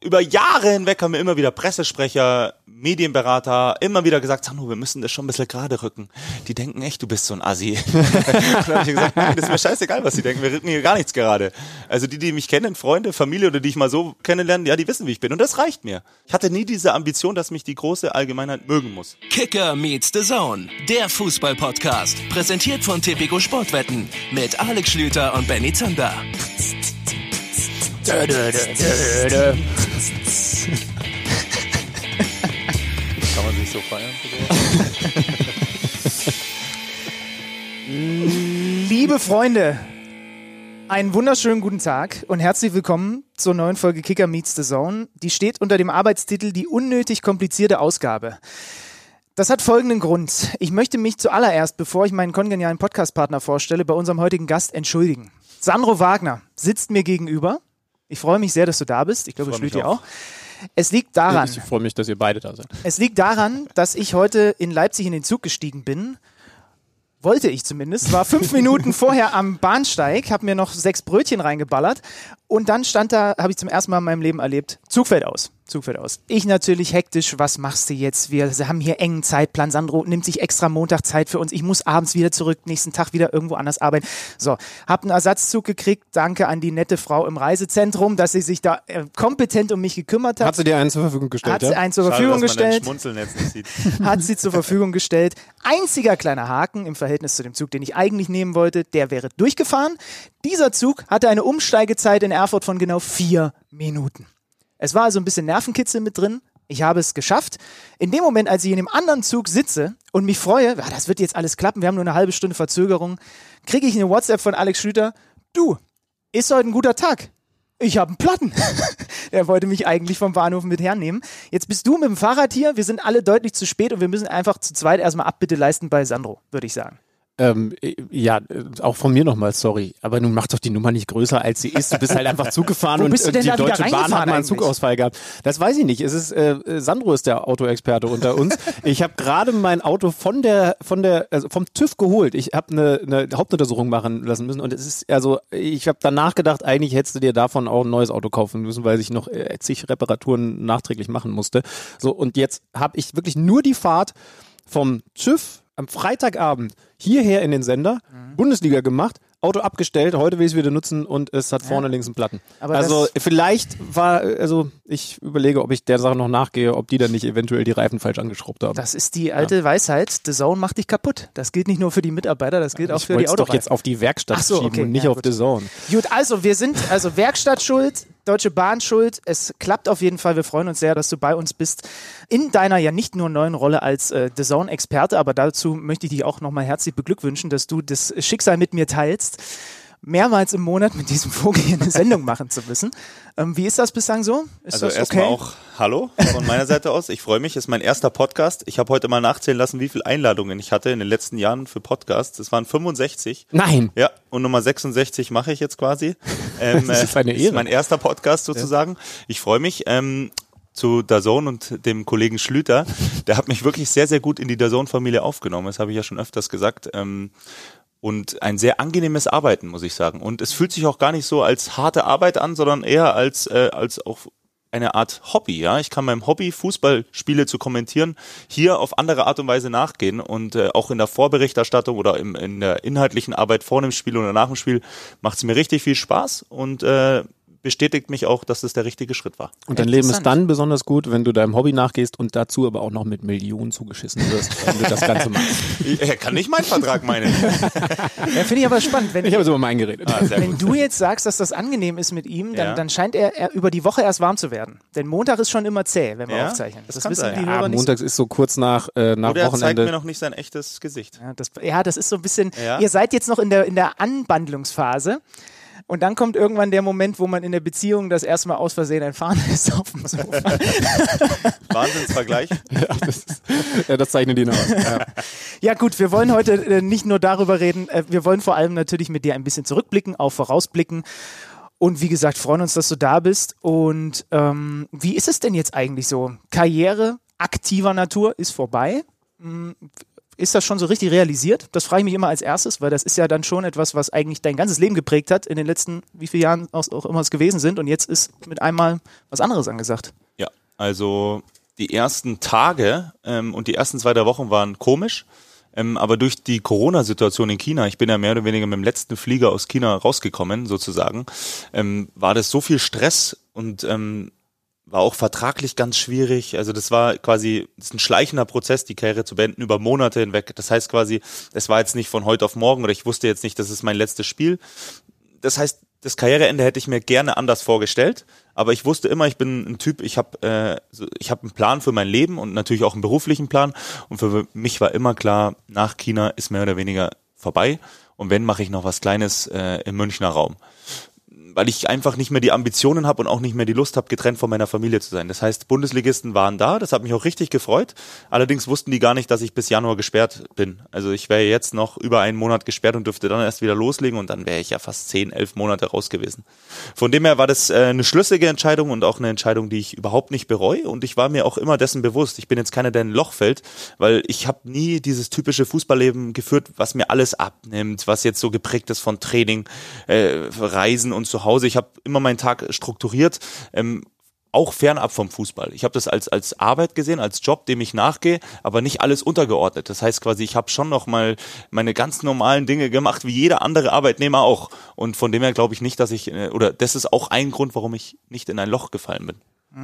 Über Jahre hinweg haben wir immer wieder Pressesprecher, Medienberater immer wieder gesagt, Sandro, wir müssen das schon ein bisschen gerade rücken. Die denken echt, du bist so ein Assi. dann habe ich gesagt, nein, das ist mir scheißegal, was die denken. Wir rücken hier gar nichts gerade. Also die, die mich kennen, Freunde, Familie oder die ich mal so kennenlernen, ja, die wissen, wie ich bin. Und das reicht mir. Ich hatte nie diese Ambition, dass mich die große Allgemeinheit mögen muss. Kicker meets the Zone, der Fußball-Podcast. Präsentiert von Tipico Sportwetten mit Alex Schlüter und Benny Zander. Kann man sich so feiern? Liebe Freunde, einen wunderschönen guten Tag und herzlich willkommen zur neuen Folge Kicker Meets the Zone. Die steht unter dem Arbeitstitel Die unnötig komplizierte Ausgabe. Das hat folgenden Grund. Ich möchte mich zuallererst, bevor ich meinen kongenialen Podcastpartner vorstelle, bei unserem heutigen Gast entschuldigen. Sandro Wagner sitzt mir gegenüber. Ich freue mich sehr, dass du da bist. Ich glaube, Schlüti auch. auch. Es liegt daran, Ich freue mich, dass ihr beide da seid. es liegt daran, dass ich heute in Leipzig in den Zug gestiegen bin. Wollte ich zumindest. War fünf Minuten vorher am Bahnsteig, habe mir noch sechs Brötchen reingeballert und dann stand da, habe ich zum ersten Mal in meinem Leben erlebt, Zug fällt aus. Zug fällt aus. Ich natürlich hektisch, was machst du jetzt? Wir haben hier engen Zeitplan. Sandro nimmt sich extra Montag Zeit für uns. Ich muss abends wieder zurück, nächsten Tag wieder irgendwo anders arbeiten. So, hab einen Ersatzzug gekriegt. Danke an die nette Frau im Reisezentrum, dass sie sich da äh, kompetent um mich gekümmert hat. Hat sie dir einen zur Verfügung gestellt? hat sie einen zur Schade, Verfügung dass man dein gestellt Schmunzeln jetzt nicht sieht. hat sie zur Verfügung gestellt. Einziger kleiner Haken im Verhältnis zu dem Zug, den ich eigentlich nehmen wollte, der wäre durchgefahren. Dieser Zug hatte eine Umsteigezeit in Erfurt von genau vier Minuten. Es war also ein bisschen Nervenkitzel mit drin. Ich habe es geschafft. In dem Moment, als ich in dem anderen Zug sitze und mich freue, ja, das wird jetzt alles klappen, wir haben nur eine halbe Stunde Verzögerung, kriege ich eine WhatsApp von Alex Schlüter. Du, ist heute ein guter Tag. Ich habe einen Platten. er wollte mich eigentlich vom Bahnhof mit hernehmen. Jetzt bist du mit dem Fahrrad hier. Wir sind alle deutlich zu spät und wir müssen einfach zu zweit erstmal Abbitte leisten bei Sandro, würde ich sagen. Ähm, äh, ja, äh, auch von mir nochmal, sorry. Aber nun mach doch die Nummer nicht größer, als sie ist. Du bist halt einfach Zug gefahren Wo und äh, die Deutsche Bahn hat mal einen eigentlich? Zugausfall gehabt. Das weiß ich nicht. Es ist, äh, Sandro ist der Autoexperte unter uns. Ich habe gerade mein Auto von der, von der, also vom TÜV geholt. Ich habe eine, eine Hauptuntersuchung machen lassen müssen und es ist, also ich habe danach gedacht, eigentlich hättest du dir davon auch ein neues Auto kaufen müssen, weil ich noch äh, zig Reparaturen nachträglich machen musste. So, und jetzt habe ich wirklich nur die Fahrt vom TÜV am Freitagabend hierher in den Sender, Mhm. Bundesliga gemacht, Auto abgestellt, heute will ich es wieder nutzen und es hat vorne links einen Platten. Aber also vielleicht war, also ich überlege, ob ich der Sache noch nachgehe, ob die dann nicht eventuell die Reifen falsch angeschraubt haben. Das ist die alte Weisheit. The Zone macht dich kaputt. Das gilt nicht nur für die Mitarbeiter, das gilt auch ich für die es doch Autoreifen. jetzt auf die Werkstatt so, schieben okay, und nicht ja, auf gut. The Zone. Gut, also wir sind, also Werkstatt schuld, Deutsche Bahn schuld. Es klappt auf jeden Fall. Wir freuen uns sehr, dass du bei uns bist. In deiner ja nicht nur neuen Rolle als äh, The Zone-Experte, aber dazu möchte ich dich auch nochmal herzlich beglückwünschen, dass du das Schicksal mit mir teilst, mehrmals im Monat mit diesem Vogel hier eine Sendung machen zu müssen. Ähm, wie ist das bislang so? Ist Also das erstmal okay? auch Hallo von meiner Seite aus. Ich freue mich, ist mein erster Podcast. Ich habe heute mal nachzählen lassen, wie viele Einladungen ich hatte in den letzten Jahren für Podcasts. Es waren 65. Nein. Ja, und Nummer 66 mache ich jetzt quasi. Ähm, Das ist eine äh, Ehre. mein erster Podcast sozusagen. Ich freue mich. Ähm, zu Dazone und dem Kollegen Schlüter. Der hat mich wirklich sehr, sehr gut in die Dazone-Familie aufgenommen. Das habe ich ja schon öfters gesagt. Ähm, und ein sehr angenehmes Arbeiten, muss ich sagen. Und es fühlt sich auch gar nicht so als harte Arbeit an, sondern eher als, äh, als auch eine Art Hobby, ja. Ich kann meinem Hobby, Fußballspiele zu kommentieren, hier auf andere Art und Weise nachgehen und äh, auch in der Vorberichterstattung oder im, in der inhaltlichen Arbeit vor dem Spiel oder nach dem Spiel macht es mir richtig viel Spaß und äh, bestätigt mich auch, dass das der richtige Schritt war. Und dein Leben ist dann besonders gut, wenn du deinem Hobby nachgehst und dazu aber auch noch mit Millionen zugeschissen wirst, wenn du das Ganze machst. Er kann nicht meinen Vertrag meinen. Ja, finde ich aber spannend. Wenn, Ich habe jetzt über meinen geredet. Ah, Wenn gut. du jetzt sagst, dass das angenehm ist mit ihm, dann, Ja. dann scheint er, er über die Woche erst warm zu werden. Denn Montag ist schon immer zäh, wenn wir Ja, aufzeichnen. das Das, kann wissen sein. die Ja, Hörer so- montags ist so kurz nach, äh, nach Oder er zeigt Wochenende. mir noch nicht sein echtes Gesicht. Ja das, ja, das ist so ein bisschen, Ja. ihr seid jetzt noch in der, in der Anbandlungsphase. Und dann kommt irgendwann der Moment, wo man in der Beziehung das erste Mal aus Versehen erfahren ist auf dem Sofa. Wahnsinnsvergleich. das, ist, ja, das zeichnet ihn aus. Ja. Ja gut, wir wollen heute äh, nicht nur darüber reden, äh, wir wollen vor allem natürlich mit dir ein bisschen zurückblicken, auch vorausblicken. Und wie gesagt, freuen uns, dass du da bist. Und ähm, wie ist es denn jetzt eigentlich so? Karriere aktiver Natur ist vorbei. Ist das schon so richtig realisiert? Das frage ich mich immer als erstes, weil das ist ja dann schon etwas, was eigentlich dein ganzes Leben geprägt hat in den letzten, wie viele Jahren auch, auch immer es gewesen sind. Und jetzt ist mit einmal was anderes angesagt. Ja, also die ersten Tage ähm, und die ersten zwei, drei Wochen waren komisch. Ähm, aber durch die Corona-Situation in China, ich bin ja mehr oder weniger mit dem letzten Flieger aus China rausgekommen, sozusagen, ähm, war das so viel Stress und ähm, war auch vertraglich ganz schwierig. Also das war quasi das ist ein schleichender Prozess, die Karriere zu beenden über Monate hinweg. Das heißt quasi, es war jetzt nicht von heute auf morgen oder ich wusste jetzt nicht, das ist mein letztes Spiel. Das heißt, das Karriereende hätte ich mir gerne anders vorgestellt, aber ich wusste immer, ich bin ein Typ, ich habe äh, ich habe einen Plan für mein Leben und natürlich auch einen beruflichen Plan und für mich war immer klar, nach China ist mehr oder weniger vorbei und wenn mache ich noch was Kleines äh, im Münchner Raum weil ich einfach nicht mehr die Ambitionen habe und auch nicht mehr die Lust habe, getrennt von meiner Familie zu sein. Das heißt, Bundesligisten waren da, das hat mich auch richtig gefreut. Allerdings wussten die gar nicht, dass ich bis Januar gesperrt bin. Also ich wäre jetzt noch über einen Monat gesperrt und dürfte dann erst wieder loslegen und dann wäre ich ja fast zehn, elf Monate raus gewesen. Von dem her war das äh, eine schlüssige Entscheidung und auch eine Entscheidung, die ich überhaupt nicht bereue und ich war mir auch immer dessen bewusst. Ich bin jetzt keiner, der in ein Loch fällt, weil ich habe nie dieses typische Fußballleben geführt, was mir alles abnimmt, was jetzt so geprägt ist von Training, äh, Reisen und zu Hause Hause. Ich habe immer meinen Tag strukturiert. Ähm, auch fernab vom Fußball. Ich habe das als als Arbeit gesehen, als Job, dem ich nachgehe, aber nicht alles untergeordnet. Das heißt quasi, ich habe schon noch mal meine ganz normalen Dinge gemacht, wie jeder andere Arbeitnehmer auch. Und von dem her glaube ich nicht, dass ich äh, oder das ist auch ein Grund, warum ich nicht in ein Loch gefallen bin.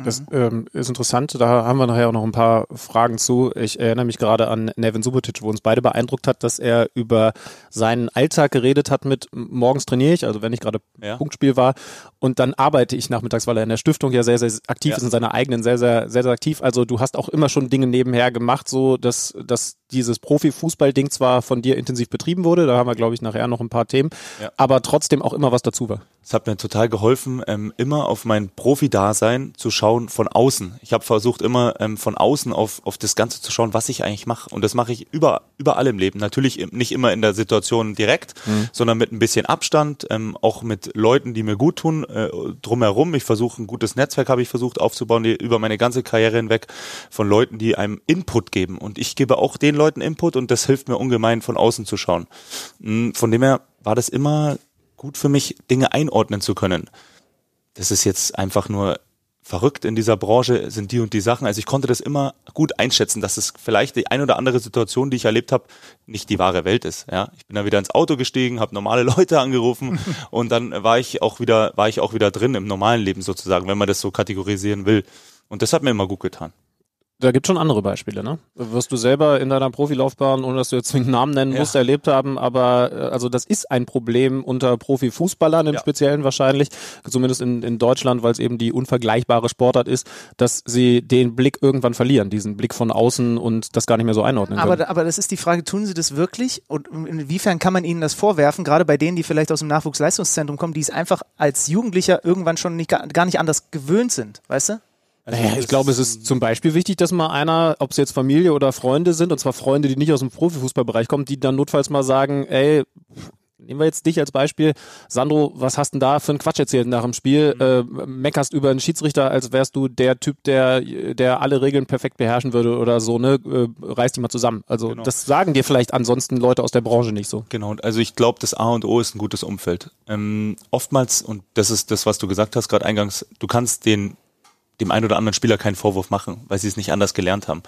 Das ähm, ist interessant. Da haben wir nachher auch noch ein paar Fragen zu. Ich erinnere mich gerade an Nevin Subotic, wo uns beide beeindruckt hat, dass er über seinen Alltag geredet hat mit morgens trainiere ich, also wenn ich gerade ja. Punktspiel war, und dann arbeite ich nachmittags, weil er in der Stiftung ja sehr, sehr aktiv ja. ist, in seiner eigenen sehr, sehr, sehr, sehr aktiv. Also du hast auch immer schon Dinge nebenher gemacht, so dass, dass dieses Profifußball-Ding zwar von dir intensiv betrieben wurde, da haben wir, glaube ich, nachher noch ein paar Themen, ja. aber trotzdem auch immer was dazu war. Es hat mir total geholfen, ähm, immer auf mein Profi-Dasein zu schauen von außen. Ich habe versucht, immer ähm, von außen auf, auf das Ganze zu schauen, was ich eigentlich mache. Und das mache ich über, überall im Leben. Natürlich nicht immer in der Situation direkt, mhm. sondern mit ein bisschen Abstand, ähm, auch mit Leuten, die mir gut tun, äh, drumherum. Ich versuche ein gutes Netzwerk, habe ich versucht aufzubauen, die, über meine ganze Karriere hinweg von Leuten, die einem Input geben. Und ich gebe auch den Leuten Input und das hilft mir ungemein, von außen zu schauen. Mm, von dem her war das immer gut für mich, Dinge einordnen zu können. Das ist jetzt einfach nur verrückt in dieser Branche sind die und die Sachen. Also ich konnte das immer gut einschätzen, dass es vielleicht die ein oder andere Situation, die ich erlebt habe, nicht die wahre Welt ist. Ja, ich bin da wieder ins Auto gestiegen, habe normale Leute angerufen und dann war ich auch wieder war ich auch wieder drin im normalen Leben sozusagen, wenn man das so kategorisieren will. Und das hat mir immer gut getan. Da gibt schon andere Beispiele, ne? Wirst du selber in deiner Profilaufbahn, ohne dass du jetzt einen Namen nennen musst, ja. erlebt haben, aber äh, also das ist ein Problem unter Profifußballern im ja. Speziellen wahrscheinlich, zumindest in, in Deutschland, weil es eben die unvergleichbare Sportart ist, dass sie den Blick irgendwann verlieren, diesen Blick von außen und das gar nicht mehr so einordnen aber, können. Aber das ist die Frage, tun sie das wirklich und inwiefern kann man ihnen das vorwerfen, gerade bei denen, die vielleicht aus dem Nachwuchsleistungszentrum kommen, die es einfach als Jugendlicher irgendwann schon nicht, gar nicht anders gewöhnt sind, weißt du? Also naja, ich glaube, es ist zum Beispiel wichtig, dass mal einer, ob es jetzt Familie oder Freunde sind, und zwar Freunde, die nicht aus dem Profifußballbereich kommen, die dann notfalls mal sagen, ey, nehmen wir jetzt dich als Beispiel. Sandro, was hast denn da für einen Quatsch erzählt nach dem Spiel? Mhm. Äh, meckerst über einen Schiedsrichter, als wärst du der Typ, der, der alle Regeln perfekt beherrschen würde oder so, ne? Äh, reiß dich mal zusammen. Also genau. das sagen dir vielleicht ansonsten Leute aus der Branche nicht so. Genau, also ich glaube, das A und O ist ein gutes Umfeld. Ähm, oftmals, und das ist das, was du gesagt hast, gerade eingangs, du kannst den dem einen oder anderen Spieler keinen Vorwurf machen, weil sie es nicht anders gelernt haben.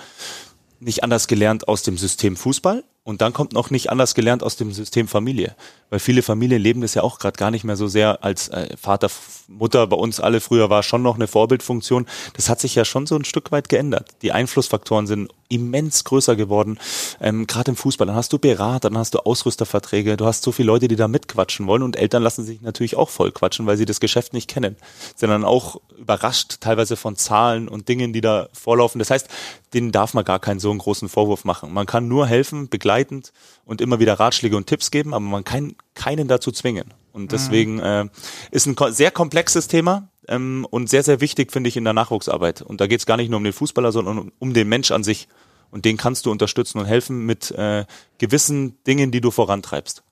Nicht anders gelernt aus dem System Fußball und dann kommt noch nicht anders gelernt aus dem System Familie. Weil viele Familien leben das ja auch gerade gar nicht mehr so sehr als äh, Vater, Mutter bei uns alle früher war schon noch eine Vorbildfunktion. Das hat sich ja schon so ein Stück weit geändert. Die Einflussfaktoren sind immens größer geworden. Ähm, gerade im Fußball, dann hast du Berater, dann hast du Ausrüsterverträge, du hast so viele Leute, die da mitquatschen wollen und Eltern lassen sich natürlich auch voll quatschen, weil sie das Geschäft nicht kennen. Sind dann auch überrascht teilweise von Zahlen und Dingen, die da vorlaufen. Das heißt, denen darf man gar keinen so einen großen Vorwurf machen. Man kann nur helfen, begleiten begleitend und immer wieder Ratschläge und Tipps geben, aber man kann keinen dazu zwingen. Und mhm. deswegen äh, ist ein sehr komplexes Thema ähm, und sehr, sehr wichtig, finde ich, in der Nachwuchsarbeit. Und da geht es gar nicht nur um den Fußballer, sondern um, um den Mensch an sich. Und den kannst du unterstützen und helfen mit äh, gewissen Dingen, die du vorantreibst.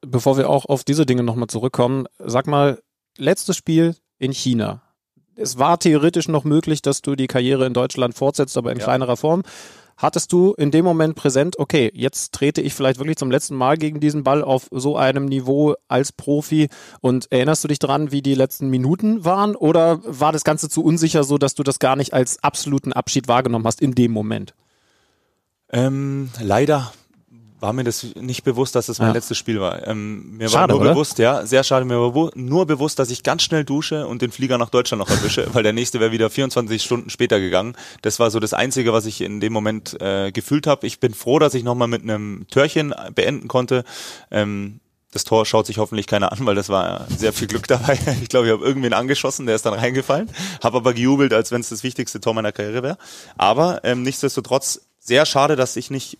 Bevor wir auch auf diese Dinge nochmal zurückkommen, sag mal, letztes Spiel in China. Es war theoretisch noch möglich, dass du die Karriere in Deutschland fortsetzt, aber in ja. kleinerer Form hattest du in dem Moment präsent, okay, jetzt trete ich vielleicht wirklich zum letzten Mal gegen diesen Ball auf so einem Niveau als Profi und erinnerst du dich dran, wie die letzten Minuten waren oder war das Ganze zu unsicher so, dass du das gar nicht als absoluten Abschied wahrgenommen hast in dem Moment? Ähm, leider war mir das nicht bewusst, dass das mein Ja. letztes Spiel war. Ähm, mir Schade, war nur oder? bewusst, ja, sehr schade, mir war nur bewusst, dass ich ganz schnell dusche und den Flieger nach Deutschland noch erwische, weil der nächste wäre wieder 24 Stunden später gegangen. Das war so das Einzige, was ich in dem Moment äh, gefühlt habe. Ich bin froh, dass ich nochmal mit einem Törchen beenden konnte. Ähm, das Tor schaut sich hoffentlich keiner an, weil das war sehr viel Glück dabei. Ich glaube, ich habe irgendwen angeschossen, der ist dann reingefallen, habe aber gejubelt, als wenn es das wichtigste Tor meiner Karriere wäre. Aber ähm, nichtsdestotrotz sehr schade, dass ich nicht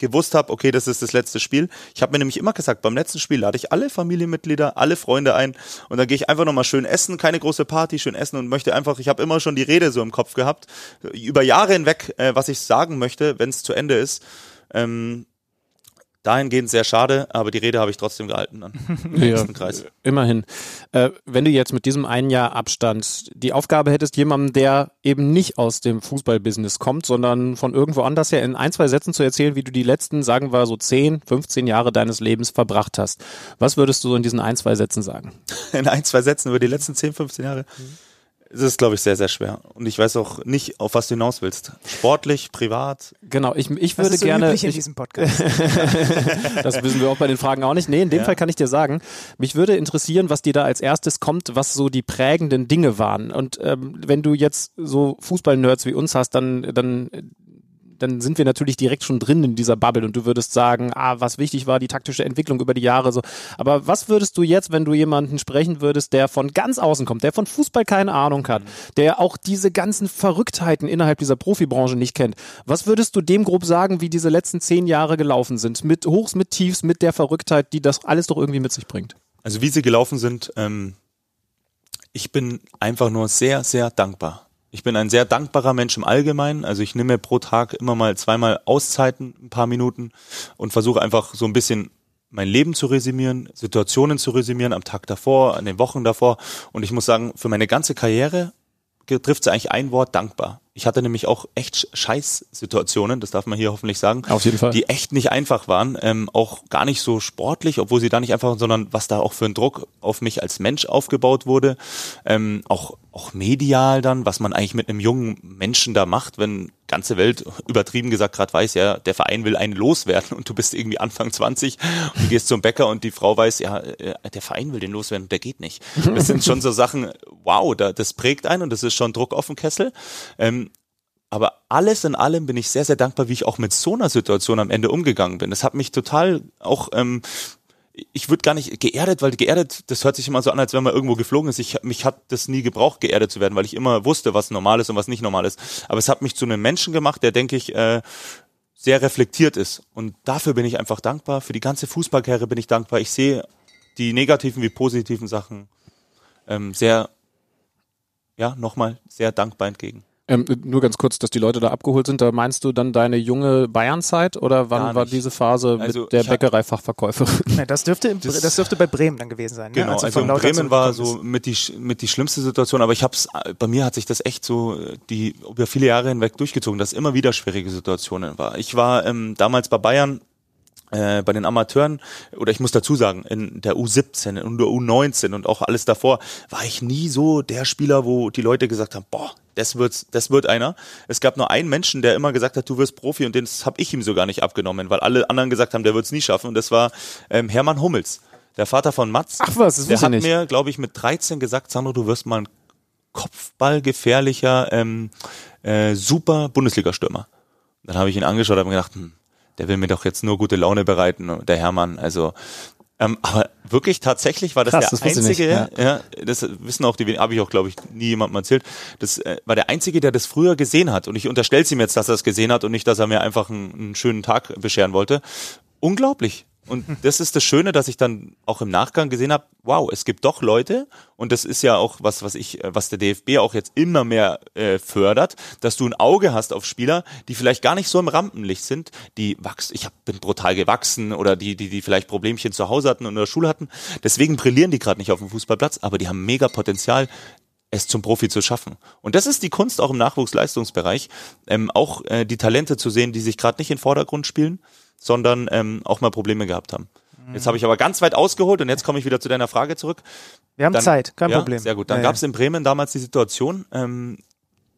gewusst habe, okay, das ist das letzte Spiel. Ich habe mir nämlich immer gesagt, beim letzten Spiel lade ich alle Familienmitglieder, alle Freunde ein und dann gehe ich einfach nochmal schön essen, keine große Party, schön essen und möchte einfach, ich habe immer schon die Rede so im Kopf gehabt, über Jahre hinweg, äh, was ich sagen möchte, wenn es zu Ende ist. Ähm, dahingehend sehr schade, aber die Rede habe ich trotzdem gehalten dann im nächsten Kreis. Immerhin. Äh, wenn du jetzt mit diesem einen Jahr Abstand die Aufgabe hättest, jemandem, der eben nicht aus dem Fußballbusiness kommt, sondern von irgendwo anders her in ein, zwei Sätzen zu erzählen, wie du die letzten, sagen wir so 10, 15 Jahre deines Lebens verbracht hast. Was würdest du so in diesen ein, zwei Sätzen sagen? In ein, zwei Sätzen über die letzten 10, 15 Jahre. Es ist, glaube ich, sehr, sehr schwer. Und ich weiß auch nicht, auf was du hinaus willst. Sportlich, privat. Genau, ich, ich Das würde ist so gerne. üblich in Ich, diesem Podcast. das wissen wir auch bei den Fragen auch nicht. Nee, in dem Ja. Fall kann ich dir sagen, mich würde interessieren, was dir da als erstes kommt, was so die prägenden Dinge waren. Und ähm, wenn du jetzt so Fußball-Nerds wie uns hast, dann, dann dann sind wir natürlich direkt schon drin in dieser Bubble und du würdest sagen, ah, was wichtig war, die taktische Entwicklung über die Jahre so. Aber was würdest du jetzt, wenn du jemanden sprechen würdest, der von ganz außen kommt, der von Fußball keine Ahnung hat, der auch diese ganzen Verrücktheiten innerhalb dieser Profibranche nicht kennt, was würdest du dem grob sagen, wie diese letzten zehn Jahre gelaufen sind? Mit Hochs, mit Tiefs, mit der Verrücktheit, die das alles doch irgendwie mit sich bringt. Also wie sie gelaufen sind, ähm, ich bin einfach nur sehr, sehr dankbar. Ich bin ein sehr dankbarer Mensch im Allgemeinen. Also ich nehme pro Tag immer mal zweimal Auszeiten, ein paar Minuten und versuche einfach so ein bisschen mein Leben zu resümieren, Situationen zu resümieren am Tag davor, an den Wochen davor. Und ich muss sagen, für meine ganze Karriere trifft es eigentlich ein Wort dankbar. Ich hatte nämlich auch echt Scheiß-Situationen, das darf man hier hoffentlich sagen, Auf jeden Fall. die echt nicht einfach waren, ähm, auch gar nicht so sportlich, obwohl sie da nicht einfach, waren, sondern was da auch für ein Druck auf mich als Mensch aufgebaut wurde, ähm, auch auch medial dann, was man eigentlich mit einem jungen Menschen da macht, wenn ganze Welt übertrieben gesagt gerade weiß, ja, der Verein will einen loswerden und du bist irgendwie Anfang 20 und du gehst zum Bäcker und die Frau weiß, ja, äh, der Verein will den loswerden, der geht nicht. Das sind schon so Sachen, wow, da, das prägt einen und das ist schon Druck auf dem Kessel. Ähm, aber alles in allem bin ich sehr, sehr dankbar, wie ich auch mit so einer Situation am Ende umgegangen bin. Das hat mich total auch, ähm, ich würde gar nicht geerdet, weil geerdet, das hört sich immer so an, als wenn man irgendwo geflogen ist. Ich, mich hat das nie gebraucht, geerdet zu werden, weil ich immer wusste, was normal ist und was nicht normal ist. Aber es hat mich zu einem Menschen gemacht, der, denke ich, äh, sehr reflektiert ist. Und dafür bin ich einfach dankbar. Für die ganze Fußballkarriere bin ich dankbar. Ich sehe die negativen wie positiven Sachen ähm, sehr, ja, nochmal sehr dankbar entgegen. Ähm, nur ganz kurz, dass die Leute da abgeholt sind. Da meinst du dann deine junge Bayernzeit oder wann war diese Phase Also mit der Bäckereifachverkäuferin? Ja, das, dürfte, Das- das dürfte bei Bremen dann gewesen sein. Genau, ne? Als du also von in Bremen war so mit die, mit die schlimmste Situation, aber ich hab's, bei mir hat sich das echt so die über viele Jahre hinweg durchgezogen, dass immer wieder schwierige Situationen war. Ich war ähm, damals bei Bayern äh, bei den Amateuren, oder ich muss dazu sagen, in der U17 und der U19 und auch alles davor, war ich nie so der Spieler, wo die Leute gesagt haben, boah, das wird, das wird einer. Es gab nur einen Menschen, der immer gesagt hat, du wirst Profi und das habe ich ihm sogar nicht abgenommen, weil alle anderen gesagt haben, der wird's nie schaffen und das war ähm, Hermann Hummels, der Vater von Mats. Ach was, das der hat ich nicht. mir, glaube ich, mit 13 gesagt, Sandro, du wirst mal ein Kopfballgefährlicher, ähm, äh, super Bundesliga-Stürmer. Dann habe ich ihn angeschaut und habe mir gedacht, hm, der will mir doch jetzt nur gute Laune bereiten, der Hermann. Also, ähm, aber wirklich tatsächlich war das Krass, der das einzige, nicht, ja. das wissen auch die, habe ich auch, glaube ich, nie jemandem erzählt. Das äh, war der einzige, der das früher gesehen hat. Und ich unterstelle ihm jetzt, dass er es gesehen hat und nicht, dass er mir einfach einen, einen schönen Tag bescheren wollte. Unglaublich. Und das ist das Schöne, dass ich dann auch im Nachgang gesehen habe, wow, es gibt doch Leute, und das ist ja auch was, was ich, was der DFB auch jetzt immer mehr äh, fördert, dass du ein Auge hast auf Spieler, die vielleicht gar nicht so im Rampenlicht sind, die wachsen, ich hab, bin brutal gewachsen oder die, die, die vielleicht Problemchen zu Hause hatten und in der Schule hatten. Deswegen brillieren die gerade nicht auf dem Fußballplatz, aber die haben mega Potenzial, es zum Profi zu schaffen. Und das ist die Kunst auch im Nachwuchsleistungsbereich, ähm, auch äh, die Talente zu sehen, die sich gerade nicht in Vordergrund spielen, sondern ähm, auch mal Probleme gehabt haben. Jetzt habe ich aber ganz weit ausgeholt und jetzt komme ich wieder zu deiner Frage zurück. Wir haben Dann- Zeit, kein ja, Problem. Sehr gut. Dann Ja, gab es in Bremen damals die Situation, ähm,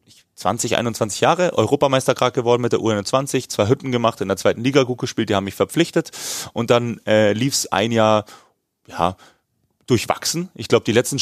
ich- 20, 21 Jahre, Europameister gerade geworden mit der U21, zwei Hütten gemacht, in der zweiten Liga gut gespielt, die haben mich verpflichtet und dann äh, lief es ein Jahr, ja, durchwachsen. Ich glaube, die letzten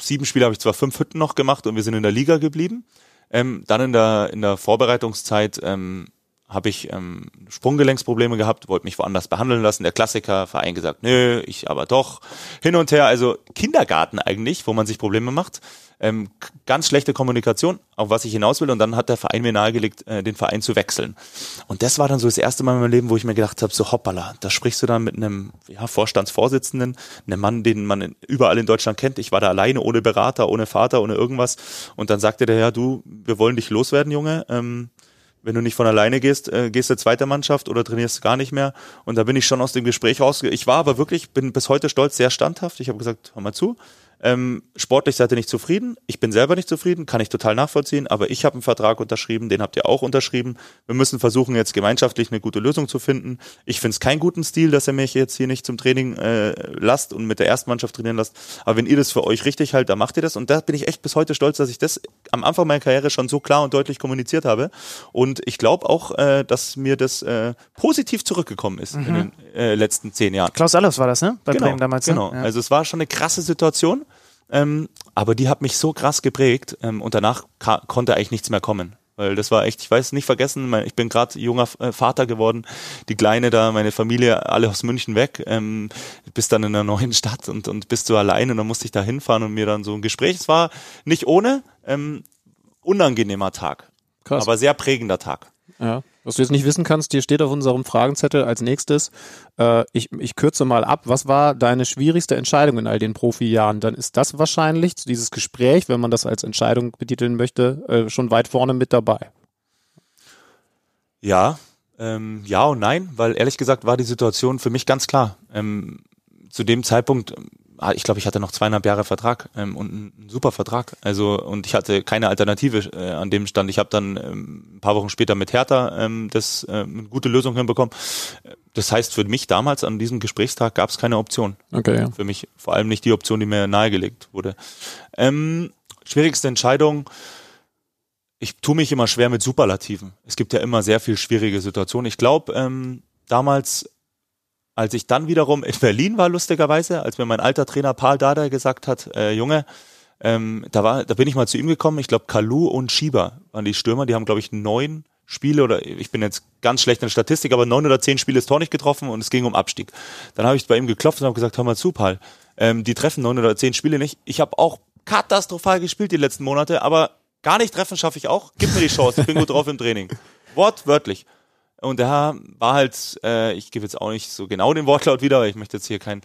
sieben Spiele habe ich zwar fünf Hütten noch gemacht und wir sind in der Liga geblieben. Ähm, dann in der, in der Vorbereitungszeit ähm, habe ich ähm, Sprunggelenksprobleme gehabt, wollte mich woanders behandeln lassen. Der Klassiker, Verein gesagt, nö, ich aber doch. Hin und her, also Kindergarten eigentlich, wo man sich Probleme macht. Ähm, ganz schlechte Kommunikation, auf was ich hinaus will. Und dann hat der Verein mir nahegelegt, äh, den Verein zu wechseln. Und das war dann so das erste Mal in meinem Leben, wo ich mir gedacht habe, so hoppala, da sprichst du dann mit einem ja, Vorstandsvorsitzenden, einem Mann, den man in, überall in Deutschland kennt. Ich war da alleine, ohne Berater, ohne Vater, ohne irgendwas. Und dann sagte der, ja, du, wir wollen dich loswerden, Junge. Ähm, wenn du nicht von alleine gehst, äh, gehst du zweite Mannschaft oder trainierst gar nicht mehr. Und da bin ich schon aus dem Gespräch raus. Ich war aber wirklich, bin bis heute stolz, sehr standhaft. Ich habe gesagt, hör mal zu. Ähm, sportlich seid ihr nicht zufrieden. Ich bin selber nicht zufrieden, kann ich total nachvollziehen. Aber ich habe einen Vertrag unterschrieben, den habt ihr auch unterschrieben. Wir müssen versuchen, jetzt gemeinschaftlich eine gute Lösung zu finden. Ich finde es keinen guten Stil, dass ihr mich jetzt hier nicht zum Training äh, lasst und mit der ersten Mannschaft trainieren lasst. Aber wenn ihr das für euch richtig haltet, dann macht ihr das. Und da bin ich echt bis heute stolz, dass ich das am Anfang meiner Karriere schon so klar und deutlich kommuniziert habe. Und ich glaube auch, äh, dass mir das äh, positiv zurückgekommen ist in den äh, letzten zehn Jahren. Klaus Allofs war das, ne? Bei Bremen damals. Genau. Ne? Ja. Also es war schon eine krasse Situation, ähm, aber die hat mich so krass geprägt ähm, und danach konnte eigentlich nichts mehr kommen. Weil das war echt, ich weiß nicht vergessen, mein, ich bin gerade junger äh, Vater geworden, die Kleine da, meine Familie, alle aus München weg, ähm, bist dann in einer neuen Stadt und, und bist du alleine und dann musste ich da hinfahren und mir dann so ein Gespräch, es war nicht ohne, ähm, unangenehmer Tag, Krass. aber sehr prägender Tag. Ja. Was du jetzt nicht wissen kannst, hier steht auf unserem Fragenzettel als nächstes, äh, ich, ich kürze mal ab, was war deine schwierigste Entscheidung in all den Profijahren? Dann ist das wahrscheinlich, dieses Gespräch, wenn man das als Entscheidung betiteln möchte, äh, schon weit vorne mit dabei. Ja, ähm, ja und nein, weil ehrlich gesagt war die Situation für mich ganz klar. Ähm, zu dem Zeitpunkt, ich glaube, ich hatte noch zweieinhalb Jahre Vertrag ähm, und einen super Vertrag. Also und ich hatte keine Alternative äh, an dem Stand. Ich habe dann ähm, ein paar Wochen später mit Hertha ähm, das ähm, eine gute Lösung hinbekommen. Das heißt, für mich damals an diesem Gesprächstag gab es keine Option. Okay, ja. Für mich vor allem nicht die Option, die mir nahegelegt wurde. Ähm, schwierigste Entscheidung. Ich tue mich immer schwer mit Superlativen. Es gibt ja immer sehr viel schwierige Situationen. Ich glaube, ähm, damals, als ich dann wiederum in Berlin war, lustigerweise, als mir mein alter Trainer Paul Dada gesagt hat, äh, Junge, ähm, da war, da bin ich mal zu ihm gekommen. Ich glaube, Kalu und Schieber waren die Stürmer. Die haben, glaube ich, neun Spiele oder ich bin jetzt ganz schlecht in der Statistik, aber neun oder zehn Spiele ist Tor nicht getroffen und es ging um Abstieg. Dann habe ich bei ihm geklopft und habe gesagt, hör mal zu, Paul, ähm, die treffen neun oder zehn Spiele nicht. Ich habe auch katastrophal gespielt die letzten Monate, aber gar nicht treffen schaffe ich auch. Gib mir die Chance, ich bin gut drauf im Training. Wortwörtlich. Und der war halt, äh, ich gebe jetzt auch nicht so genau den Wortlaut wieder, weil ich möchte jetzt hier keinen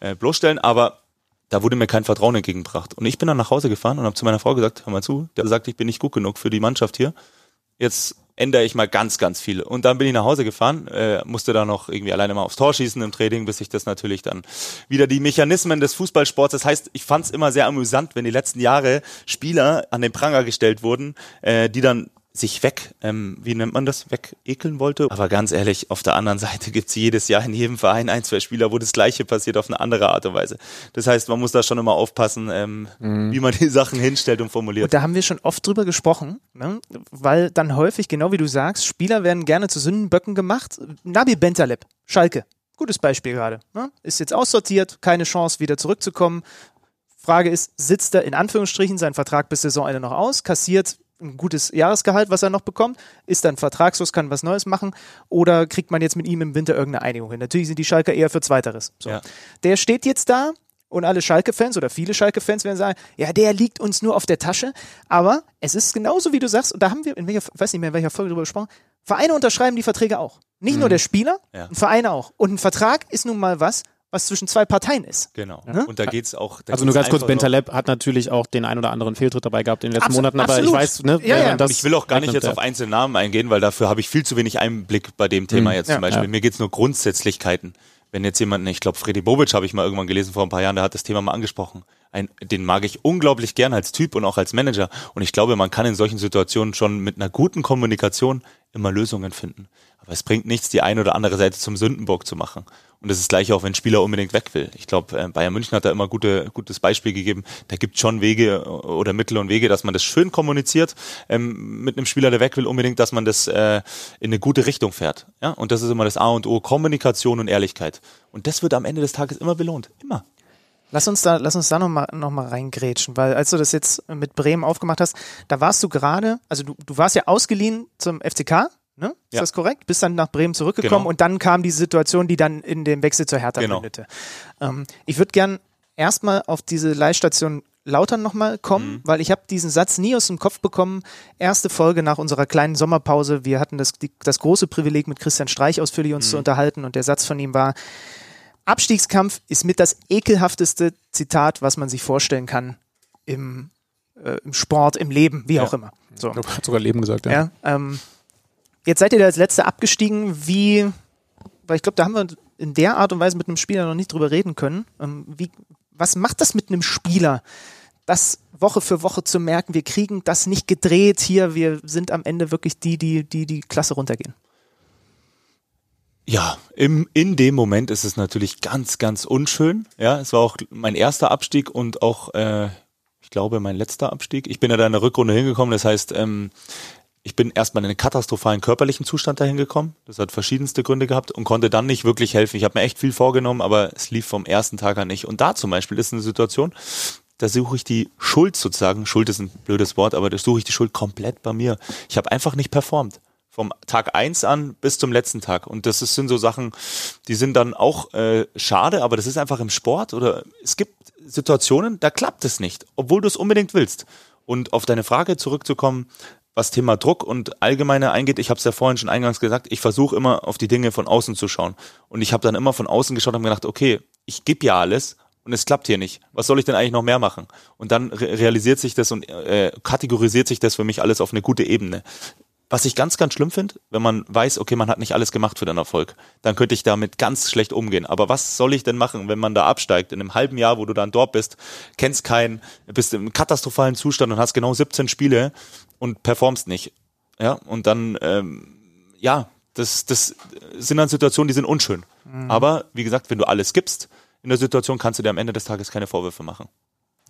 äh, bloßstellen, aber da wurde mir kein Vertrauen entgegengebracht. Und ich bin dann nach Hause gefahren und habe zu meiner Frau gesagt, hör mal zu, der sagt, ich bin nicht gut genug für die Mannschaft hier. Jetzt ändere ich mal ganz, ganz viel. Und dann bin ich nach Hause gefahren, äh, musste da noch irgendwie alleine mal aufs Tor schießen im Training, bis ich das natürlich dann wieder die Mechanismen des Fußballsports. Das heißt, ich fand es immer sehr amüsant, wenn die letzten Jahre Spieler an den Pranger gestellt wurden, äh, die dann sich weg, ähm, wie nennt man das, wegekeln wollte. Aber ganz ehrlich, auf der anderen Seite gibt's jedes Jahr in jedem Verein ein, zwei Spieler, wo das Gleiche passiert auf eine andere Art und Weise. Das heißt, man muss da schon immer aufpassen, ähm, wie man die Sachen hinstellt und formuliert. Und da haben wir schon oft drüber gesprochen, ne? weil dann häufig, genau wie du sagst, Spieler werden gerne zu Sündenböcken gemacht. Nabi Bentaleb, Schalke, gutes Beispiel gerade. Ne? Ist jetzt aussortiert, keine Chance wieder zurückzukommen. Frage ist, sitzt er in Anführungsstrichen seinen Vertrag bis Saisonende noch aus, kassiert ein gutes Jahresgehalt, was er noch bekommt, ist dann vertragslos, kann was Neues machen oder kriegt man jetzt mit ihm im Winter irgendeine Einigung hin? Natürlich sind die Schalker eher für Zweiteres. So. Ja. Der steht jetzt da und alle Schalke-Fans oder viele Schalke-Fans werden sagen, ja, der liegt uns nur auf der Tasche. Aber es ist genauso, wie du sagst, und da haben wir, in welcher, weiß nicht mehr, in welcher Folge drüber gesprochen, Vereine unterschreiben die Verträge auch. Nicht nur der Spieler, Ja. ein Verein auch. Und ein Vertrag ist nun mal was, was zwischen zwei Parteien ist. Genau. Ne? Und da geht's auch. Da Also nur ganz kurz, Bentaleb hat natürlich auch den ein oder anderen Fehltritt dabei gehabt in den letzten Absolut, Monaten, aber absolut. ich weiß, ne, Ja, ja. ich will auch gar nicht jetzt auf einzelne Namen eingehen, weil dafür habe ich viel zu wenig Einblick bei dem Thema jetzt Ja, zum Beispiel. ja. Mir geht's nur Grundsätzlichkeiten. Wenn jetzt jemand, ich glaube, Freddy Bobic habe ich mal irgendwann gelesen vor ein paar Jahren, der hat das Thema mal angesprochen. ein, den mag ich unglaublich gern als Typ und auch als Manager. Und ich glaube, man kann in solchen Situationen schon mit einer guten Kommunikation immer Lösungen finden. Aber es bringt nichts, die eine oder andere Seite zum Sündenbock zu machen. Und das ist gleich auch, wenn ein Spieler unbedingt weg will. Ich glaube, äh, Bayern München hat da immer gute, gutes Beispiel gegeben. Da gibt schon Wege oder Mittel und Wege, dass man das schön kommuniziert ähm, mit einem Spieler, der weg will, unbedingt, dass man das äh, in eine gute Richtung fährt. Ja? Und das ist immer das A und O, Kommunikation und Ehrlichkeit. Und das wird am Ende des Tages immer belohnt. Immer. Lass uns da, lass uns da nochmal noch mal reingrätschen, weil als du das jetzt mit Bremen aufgemacht hast, da warst du gerade, also du, du warst ja ausgeliehen zum FCK, Ne? Ist ja. das korrekt? Bist dann nach Bremen zurückgekommen genau. und dann kam die Situation, die dann in dem Wechsel zur Hertha genau. mündete. Ähm, ich würde gern erstmal auf diese Leihstation Lautern nochmal kommen, mhm. weil ich habe diesen Satz nie aus dem Kopf bekommen. Erste Folge nach unserer kleinen Sommerpause. Wir hatten das, die, das große Privileg, mit Christian Streich ausführlich uns mhm. zu unterhalten und der Satz von ihm war, Abstiegskampf ist mit das ekelhafteste Zitat, was man sich vorstellen kann im, äh, im Sport, im Leben, wie ja. auch immer. So. Ich glaube, hat sogar Leben gesagt, ja. ja ähm, Jetzt seid ihr da als Letzte abgestiegen. Wie, weil ich glaube, da haben wir in der Art und Weise mit einem Spieler noch nicht drüber reden können. Ähm, wie, was macht das mit einem Spieler, das Woche für Woche zu merken, wir kriegen das nicht gedreht hier, wir sind am Ende wirklich die, die die, die Klasse runtergehen? Ja, im, in dem Moment ist es natürlich ganz, ganz unschön. Ja, es war auch mein erster Abstieg und auch, äh, ich glaube, mein letzter Abstieg. Ich bin ja da in der Rückrunde hingekommen, das heißt, ähm, ich bin erstmal in einen katastrophalen körperlichen Zustand dahin gekommen. Das hat verschiedenste Gründe gehabt und konnte dann nicht wirklich helfen. Ich habe mir echt viel vorgenommen, aber es lief vom ersten Tag an nicht. Und da zum Beispiel ist eine Situation, da suche ich die Schuld sozusagen. Schuld ist ein blödes Wort, aber da suche ich die Schuld komplett bei mir. Ich habe einfach nicht performt. Vom Tag eins an bis zum letzten Tag. Und das ist, sind so Sachen, die sind dann auch äh, schade, aber das ist einfach im Sport oder es gibt Situationen, da klappt es nicht, obwohl du es unbedingt willst. Und auf deine Frage zurückzukommen, was Thema Druck und allgemeine eingeht, ich habe es ja vorhin schon eingangs gesagt, ich versuche immer auf die Dinge von außen zu schauen. Und ich habe dann immer von außen geschaut und gedacht, okay, ich gebe ja alles und es klappt hier nicht. Was soll ich denn eigentlich noch mehr machen? Und dann re realisiert sich das und äh, kategorisiert sich das für mich alles auf eine gute Ebene. Was ich ganz, ganz schlimm finde, wenn man weiß, okay, man hat nicht alles gemacht für den Erfolg, dann könnte ich damit ganz schlecht umgehen. Aber was soll ich denn machen, wenn man da absteigt? In einem halben Jahr, wo du dann dort bist, kennst keinen, bist im katastrophalen Zustand und hast genau 17 Spiele und performst nicht. Ja, und dann, ähm, ja, das, das sind dann Situationen, die sind unschön. Mhm. Aber wie gesagt, wenn du alles gibst in der Situation, kannst du dir am Ende des Tages keine Vorwürfe machen.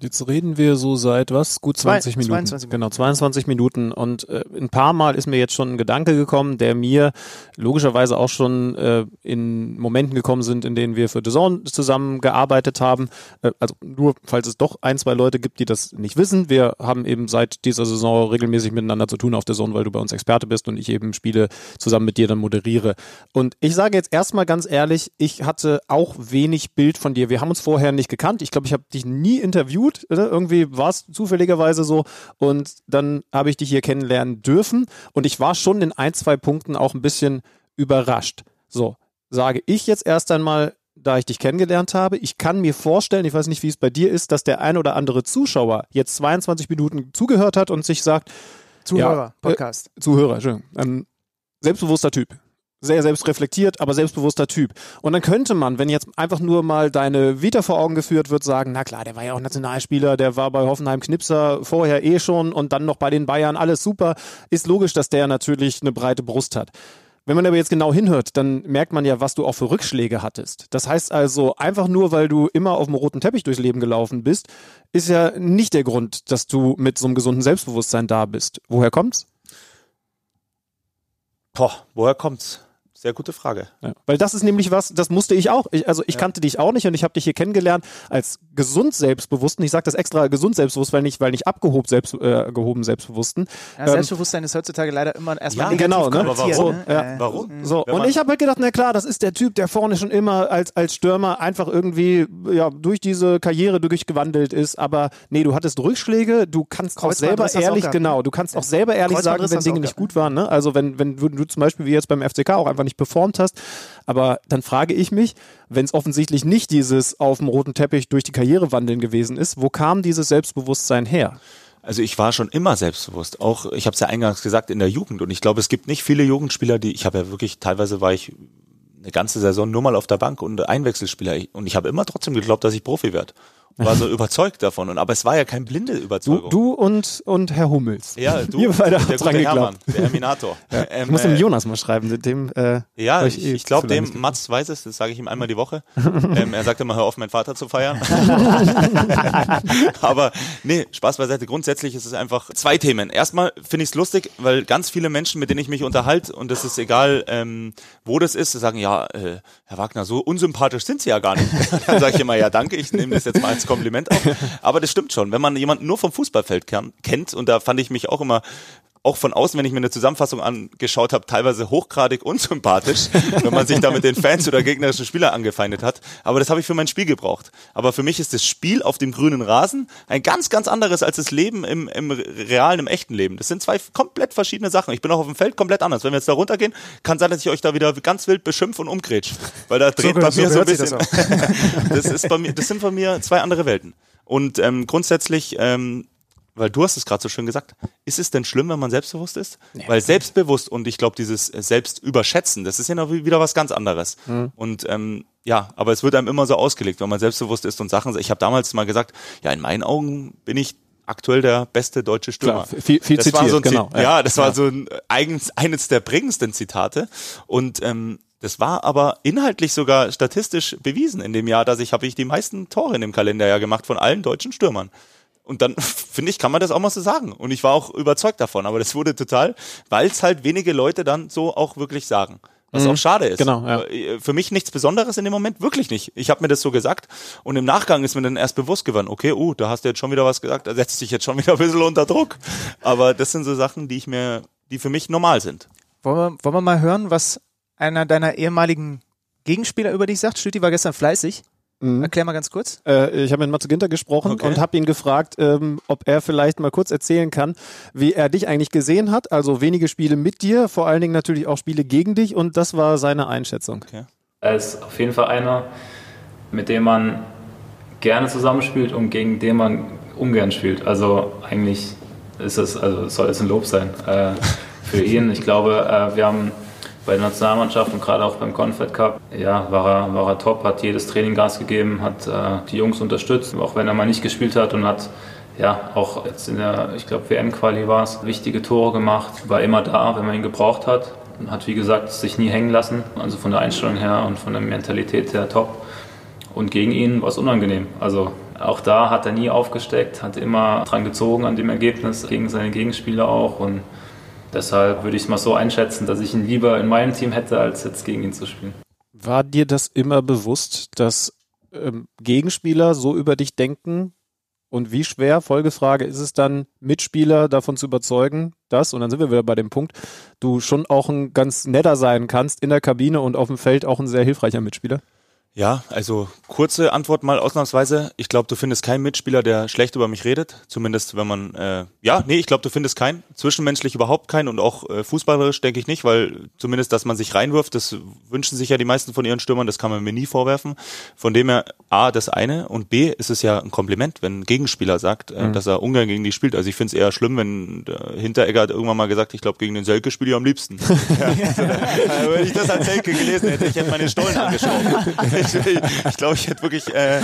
Jetzt reden wir so seit was? Gut 20 Zwei, Minuten. 22 Minuten. Genau, 22 Minuten. Und äh, ein paar Mal ist mir jetzt schon ein Gedanke gekommen, der mir logischerweise auch schon äh, in Momenten gekommen sind, in denen wir für The Zone zusammengearbeitet haben. Äh, also nur, falls es doch ein, zwei Leute gibt, die das nicht wissen. Wir haben eben seit dieser Saison regelmäßig miteinander zu tun auf The Zone, weil du bei uns Experte bist und ich eben Spiele zusammen mit dir dann moderiere. Und ich sage jetzt erstmal ganz ehrlich, ich hatte auch wenig Bild von dir. Wir haben uns vorher nicht gekannt. Ich glaube, ich habe dich nie interviewt gut. Ne? Irgendwie war es zufälligerweise so. Und dann habe ich dich hier kennenlernen dürfen. Und ich war schon in ein, zwei Punkten auch ein bisschen überrascht. So, sage ich jetzt erst einmal, da ich dich kennengelernt habe. Ich kann mir vorstellen, ich weiß nicht, wie es bei dir ist, dass der ein oder andere Zuschauer jetzt 22 Minuten zugehört hat und sich sagt, Zuhörer, ja, Podcast. Äh, Zuhörer, Entschuldigung. Ähm, selbstbewusster Typ sehr selbstreflektiert, aber selbstbewusster Typ. Und dann könnte man, wenn jetzt einfach nur mal deine Vita vor Augen geführt wird, sagen, na klar, der war ja auch Nationalspieler, der war bei Hoffenheim Knipser vorher eh schon und dann noch bei den Bayern, alles super. Ist logisch, dass der natürlich eine breite Brust hat. Wenn man aber jetzt genau hinhört, dann merkt man ja, was du auch für Rückschläge hattest. Das heißt also, einfach nur, weil du immer auf dem roten Teppich durchs Leben gelaufen bist, ist ja nicht der Grund, dass du mit so einem gesunden Selbstbewusstsein da bist. Woher kommt's? Boah, woher kommt's? Sehr gute Frage. Ja, weil das ist nämlich was, das musste ich auch. Ich, also ich ja. kannte dich auch nicht und ich habe dich hier kennengelernt als gesund selbstbewussten. Ich sage das extra gesund selbstbewusst, weil nicht, weil nicht abgehoben selbst, äh, gehoben selbstbewussten. Ja, ähm, Selbstbewusstsein ist heutzutage leider immer erstmal ja, genau, ne? Aber warum? Ne? Ja. Warum? So und ich habe halt gedacht, na klar, das ist der Typ, der vorne schon immer als als Stürmer einfach irgendwie ja durch diese Karriere durchgewandelt ist. Aber nee, du hattest Rückschläge. Du kannst auch selber ehrlich, auch genau, du kannst auch selber ehrlich sagen, wenn Dinge nicht gut waren. Ne? Also wenn wenn du, du zum Beispiel wie jetzt beim FCK auch einfach nicht performt hast. Aber dann frage ich mich, wenn es offensichtlich nicht dieses auf dem roten Teppich durch die Karriere wandeln gewesen ist, wo kam dieses Selbstbewusstsein her? Also ich war schon immer selbstbewusst. Auch, ich habe es ja eingangs gesagt, in der Jugend. Und ich glaube, es gibt nicht viele Jugendspieler, die, ich habe ja wirklich, teilweise war ich eine ganze Saison nur mal auf der Bank und Einwechselspieler. Und ich habe immer trotzdem geglaubt, dass ich Profi werde. War so überzeugt davon. Und, aber es war ja kein blinde Du, Überzeugung. du und, und Herr Hummels. ja, du, Ihr beide der dran Hermann, der Herminator. Ähm, Ich muss dem äh, Jonas mal schreiben, dem äh, Ja, ich, eh ich glaube, dem nicht- Mats weiß es, das sage ich ihm einmal die Woche. ähm, er sagt immer, hör auf, meinen Vater zu feiern. Aber nee, Spaß beiseite. Grundsätzlich ist es einfach zwei Themen. Erstmal finde ich es lustig, weil ganz viele Menschen, mit denen ich mich unterhalte, und das ist egal, ähm, wo das ist, sagen, ja, äh, Herr Wagner, so unsympathisch sind Sie ja gar nicht. Dann sage ich immer, ja, danke, ich nehme das jetzt mal als Kompliment auf. Aber das stimmt schon. Wenn man jemanden nur vom Fußballfeld kennt, und da fand ich mich auch immer auch von außen, wenn ich mir eine Zusammenfassung angeschaut habe, teilweise hochgradig unsympathisch, wenn man sich da mit den Fans oder gegnerischen Spieler angefeindet hat. Aber das habe ich für mein Spiel gebraucht. Aber für mich ist das Spiel auf dem grünen Rasen ein ganz, ganz anderes als das Leben im, im realen, im echten Leben. Das sind zwei komplett verschiedene Sachen. Ich bin auch auf dem Feld komplett anders. Wenn wir jetzt da runtergehen, kann sein, dass ich euch da wieder ganz wild beschimpfe und umgrätsch. Weil da dreht ge- bei so mir so ein bisschen. Das, ist bei mir, das sind bei mir zwei andere Welten. Und ähm, grundsätzlich ähm, weil du hast es gerade so schön gesagt, ist es denn schlimm, wenn man selbstbewusst ist? Weil selbstbewusst und ich glaube, dieses äh, Selbstüberschätzen, das ist ja noch wieder was ganz anderes. Und ähm, ja, aber es wird einem immer so ausgelegt, wenn man selbstbewusst ist und Sachen. Ich habe damals mal gesagt, ja, in meinen Augen bin ich aktuell der beste deutsche Stürmer. Klar, viel- viel das war zitiert, so ein genau, ja. Ja, das war Ja. so ein, eigens, eines der prägendsten Zitate. Und ähm, das war aber inhaltlich sogar statistisch bewiesen in dem Jahr, dass ich habe ich die meisten Tore in dem Kalenderjahr gemacht von allen deutschen Stürmern. Und dann, finde ich, kann man das auch mal so sagen. Und ich war auch überzeugt davon. Aber das wurde total, weil es halt wenige Leute dann so auch wirklich sagen. Was auch schade ist. Genau, ja. Äh, Für mich nichts Besonderes in dem Moment, wirklich nicht. Ich habe mir das so gesagt und im Nachgang ist mir dann erst bewusst geworden, okay, uh, da hast du jetzt schon wieder was gesagt, da setzt dich jetzt schon wieder ein bisschen unter Druck. Aber das sind so Sachen, die ich mir, die für mich normal sind. Wollen wir, wollen wir mal hören, was einer deiner ehemaligen Gegenspieler über dich sagt? Stüti war gestern fleißig. Erklär mal ganz kurz. Äh, ich habe mit Matze Ginter gesprochen Okay. und habe ihn gefragt, ähm, ob er vielleicht mal kurz erzählen kann, wie er dich eigentlich gesehen hat. Also wenige Spiele mit dir, vor allen Dingen natürlich auch Spiele gegen dich und das war seine Einschätzung. Er ist auf jeden Fall einer, mit dem man gerne zusammenspielt und gegen den man ungern spielt. Also eigentlich ist es, also soll es ein Lob sein äh, für ihn. Ich glaube, äh, wir haben bei der Nationalmannschaft und gerade auch beim Confed Cup, ja, war er, war er top, hat jedes Training Gas gegeben, hat äh, die Jungs unterstützt, auch wenn er mal nicht gespielt hat und hat ja, auch jetzt in der, ich glaube, WM-Quali war es, wichtige Tore gemacht, war immer da, wenn man ihn gebraucht hat. Und hat, wie gesagt, sich nie hängen lassen. Also von der Einstellung her und von der Mentalität her top. Und gegen ihn war es unangenehm. Also auch da hat er nie aufgesteckt, hat immer dran gezogen an dem Ergebnis, gegen seine Gegenspieler auch. Und deshalb würde ich es mal so einschätzen, dass ich ihn lieber in meinem Team hätte, als jetzt gegen ihn zu spielen. War dir das immer bewusst, dass ähm, Gegenspieler so über dich denken? Und wie schwer, Folgefrage, ist es dann, Mitspieler davon zu überzeugen, dass, und dann sind wir wieder bei dem Punkt, du schon auch ein ganz netter sein kannst in der Kabine und auf dem Feld auch ein sehr hilfreicher Mitspieler? Ja, also kurze Antwort mal ausnahmsweise. Ich glaube, du findest keinen Mitspieler, der schlecht über mich redet. Zumindest wenn man, äh, ja, nee, ich glaube, du findest keinen. Zwischenmenschlich überhaupt keinen und auch äh, fußballerisch denke ich nicht, weil zumindest, dass man sich reinwirft, das wünschen sich ja die meisten von ihren Stürmern, das kann man mir nie vorwerfen. Von dem her, A, das eine und B, ist es ja ein Kompliment, wenn ein Gegenspieler sagt, äh, dass er Ungarn gegen die spielt. Also ich finde es eher schlimm, wenn der Hinteregger hat irgendwann mal gesagt, ich glaube, gegen den Selke spiele ich am liebsten. ja, also, wenn ich das als Selke gelesen hätte, ich hätte meine Stollen angeschaut. ich ich glaube, ich hätte wirklich, äh,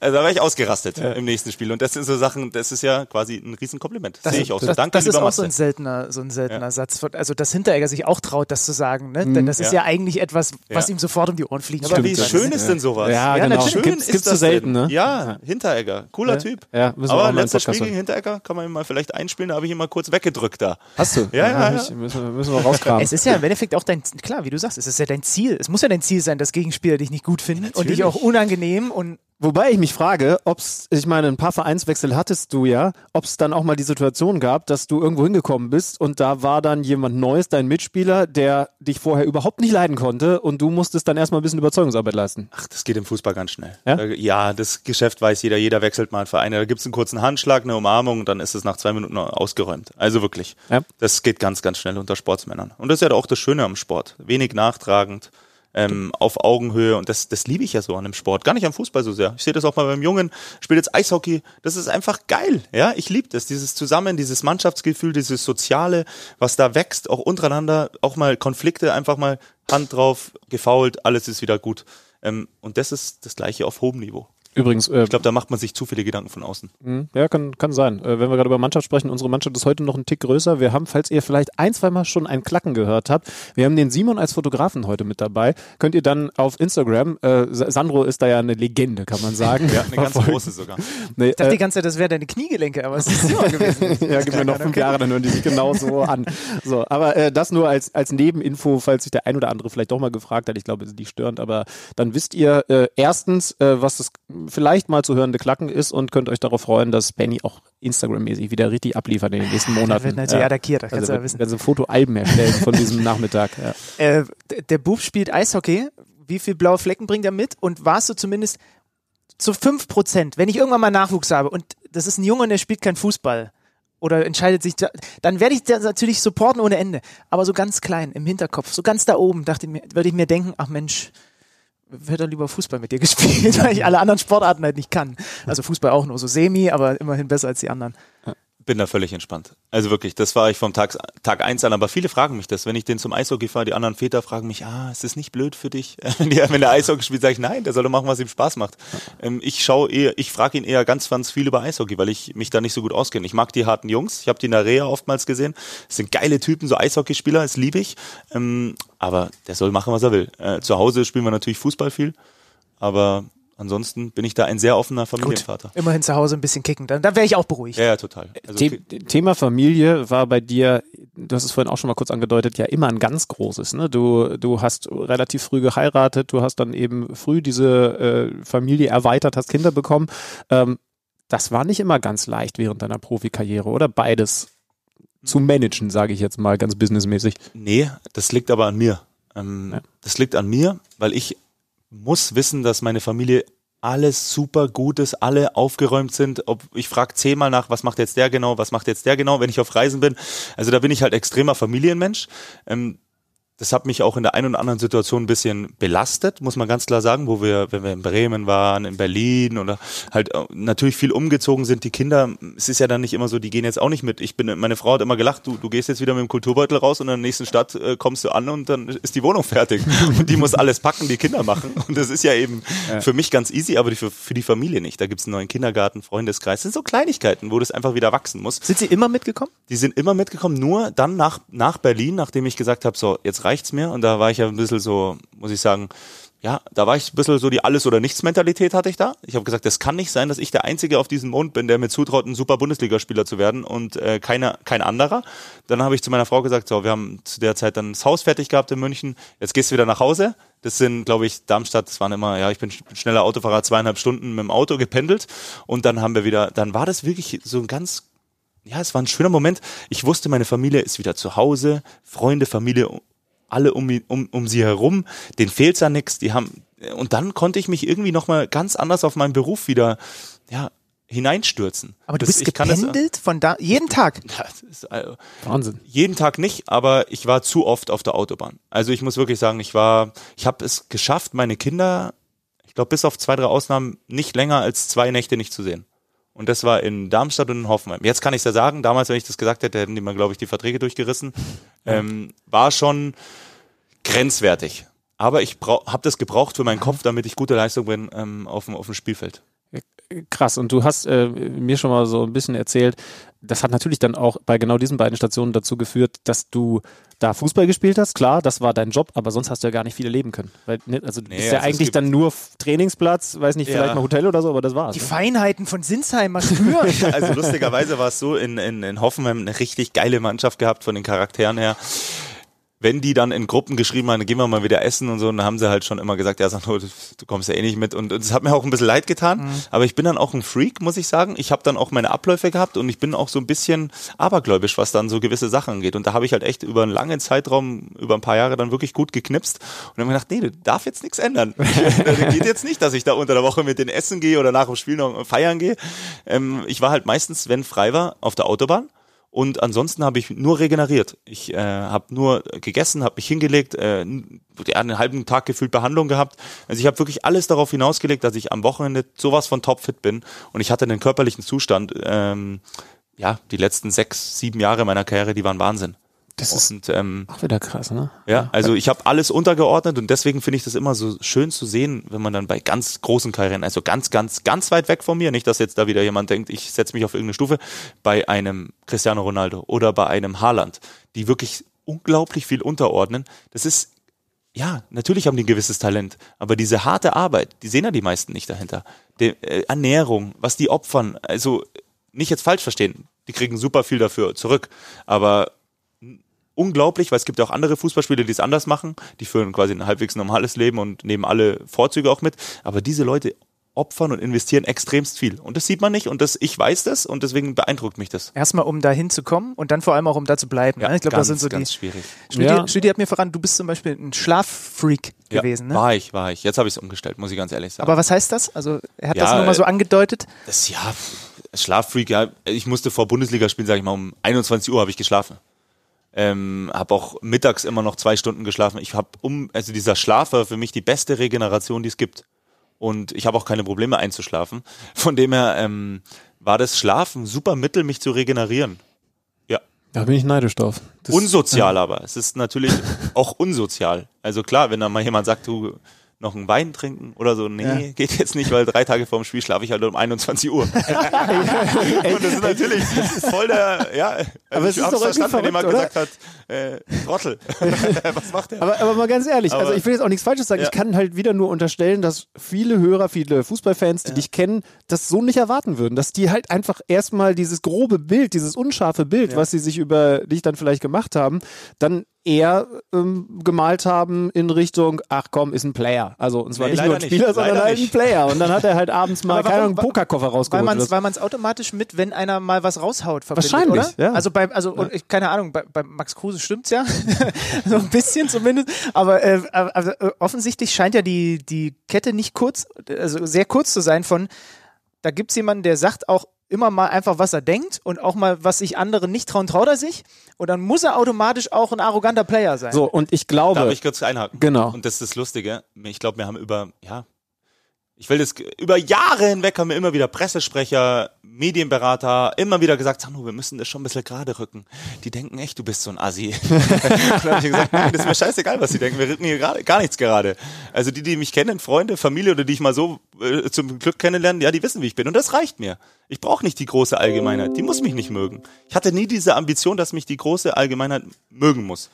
also da wäre ich ausgerastet im nächsten Spiel. Und das sind so Sachen, das ist ja quasi ein Riesenkompliment. Das sehe ich auch so. Das, Danke, das ist lieber auch so ein seltener, so ein seltener Satz. Von, also, dass Hinteregger sich auch traut, das zu sagen, ne? Denn das ist ja, Ja. eigentlich etwas, was Ja. ihm sofort um die Ohren fliegt. Aber wie schön ist denn sowas? Ja, Ja, genau. natürlich. Schön Gibt's, ist gibt's das zu selten, denn? ne? Ja, Hinteregger, cooler Typ. Ja, müssen wir Aber letztes Spiel gegen. Hinteregger kann man ihn mal vielleicht einspielen, da habe ich ihn mal kurz weggedrückt da. Hast du? Ja, ja, Müssen, wir- müssen wir rauskramen. Es ist ja im Endeffekt auch dein, klar, wie du sagst, es ist ja dein Ziel. Es muss ja dein Ziel sein, dass Gegenspieler dich nicht gut finden und dich natürlich. auch unangenehm und Wobei ich mich frage, ob's, ich meine, ein paar Vereinswechsel hattest du ja, ob es dann auch mal die Situation gab, dass du irgendwo hingekommen bist und da war dann jemand Neues, dein Mitspieler, der dich vorher überhaupt nicht leiden konnte und du musstest dann erstmal ein bisschen Überzeugungsarbeit leisten. Ach, das geht im Fußball ganz schnell. Ja? Ja das Geschäft weiß jeder, jeder wechselt mal einen Verein. Da gibt's einen kurzen Handschlag, eine Umarmung und dann ist es nach zwei Minuten ausgeräumt. Also wirklich. Ja. Das geht ganz, ganz schnell unter Sportsmännern. Und das ist ja auch das Schöne am Sport. Wenig nachtragend, ähm, auf Augenhöhe und das, das liebe ich ja so an dem Sport. Gar nicht am Fußball so sehr. Ich sehe das auch mal beim Jungen, spielt jetzt Eishockey. Das ist einfach geil. Ja, ich liebe das. Dieses Zusammen, dieses Mannschaftsgefühl, dieses Soziale, was da wächst, auch untereinander, auch mal Konflikte, einfach mal Hand drauf, gefault, alles ist wieder gut. Ähm, und das ist das Gleiche auf hohem Niveau. Übrigens, äh, Ich glaube, da macht man sich zu viele Gedanken von außen. Mhm. Ja, kann, kann sein. Äh, wenn wir gerade über Mannschaft sprechen, unsere Mannschaft ist heute noch ein Tick größer. Wir haben, falls ihr vielleicht ein, zwei Mal schon ein Klacken gehört habt, wir haben den Simon als Fotografen heute mit dabei. Könnt ihr dann auf Instagram, äh, Sa- Sandro ist da ja eine Legende, kann man sagen. Ja, eine ganz große sogar. Nee, Ich dachte äh, die ganze Zeit, das wäre deine Kniegelenke, aber es ist Simon gewesen. ja, gib mir noch fünf Jahre, dann hören die sich genau so an. So, aber äh, das nur als, als Nebeninfo, falls sich der ein oder andere vielleicht doch mal gefragt hat. Ich glaube, es ist nicht störend, aber dann wisst ihr äh, erstens, äh, was das vielleicht mal zu hörende Klacken ist und könnt euch darauf freuen, dass Benny auch Instagram-mäßig wieder richtig abliefert in den nächsten Monaten. wird natürlich attackiert, das kannst also du ja wissen. werden sie Fotoalben erstellen von diesem Nachmittag. Ja. Äh, der Bub spielt Eishockey. Wie viel blaue Flecken bringt er mit? Und warst du zumindest zu 5%, wenn ich irgendwann mal Nachwuchs habe und das ist ein Junge und der spielt kein Fußball oder entscheidet sich, da- dann werde ich das natürlich supporten ohne Ende. Aber so ganz klein im Hinterkopf, so ganz da oben, dachte ich mir, würde ich mir denken, ach Mensch, wird er lieber Fußball mit dir gespielt, weil ich alle anderen Sportarten halt nicht kann. Also Fußball auch nur so semi, aber immerhin besser als die anderen. Bin da völlig entspannt. Also wirklich, das war ich vom Tag, Tag eins an. Aber viele fragen mich das. Wenn ich den zum Eishockey fahre, die anderen Väter fragen mich, ah, ist das nicht blöd für dich? Wenn der Eishockey spielt, sage ich, nein, der soll doch machen, was ihm Spaß macht. Ähm, ich schaue eher, ich frage ihn eher ganz, ganz viel über Eishockey, weil ich mich da nicht so gut auskenne. Ich mag die harten Jungs. Ich habe die in der Reha oftmals gesehen. Das sind geile Typen, so Eishockeyspieler, das liebe ich. Ähm, aber der soll machen, was er will. Äh, zu Hause spielen wir natürlich Fußball viel. Aber ansonsten bin ich da ein sehr offener Familienvater. Immerhin zu Hause ein bisschen kicken, dann, dann wäre ich auch beruhigt. Ja, ja, total. Also, The Thema Familie war bei dir, du hast es vorhin auch schon mal kurz angedeutet, ja immer ein ganz großes. Ne? Du, du hast relativ früh geheiratet, du hast dann eben früh diese äh, Familie erweitert, hast Kinder bekommen. Ähm, das war nicht immer ganz leicht während deiner Profikarriere, oder? Beides zu managen, sage ich jetzt mal ganz businessmäßig. Nee, das liegt aber an mir. Ähm, Ja. Das liegt an mir, weil ich muss wissen, dass meine Familie alles super gut ist, alle aufgeräumt sind. Ob ich frage zehnmal nach, was macht jetzt der genau, was macht jetzt der genau, wenn ich auf Reisen bin. Also da bin ich halt extremer Familienmensch. Ähm, das hat mich auch in der einen oder anderen Situation ein bisschen belastet, muss man ganz klar sagen, wo wir, wenn wir in Bremen waren, in Berlin oder halt äh, natürlich viel umgezogen sind. Die Kinder, es ist ja dann nicht immer so, die gehen jetzt auch nicht mit. Ich bin, meine Frau hat immer gelacht, du, du gehst jetzt wieder mit dem Kulturbeutel raus und in der nächsten Stadt äh, kommst du an und dann ist die Wohnung fertig. Und die muss alles packen, die Kinder machen. Und das ist ja eben für mich ganz easy, aber für, für die Familie nicht. Da gibt's einen neuen Kindergarten, Freundeskreis. Das sind so Kleinigkeiten, wo das einfach wieder wachsen muss. Sind sie immer mitgekommen? Die sind immer mitgekommen, nur dann nach, nach Berlin, nachdem ich gesagt habe, so, jetzt reicht's mir. Und da war ich ja ein bisschen so, muss ich sagen, ja, da war ich ein bisschen so die Alles- oder Nichts-Mentalität hatte ich da. Ich habe gesagt, das kann nicht sein, dass ich der Einzige auf diesem Mond bin, der mir zutraut, ein super Bundesligaspieler zu werden und äh, keiner, kein anderer. Dann habe ich zu meiner Frau gesagt, so, wir haben zu der Zeit dann das Haus fertig gehabt in München, jetzt gehst du wieder nach Hause. Das sind, glaube ich, Darmstadt, das waren immer, ja, ich bin sch- schneller Autofahrer, zweieinhalb Stunden mit dem Auto gependelt. Und dann haben wir wieder, dann war das wirklich so ein ganz ja, es war ein schöner Moment. Ich wusste, meine Familie ist wieder zu Hause, Freunde, Familie, alle um, um, um sie herum, denen fehlt's an nichts, die haben, und dann konnte ich mich irgendwie nochmal ganz anders auf meinen Beruf wieder, ja, hineinstürzen. Aber du Das- bist ich kann das- gependelt von da, jeden Tag. Ja, das ist, äh, Wahnsinn. jeden Tag nicht, aber ich war zu oft auf der Autobahn. Also ich muss wirklich sagen, ich war, ich habe es geschafft, meine Kinder, ich glaube bis auf zwei, drei Ausnahmen, nicht länger als zwei Nächte nicht zu sehen. Und das war in Darmstadt und in Hoffenheim. Jetzt kann ich ja sagen, damals, wenn ich das gesagt hätte, hätten die mal, glaube ich, die Verträge durchgerissen. Ähm, war schon grenzwertig. Aber ich habe das gebraucht für meinen Kopf, damit ich gute Leistung bin ähm, auf, dem, auf dem Spielfeld. Krass. Und du hast äh, mir schon mal so ein bisschen erzählt, das hat natürlich dann auch bei genau diesen beiden Stationen dazu geführt, dass du da Fußball gespielt hast. Klar, das war dein Job, aber sonst hast du ja gar nicht viele leben können. Weil, ne, also du Nee, bist ja also eigentlich dann nur Trainingsplatz, weiß nicht, Ja. vielleicht mal Hotel oder so, aber das war's. Die ne? Feinheiten von Sinsheim mal spüren. Also lustigerweise war es so, in, in, in Hoffenheim eine richtig geile Mannschaft gehabt von den Charakteren her. Wenn die dann in Gruppen geschrieben haben, gehen wir mal wieder essen und so, und dann haben sie halt schon immer gesagt, ja, Sandro, du, kommst ja eh nicht mit. Und es hat mir auch ein bisschen leid getan. Aber ich bin dann auch ein Freak, muss ich sagen. Ich habe dann auch meine Abläufe gehabt und ich bin auch so ein bisschen abergläubisch, was dann so gewisse Sachen angeht. Und da habe ich halt echt über einen langen Zeitraum, über ein paar Jahre dann wirklich gut geknipst. Und dann gedacht, nee, du darf jetzt nichts ändern. das geht jetzt nicht, dass ich da unter der Woche mit den Essen gehe oder nach dem Spiel noch feiern gehe. Ähm, ich war halt meistens, wenn frei war, auf der Autobahn. Und ansonsten habe ich nur regeneriert. Ich äh, habe nur gegessen, habe mich hingelegt, äh, einen halben Tag gefühlt Behandlung gehabt. Also ich habe wirklich alles darauf hinausgelegt, dass ich am Wochenende sowas von topfit bin. Und ich hatte einen körperlichen Zustand, ähm, ja, die letzten sechs, sieben Jahre meiner Karriere, die waren Wahnsinn. Das ist und ähm, auch wieder krass, ne? ja, also ich habe alles untergeordnet und deswegen finde ich das immer so schön zu sehen, wenn man dann bei ganz großen Karrieren, also ganz, ganz, ganz weit weg von mir, nicht, dass jetzt da wieder jemand denkt, ich setze mich auf irgendeine Stufe, bei einem Cristiano Ronaldo oder bei einem Haaland, die wirklich unglaublich viel unterordnen. Das ist ja, natürlich haben die ein gewisses Talent, aber diese harte Arbeit, die sehen ja die meisten nicht dahinter. Die, äh, Ernährung, was die opfern, also nicht jetzt falsch verstehen, die kriegen super viel dafür zurück, aber unglaublich, weil es gibt ja auch andere Fußballspieler, die es anders machen, die führen quasi ein halbwegs normales Leben und nehmen alle Vorzüge auch mit, aber diese Leute opfern und investieren extremst viel und das sieht man nicht und das ich weiß das und deswegen beeindruckt mich das. Erstmal, um da hinzukommen und dann vor allem auch, um da zu bleiben. ne? Ich glaube, das sind so die. ganz schwierig. Studi, Ja. Studi hat mir verraten, du bist zum Beispiel ein Schlaffreak gewesen, ne? War ich, war ich. Jetzt habe ich es umgestellt, muss ich ganz ehrlich sagen. Aber was heißt das? Also, er hat das Ja, nur mal so äh, angedeutet. Das ja, Schlaffreak, ja, ich musste vor Bundesliga spielen, sage ich mal, um 21 Uhr habe ich geschlafen. Ähm, habe auch mittags immer noch zwei Stunden geschlafen. Ich habe um, also dieser Schlaf war für mich die beste Regeneration, die es gibt. Und ich habe auch keine Probleme einzuschlafen. Von dem her ähm, war das Schlafen ein super Mittel, mich zu regenerieren. Ja. Da bin ich neidisch drauf. Das- Unsozial aber. Es ist natürlich auch unsozial. Also klar, wenn da mal jemand sagt, du noch einen Wein trinken oder so, nee, geht jetzt nicht, weil drei Tage vorm Spiel schlafe ich halt um 21 Uhr. Und das ist natürlich voll der, ja, also Aber es ich ist hab's verstanden, wenn jemand gesagt hat, äh, Trottel. Was macht der? Aber, aber mal ganz ehrlich, also Aber- ich will jetzt auch nichts Falsches sagen. Ja. Ich kann halt wieder nur unterstellen, dass viele Hörer, viele Fußballfans, die dich kennen, das so nicht erwarten würden. Dass die halt einfach erstmal dieses grobe Bild, dieses unscharfe Bild, was sie sich über dich dann vielleicht gemacht haben, dann eher ähm, gemalt haben in Richtung, ach komm, ist ein Player. Also und zwar Nee, nicht nur ein Spieler, nicht. sondern Leider halt ein. Player. Und dann hat er halt abends mal, keine warum- Ahnung, einen Pokerkoffer Weil rausgeholt. man oder es weil automatisch mit, wenn einer mal was raushaut, verbindet, Wahrscheinlich, oder? ja. Also bei, also und ich, keine Ahnung, bei, bei Max Kruse stimmt's ja, so ein bisschen zumindest. Aber äh, also, äh, offensichtlich scheint ja die die Kette nicht kurz, also sehr kurz zu sein. Von da gibt's jemanden, der sagt auch immer mal einfach, was er denkt und auch mal, was sich andere nicht trauen, traut er sich. Und dann muss er automatisch auch ein arroganter Player sein. So, und ich glaube, Darf ich kurz einhaken? Genau. Und das ist das Lustige. Ich glaube, wir haben über, ja, ich will das, über Jahre hinweg haben wir immer wieder Pressesprecher, Medienberater, immer wieder gesagt, Sandro, wir müssen das schon ein bisschen gerade rücken. Die denken echt, du bist so ein Assi. Dann habe ich gesagt, nein, das ist mir scheißegal, was sie denken. Wir rücken hier gerade, gar nichts gerade. Also die, die mich kennen, Freunde, Familie oder die ich mal so äh, zum Glück kennenlernen, ja, die wissen, wie ich bin. Und das reicht mir. Ich brauche nicht die große Allgemeinheit. Die muss mich nicht mögen. Ich hatte nie diese Ambition, dass mich die große Allgemeinheit mögen muss.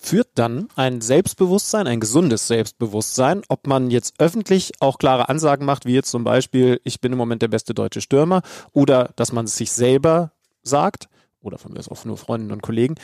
Führt dann ein Selbstbewusstsein, ein gesundes Selbstbewusstsein, ob man jetzt öffentlich auch klare Ansagen macht, wie jetzt zum Beispiel, ich bin im Moment der beste deutsche Stürmer, oder dass man es sich selber sagt, oder von mir aus auch nur Freundinnen und Kollegen,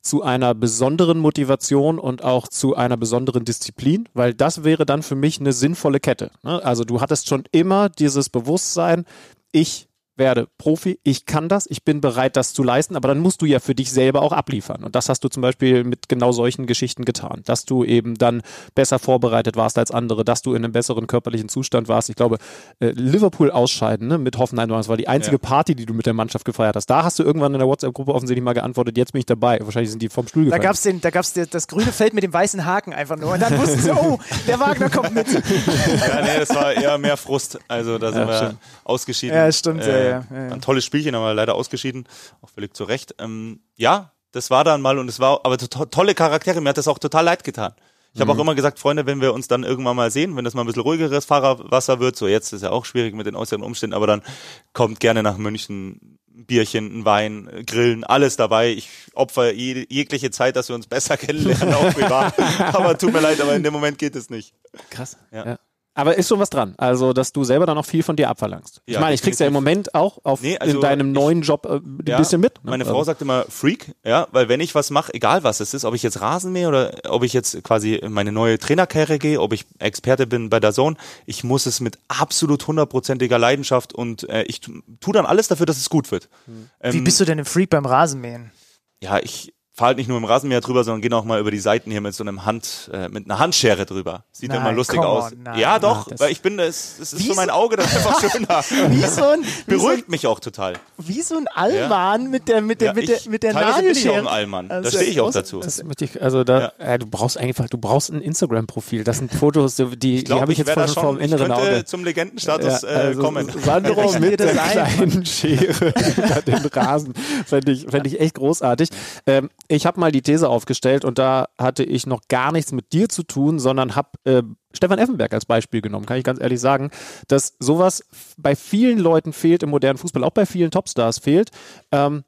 zu einer besonderen Motivation und auch zu einer besonderen Disziplin, weil das wäre dann für mich eine sinnvolle Kette. ne? Also du hattest schon immer dieses Bewusstsein, ich werde Profi, ich kann das, ich bin bereit, das zu leisten, aber dann musst du ja für dich selber auch abliefern. Und das hast du zum Beispiel mit genau solchen Geschichten getan, dass du eben dann besser vorbereitet warst als andere, dass du in einem besseren körperlichen Zustand warst. Ich glaube, äh, Liverpool ausscheiden ne, mit Hoffenheim, das war die einzige Ja. Party, die du mit der Mannschaft gefeiert hast. Da hast du irgendwann in der WhatsApp-Gruppe offensichtlich mal geantwortet, jetzt bin ich dabei. Wahrscheinlich sind die vom Stuhl Da gefallen. gab's den, da gab's der, das grüne Feld mit dem weißen Haken einfach nur. Und dann wussten sie, oh, der Wagner kommt mit. Ja, nee, das war eher mehr Frust. Also da sind Ja, wir stimmt. ausgeschieden. Ja, stimmt, ja, Äh, ja, ja, ja. Ein tolles Spielchen, aber leider ausgeschieden. Auch völlig zu Recht. Ähm, ja, das war dann mal und es war aber to tolle Charaktere. Mir hat das auch total leid getan. Ich habe auch immer gesagt, Freunde, wenn wir uns dann irgendwann mal sehen, wenn das mal ein bisschen ruhigeres Fahrerwasser wird, so jetzt ist ja auch schwierig mit den äußeren Umständen, aber dann kommt gerne nach München ein Bierchen, ein Wein, äh, Grillen, alles dabei. Ich opfer je jegliche Zeit, dass wir uns besser kennenlernen, auch privat. aber tut mir leid, aber in dem Moment geht es nicht. Krass. Ja. Aber ist schon was dran. Also, dass du selber dann auch viel von dir abverlangst. Ich Ja, meine, ich krieg's ja im Moment auch auf Nee, also in deinem ich- neuen Job äh, ein Ja, bisschen mit. ne? Meine Also- Frau sagt immer Freak, ja, weil wenn ich was mache, egal was es ist, ob ich jetzt Rasenmäher oder ob ich jetzt quasi in meine neue Trainerkarriere gehe, ob ich Experte bin bei der Zone, ich muss es mit absolut hundertprozentiger Leidenschaft und äh, ich tu tu dann alles dafür, dass es gut wird. Ähm, Wie bist du denn ein Freak beim Rasenmähen? ja, ich fahre halt nicht nur im Rasenmäher drüber, sondern gehe auch mal über die Seiten hier mit so einem Hand, äh, mit einer Handschere drüber. Sieht Nein, immer lustig come aus. on, nein. ja, doch, weil ich bin, es, es ist für mein so- Auge das einfach schöner. Wie so ein, wie so ein, Beruhigt mich auch total. wie so ein Allmann mit der, mit der, Ja, mit der, ich- mit der teilweise bin ich Nagelschere. auch ein Allmann. Da Also, stehe ich auch dazu. Das möchte ich, also da, äh, du brauchst einfach, du brauchst ein Instagram-Profil. Das sind Fotos, die, die glaub, habe ich jetzt wär da von, vom ich inneren könnte Auge. zum Legendenstatus Ja, äh, also kommen. Sandro mit der ein, kleinen Schere über den Rasen. Fände ich, fänd ich echt großartig. Ähm, ich habe mal die These aufgestellt und da hatte ich noch gar nichts mit dir zu tun, sondern habe äh, Stefan Effenberg als Beispiel genommen, kann ich ganz ehrlich sagen, dass sowas bei vielen Leuten fehlt im modernen Fußball, auch bei vielen Topstars fehlt. Ähm,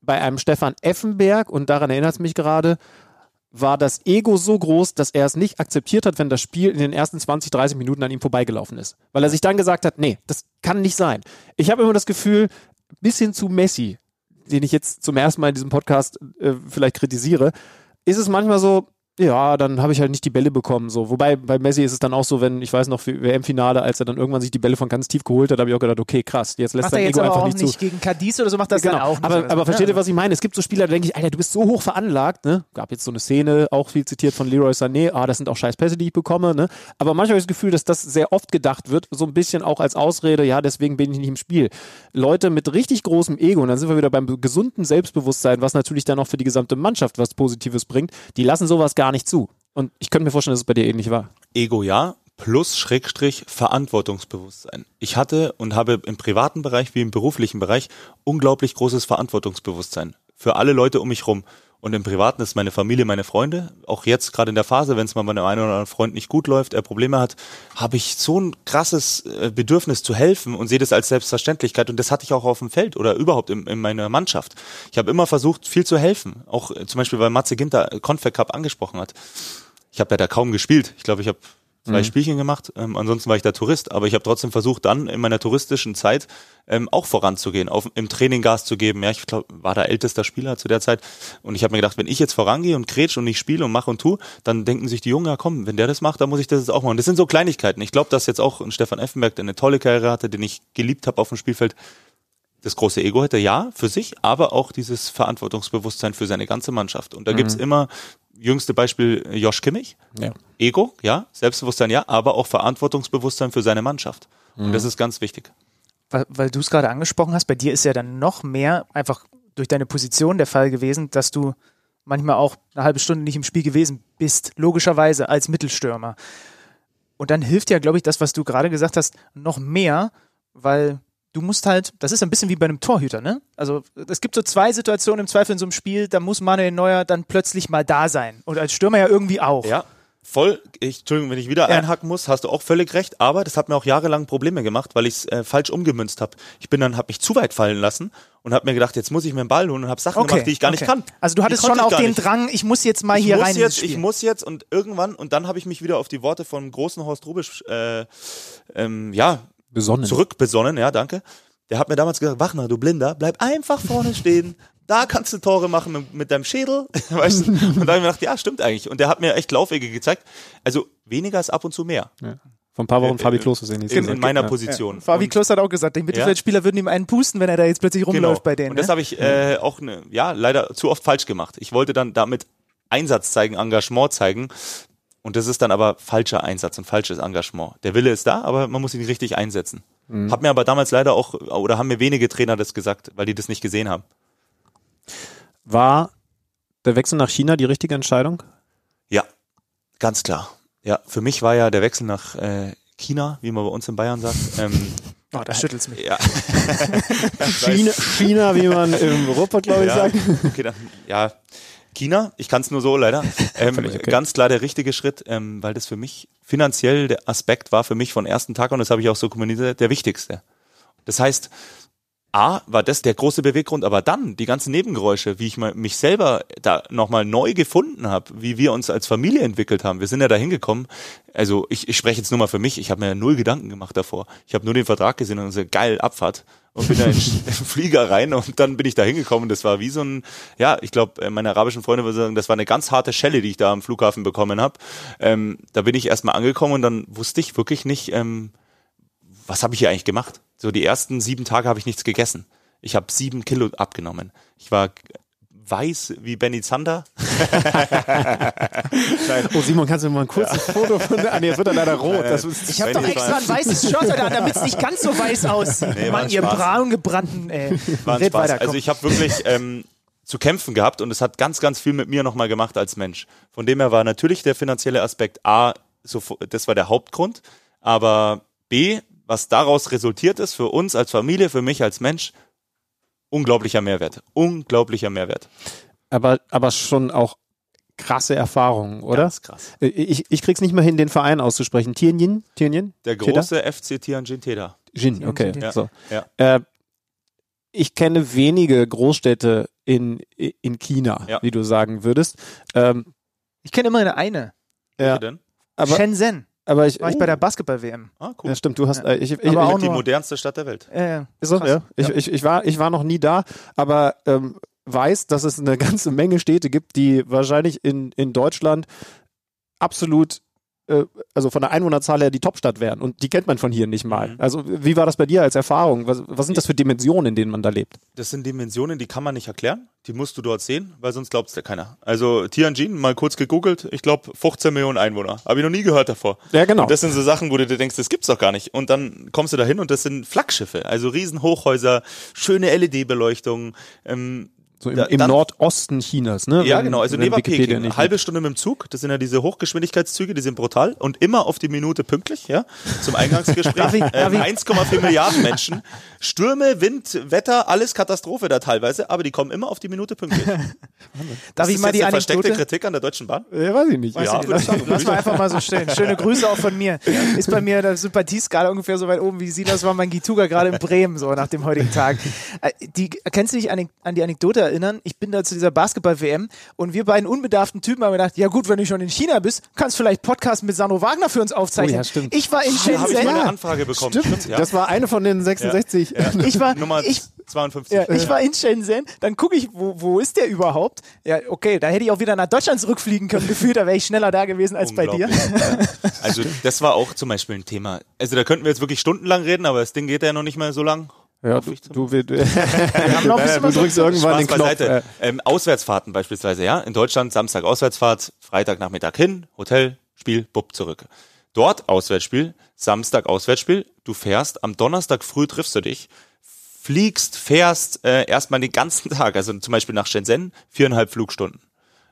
bei einem Stefan Effenberg, und daran erinnert es mich gerade, war das Ego so groß, dass er es nicht akzeptiert hat, wenn das Spiel in den ersten 20, 30 Minuten an ihm vorbeigelaufen ist. Weil er sich dann gesagt hat, nee, das kann nicht sein. Ich habe immer das Gefühl, bis hin zu Messi, den ich jetzt zum ersten Mal in diesem Podcast äh, vielleicht kritisiere, ist es manchmal so, ja, dann habe ich halt nicht die Bälle bekommen. So. Wobei bei Messi ist es dann auch so, wenn, ich weiß noch, für WM-Finale, als er dann irgendwann sich die Bälle von ganz tief geholt hat, habe ich auch gedacht, okay, krass, jetzt lässt Macht sein er jetzt Ego aber einfach auch nicht, nicht zu. gegen Cadiz oder so macht das Genau, dann auch nicht. aber, so. aber versteht Ja. ihr, was ich meine? Es gibt so Spieler, da denke ich, Alter, du bist so hoch veranlagt, ne? Gab jetzt so eine Szene, auch viel zitiert von Leroy Sané, ah, das sind auch scheiß Pässe, die ich bekomme, ne? Aber manchmal habe ich das Gefühl, dass das sehr oft gedacht wird, so ein bisschen auch als Ausrede, ja, deswegen bin ich nicht im Spiel. Leute mit richtig großem Ego, und dann sind wir wieder beim gesunden Selbstbewusstsein, was natürlich dann auch für die gesamte Mannschaft was Positives bringt, die lassen sowas gar nicht zu. Und ich könnte mir vorstellen, dass es bei dir ähnlich war. Ego ja, plus Schrägstrich Verantwortungsbewusstsein. Ich hatte und habe im privaten Bereich wie im beruflichen Bereich unglaublich großes Verantwortungsbewusstsein für alle Leute um mich rum. Und im Privaten ist meine Familie, meine Freunde. Auch jetzt gerade in der Phase, wenn es mal bei einem einen oder anderen Freund nicht gut läuft, er Probleme hat, habe ich so ein krasses äh, Bedürfnis zu helfen und sehe das als Selbstverständlichkeit. Und das hatte ich auch auf dem Feld oder überhaupt in, in meiner Mannschaft. Ich habe immer versucht, viel zu helfen. Auch äh, zum Beispiel, weil Matze Ginter äh, Confed Cup angesprochen hat. Ich habe ja da kaum gespielt. Ich glaube, ich habe zwei Spielchen gemacht. Ähm, ansonsten war ich da Tourist, aber ich habe trotzdem versucht, dann in meiner touristischen Zeit ähm, auch voranzugehen, auf, im Training Gas zu geben. Ja, ich glaube, war da ältester Spieler zu der Zeit. Und ich habe mir gedacht, wenn ich jetzt vorangehe und kretsch und nicht spiele und mache und tu, dann denken sich die Jungen, ja komm, wenn der das macht, dann muss ich das jetzt auch machen. Das sind so Kleinigkeiten. Ich glaube, dass jetzt auch ein Stefan Effenberg, der eine tolle Karriere hatte, den ich geliebt habe auf dem Spielfeld, das große Ego hätte, ja, für sich, aber auch dieses Verantwortungsbewusstsein für seine ganze Mannschaft. Und da gibt's immer, jüngste Beispiel äh, Josh Kimmich, Ja. Ego, ja, Selbstbewusstsein, ja, aber auch Verantwortungsbewusstsein für seine Mannschaft. Und das ist ganz wichtig. weil, weil du es gerade angesprochen hast, bei dir ist ja dann noch mehr einfach durch deine Position der Fall gewesen, dass du manchmal auch eine halbe Stunde nicht im Spiel gewesen bist, logischerweise als Mittelstürmer. Und dann hilft ja, glaube ich, das, was du gerade gesagt hast, noch mehr, weil du musst halt, das ist ein bisschen wie bei einem Torhüter, ne? Also es gibt so zwei Situationen im Zweifel in so einem Spiel, da muss Manuel Neuer dann plötzlich mal da sein. Und als Stürmer ja irgendwie auch. Ja, voll. Ich, Entschuldigung, wenn ich wieder Ja. einhaken muss, hast du auch völlig recht. Aber das hat mir auch jahrelang Probleme gemacht, weil ich es äh, falsch umgemünzt habe. Ich bin dann, habe mich zu weit fallen lassen und habe mir gedacht, jetzt muss ich mir den Ball holen und habe Sachen gemacht, die ich gar nicht okay. kann. Also du hattest schon auch den nicht. Drang, ich muss jetzt mal ich hier muss rein jetzt, ich muss jetzt und irgendwann und dann habe ich mich wieder auf die Worte vom großen Horst Rubisch äh, ähm, ja Besonnen. zurückbesonnen, ja, danke. Der hat mir damals gesagt, Wachner, du Blinder, bleib einfach vorne stehen. Da kannst du Tore machen mit, mit deinem Schädel. Weißt du? Und da habe ich mir gedacht, ja, stimmt eigentlich. Und der hat mir echt Laufwege gezeigt. Also weniger ist ab und zu mehr. Vor ein paar Wochen Äh, Fabi äh, Klos zu sehen. In, in meiner Position. Fabi Und- Klos hat auch gesagt, die Mittelfeldspieler würden ihm einen pusten, wenn er da jetzt plötzlich rumläuft bei denen. Genau. Und das ne? habe ich äh, auch ne, ja leider zu oft falsch gemacht. Ich wollte dann damit Einsatz zeigen, Engagement zeigen. Und das ist dann aber falscher Einsatz und falsches Engagement. Der Wille ist da, aber man muss ihn richtig einsetzen. Mhm. Hat mir aber damals leider auch, oder haben mir wenige Trainer das gesagt, weil die das nicht gesehen haben. War der Wechsel nach China die richtige Entscheidung? Ja, ganz klar. Ja, für mich war ja der Wechsel nach äh, China, wie man bei uns in Bayern sagt. Ähm, oh, da schüttelt's mich. ja. China, China, wie man im Ruhrpott, glaube ich, ja, sagt. okay, dann, ja, China, ich kann es nur so leider. Ähm, okay. Ganz klar der richtige Schritt, ähm, weil das für mich finanziell der Aspekt war für mich von ersten Tag und das habe ich auch so kommuniziert, der wichtigste. Das heißt, A, war das der große Beweggrund, aber dann die ganzen Nebengeräusche, wie ich mal, mich selber da nochmal neu gefunden habe, wie wir uns als Familie entwickelt haben. Wir sind ja da hingekommen. Also ich, ich spreche jetzt nur mal für mich, ich habe mir null Gedanken gemacht davor. Ich habe nur den Vertrag gesehen und so geil Abfahrt und bin da in den Flieger rein und dann bin ich da hingekommen. Das war wie so ein, ja, ich glaube, meine arabischen Freunde würden sagen, das war eine ganz harte Schelle, die ich da am Flughafen bekommen habe. Ähm, da bin ich erstmal angekommen und dann wusste ich wirklich nicht, ähm, was habe ich hier eigentlich gemacht? So die ersten sieben Tage habe ich nichts gegessen. Ich habe sieben Kilo abgenommen. Ich war weiß wie Benny Zander. Oh, Simon, kannst du mir mal ein kurzes Foto von. Ah, nee, jetzt wird er leider rot. Das ist, Ich habe doch extra ein weißes Shirt an, damit es nicht ganz so weiß aussieht. Nee, Mann, ihr braun gebrannten, ey. War ein Red Spaß. weiter, also ich habe wirklich ähm, zu kämpfen gehabt und es hat ganz, ganz viel mit mir nochmal gemacht als Mensch. Von dem her war natürlich der finanzielle Aspekt A, so, das war der Hauptgrund, aber B, was daraus resultiert ist für uns als Familie, für mich als Mensch, unglaublicher Mehrwert. Unglaublicher Mehrwert. aber, aber schon auch krasse Erfahrungen, oder? Ganz krass. Ich, ich krieg's nicht mal hin, den Verein auszusprechen. Tianjin? Tianjin? Der Teda? große FC Tianjin Teda. Jin, okay. Ja. So. Ja. Äh, ich kenne wenige Großstädte in, in China, Ja. wie du sagen würdest. Ähm, Ich kenne immerhin eine. ja, Welche denn? aber, Shenzhen. Aber ich, War ich bei der Basketball-WM. Ah, cool. ja, stimmt, du hast, Ja. äh, ich, ich, Aber auch Mit die modernste Stadt der Welt. Ja, ja. Ist so, ja. Ich. Ich, ich, war, ich war noch nie da, aber ähm, weiß, dass es eine ganze Menge Städte gibt, die wahrscheinlich in, in Deutschland absolut, äh, also von der Einwohnerzahl her die Topstadt wären. Und die kennt man von hier nicht mal. Mhm. Also wie war das bei dir als Erfahrung? Was, was sind das für Dimensionen, in denen man da lebt? Das sind Dimensionen, die kann man nicht erklären. Die musst du dort sehen, weil sonst glaubst dir keiner. Also Tianjin, mal kurz gegoogelt, ich glaube 15 Millionen Einwohner. Habe ich noch nie gehört davor. Ja, genau. Und das sind so Sachen, wo du dir denkst, das gibt's doch gar nicht. Und dann kommst du da hin und das sind Flaggschiffe, also Riesenhochhäuser, schöne LED-Beleuchtung. Ähm, So im, Da- im Nordosten Chinas, ne? ja, Wenn- genau, also neben Peking. nicht- Halbe Stunde mit dem Zug, das sind ja diese Hochgeschwindigkeitszüge, die sind brutal und immer auf die Minute pünktlich, ja, zum Eingangsgespräch. Ähm, ich- 1,4 Milliarden Menschen. Stürme, Wind, Wetter, alles Katastrophe da teilweise, aber die kommen immer auf die Minute pünktlich. Darf Das ich ist mal die eine versteckte? Kritik an der Deutschen Bahn? Ja, weiß ich nicht. Weiß Ja, ich nicht, lass, lass mal einfach mal so stehen. Schöne Grüße auch von mir. Ist bei mir der Sympathieskala ungefähr so weit oben wie Silas war mein Gituga gerade in Bremen, so nach dem heutigen Tag. Äh, Die, kannst du dich an die Anekdote erinnern? Ich bin da zu dieser Basketball-WM und wir beiden unbedarften Typen haben gedacht, ja gut, wenn du schon in China bist, kannst du vielleicht Podcast mit Sandro Wagner für uns aufzeichnen. Oh ja, stimmt. Ich war in Da habe ich mal Shenzhen. eine Anfrage bekommen. Stimmt, ja. das war eine von den 66. Ich war, Nummer ich, 52. Ja, ich war in Shenzhen, dann gucke ich, wo, wo ist der überhaupt? Ja, okay, da hätte ich auch wieder nach Deutschland zurückfliegen können, gefühlt, da wäre ich schneller da gewesen als bei dir. Ja. Also das war auch zum Beispiel ein Thema. Also da könnten wir jetzt wirklich stundenlang reden, aber das Ding geht ja noch nicht mehr so lang. Ja, du, ich du, du, Wir haben noch ein bisschen du was drückst irgendwann Spaß den Knopf. äh, Ähm, Auswärtsfahrten beispielsweise, ja. In Deutschland Samstag Auswärtsfahrt, Freitagnachmittag hin, Hotel, Spiel, Bub zurück. Dort Auswärtsspiel, Samstag Auswärtsspiel. Du fährst, am Donnerstag früh triffst du dich, fliegst, fährst äh, erstmal den ganzen Tag, also zum Beispiel nach Shenzhen, viereinhalb Flugstunden.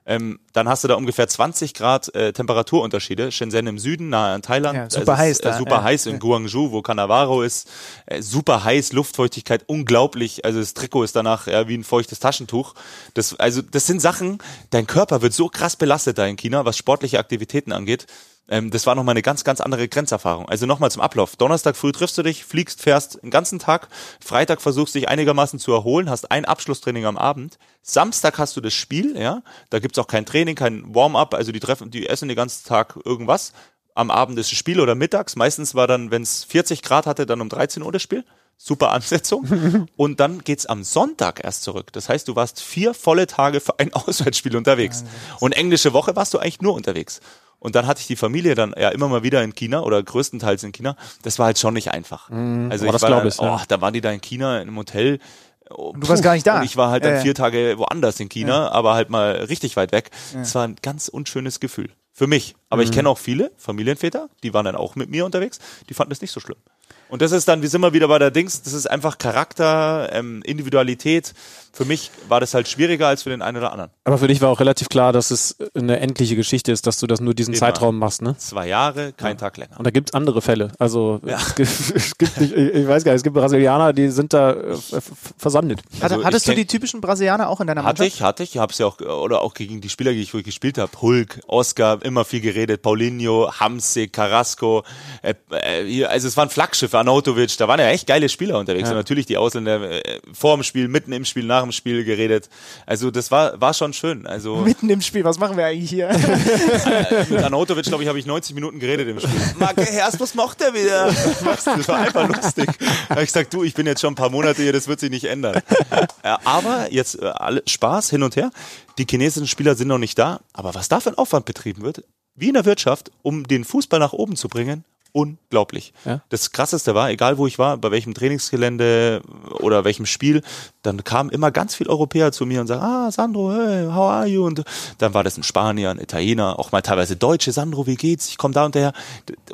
Ähm, dann hast du da ungefähr 20 Grad äh, Temperaturunterschiede. Shenzhen im Süden, nahe an Thailand. Ja, super heiß Äh, da, super ja. heiß in Guangzhou, wo Cannavaro ist. Äh, super heiß, Luftfeuchtigkeit, unglaublich. Also das Trikot ist danach ja, wie ein feuchtes Taschentuch. Das, also das sind Sachen, dein Körper wird so krass belastet da in China, was sportliche Aktivitäten angeht. Ähm, das war nochmal eine ganz, ganz andere Grenzerfahrung. Also nochmal zum Ablauf. Donnerstag früh triffst du dich, fliegst, fährst den ganzen Tag. Freitag versuchst dich einigermaßen zu erholen, hast ein Abschlusstraining am Abend. Samstag hast du das Spiel, ja. Da gibt's auch kein Training, kein Warm-up. Also die treffen, die essen den ganzen Tag irgendwas. Am Abend ist das Spiel oder mittags. Meistens war dann, wenn es 40 Grad hatte, dann um 13 Uhr das Spiel. Super Ansetzung. Und dann geht's am Sonntag erst zurück. Das heißt, du warst vier volle Tage für ein Auswärtsspiel unterwegs. Und englische Woche warst du eigentlich nur unterwegs. Und dann hatte ich die Familie dann ja immer mal wieder in China oder größtenteils in China. Das war halt schon nicht einfach. Also aber ich das war glaub dann, ich, oh, da waren die da in China in einem Hotel. Oh, du warst gar nicht da. Und ich war halt dann Ja, ja. vier Tage woanders in China, aber halt mal richtig weit weg. Das war ein ganz unschönes Gefühl. Für mich. Aber Mhm. ich kenne auch viele Familienväter, die waren dann auch mit mir unterwegs, die fanden es nicht so schlimm. Und das ist dann, wir sind mal wieder bei der Dings, das ist einfach Charakter, ähm, Individualität. Für mich war das halt schwieriger als für den einen oder anderen. Aber für dich war auch relativ klar, dass es eine endliche Geschichte ist, dass du das nur diesen Immer. Zeitraum machst, ne? Zwei Jahre, kein Tag länger. Und da gibt's andere Fälle. Also es, gibt, es gibt nicht, ich ich weiß gar nicht, es gibt Brasilianer, die sind da äh, versandet. Hatte, Also hattest ich du die typischen Brasilianer auch in deiner Hatte Mannschaft? ich, hatte ich, hab's ja auch, oder auch gegen die Spieler, die ich wirklich gespielt habe. Hulk, Oscar, immer viel geredet, Paulinho, Hamsik, Carrasco, äh, äh, also es waren Flaggschiffe, Arnautovic, da waren ja echt geile Spieler unterwegs. Und natürlich die Ausländer äh, vor dem Spiel, mitten im Spiel, nach dem Spiel geredet. Also das war, war schon schön. Also Mitten im Spiel, was machen wir eigentlich hier? mit Arnautovic, glaube ich, habe ich 90 Minuten geredet im Spiel. Marke Herst, was macht der wieder? Das war einfach lustig. Da habe ich gesagt, du, ich bin jetzt schon ein paar Monate hier, das wird sich nicht ändern. Ja, aber jetzt äh, alle, Spaß hin und her. Die chinesischen Spieler sind noch nicht da. Aber was da für ein Aufwand betrieben wird, wie in der Wirtschaft, um den Fußball nach oben zu bringen, unglaublich. Ja. Das Krasseste war, egal wo ich war, bei welchem Trainingsgelände oder welchem Spiel, dann kamen immer ganz viele Europäer zu mir und sagen, ah, Sandro, hey, how are you? Und dann war das ein Spanier, ein Italiener, auch mal teilweise Deutsche, Sandro, wie geht's? Ich komme da und daher.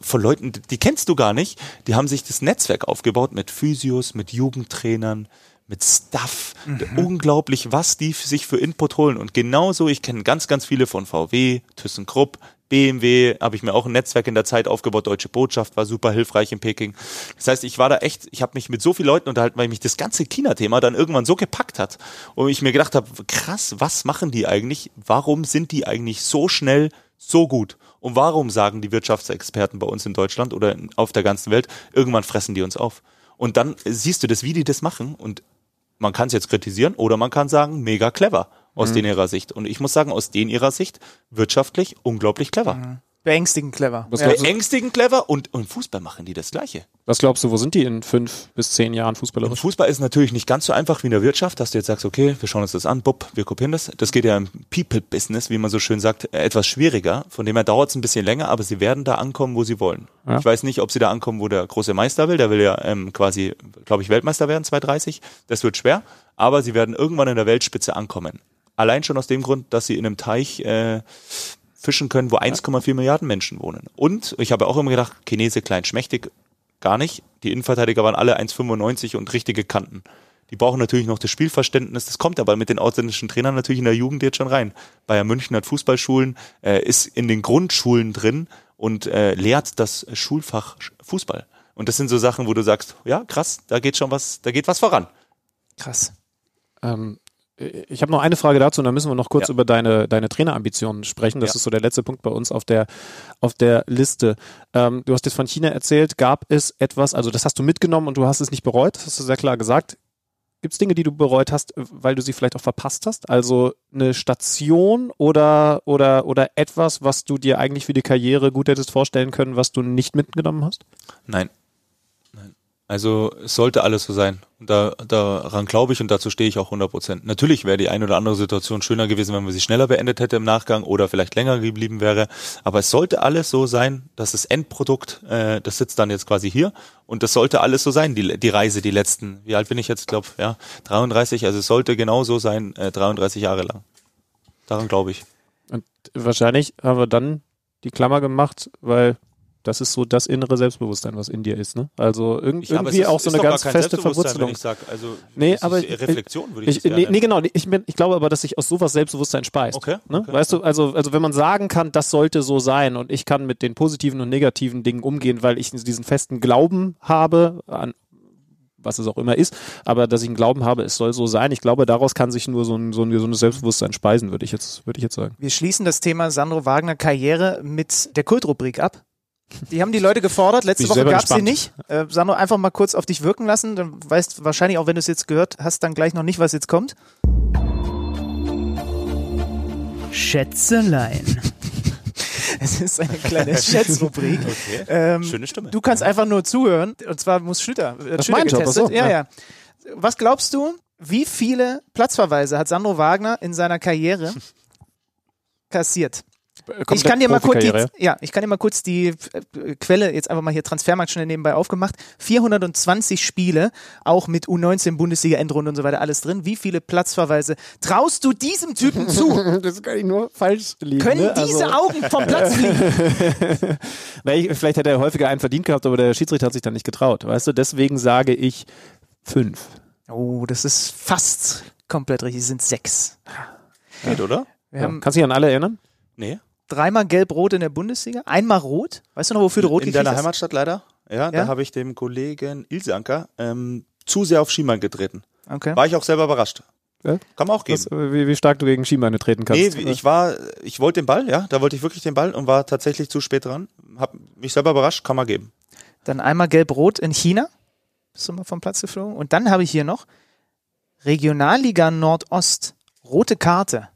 Von Leuten, die kennst du gar nicht, die haben sich das Netzwerk aufgebaut mit Physios, mit Jugendtrainern, mit Stuff. Unglaublich, was die sich für Input holen. Und genauso, ich kenne ganz, ganz viele von VW, ThyssenKrupp, BMW habe ich mir auch ein Netzwerk in der Zeit aufgebaut, Deutsche Botschaft war super hilfreich in Peking. Das heißt, ich war da echt, ich habe mich mit so vielen Leuten unterhalten, weil mich das ganze China-Thema dann irgendwann so gepackt hat und ich mir gedacht habe, krass, was machen die eigentlich? Warum sind die eigentlich so schnell so gut? Und warum sagen die Wirtschaftsexperten bei uns in Deutschland oder auf der ganzen Welt, irgendwann fressen die uns auf? Und dann siehst du das, wie die das machen und man kann es jetzt kritisieren oder man kann sagen, mega clever aus Mhm. den ihrer Sicht. Und ich muss sagen, aus den ihrer Sicht wirtschaftlich unglaublich clever. Mhm. Beängstigend clever. Was Ja. Beängstigend clever und und Fußball machen die das Gleiche. Was glaubst du, wo sind die in fünf bis zehn Jahren fußballerisch? Fußball ist natürlich nicht ganz so einfach wie in der Wirtschaft, dass du jetzt sagst, okay, wir schauen uns das an, bupp, wir kopieren das. Das geht ja im People-Business, wie man so schön sagt, etwas schwieriger. Von dem her dauert es ein bisschen länger, aber sie werden da ankommen, wo sie wollen. Ja. Ich weiß nicht, ob sie da ankommen, wo der große Meister will. Der will ja ähm, quasi, glaube ich, Weltmeister werden, 2030. Das wird schwer, aber sie werden irgendwann in der Weltspitze ankommen. Allein schon aus dem Grund, dass sie in einem Teich äh, fischen können, wo 1,4 Milliarden Menschen wohnen. Und ich habe auch immer gedacht, Chinese klein schmächtig, gar nicht. Die Innenverteidiger waren alle 1,95 und richtige Kanten. Die brauchen natürlich noch das Spielverständnis. Das kommt aber mit den ausländischen Trainern natürlich in der Jugend jetzt schon rein. Bayern München hat Fußballschulen, äh, ist in den Grundschulen drin und äh, lehrt das Schulfach Sch- Fußball. Und das sind so Sachen, wo du sagst, ja, krass, da geht schon was, da geht was voran. Krass. Ähm, ich habe noch eine Frage dazu und dann müssen wir noch kurz Ja. über deine, deine Trainerambitionen sprechen. Das Ja. ist so der letzte Punkt bei uns auf der, auf der Liste. Ähm, du hast jetzt von China erzählt. Gab es etwas, also das hast du mitgenommen und du hast es nicht bereut, das hast du sehr klar gesagt. Gibt es Dinge, die du bereut hast, weil du sie vielleicht auch verpasst hast? Also eine Station oder, oder, oder etwas, was du dir eigentlich für die Karriere gut hättest vorstellen können, was du nicht mitgenommen hast? Nein. Also es sollte alles so sein. Und da, daran glaube ich und dazu stehe ich auch 100 Prozent. Natürlich wäre die eine oder andere Situation schöner gewesen, wenn man sie schneller beendet hätte im Nachgang oder vielleicht länger geblieben wäre. Aber es sollte alles so sein, dass das Endprodukt, äh, das sitzt dann jetzt quasi hier. Und das sollte alles so sein, die, die Reise, die letzten, wie alt bin ich jetzt? Ich glaube, ja, 33. Also es sollte genau so sein, äh, 33 Jahre lang. Daran glaube ich. Und wahrscheinlich haben wir dann die Klammer gemacht, weil das ist so das innere Selbstbewusstsein, was in dir ist. Ne? Also irgend, Ich- irgendwie ist- auch so ist eine ganz kein feste Verwurzelung. Wenn ich sag, also Nee, aber Reflexion würde ich, Ich, das nee, nee, genau. Ich, bin- ich glaube aber, dass sich aus sowas Selbstbewusstsein speist. Okay, Ne? okay, weißt du, also, also wenn man sagen kann, das sollte so sein und ich kann mit den positiven und negativen Dingen umgehen, weil ich diesen festen Glauben habe an was es auch immer ist, aber dass ich einen Glauben habe, es soll so sein. Ich glaube, daraus kann sich nur so ein, so ein gesundes Selbstbewusstsein speisen, würde ich jetzt, würde ich jetzt sagen. Wir schließen das Thema Sandro Wagner Karriere mit der Kultrubrik ab. Die haben die Leute gefordert. Letzte Woche gab es sie nicht. Äh, Sandro, einfach mal kurz auf dich wirken lassen. Dann weißt wahrscheinlich auch, wenn du es jetzt gehört hast, dann gleich noch nicht, was jetzt kommt. Schätzelein. Es ist eine kleine Schätzrubrik. Okay. Ähm, Schöne Stimme. Du kannst einfach nur zuhören. Und zwar muss Schlüter, äh, Das Schlüter mein Job, getestet. so, ja, ja. ja. Was glaubst du, wie viele Platzverweise hat Sandro Wagner in seiner Karriere kassiert? Ich kann dir mal kurz die, ja, ich kann dir mal kurz die äh, Quelle jetzt einfach mal hier Transfermarkt schnell nebenbei aufgemacht. 420 Spiele, auch mit U19 Bundesliga Endrunde und so weiter alles drin. Wie viele Platzverweise traust du diesem Typen zu? Das kann ich nur falsch liegen. Können ne? diese also, Augen vom Platz fliegen? Na, ich, vielleicht hätte er häufiger einen verdient gehabt, aber der Schiedsrichter hat sich dann nicht getraut. Weißt du, deswegen sage ich fünf. Oh, das ist fast komplett richtig. Es sind sechs. Geht, oder? Ja. Kannst du dich an alle erinnern? Nee. Dreimal gelb-rot in der Bundesliga, einmal rot. Weißt du noch, wofür du rot In deiner hast? Heimatstadt leider. Ja, Ja? da habe ich dem Kollegen Ilse Anker ähm, zu sehr auf Schiemann getreten. Okay. War ich auch selber überrascht. Ja? Kann man auch geben. Was, wie, wie stark du gegen Schienbeine treten Nee, kannst. wie- ich war, ich wollte den Ball, ja, da wollte ich wirklich den Ball und war tatsächlich zu spät dran. Hab mich selber überrascht, kann man geben. Dann einmal gelb-rot in China. Bist du mal vom Platz geflogen? Und dann habe ich hier noch Regionalliga Nordost. Rote Karte.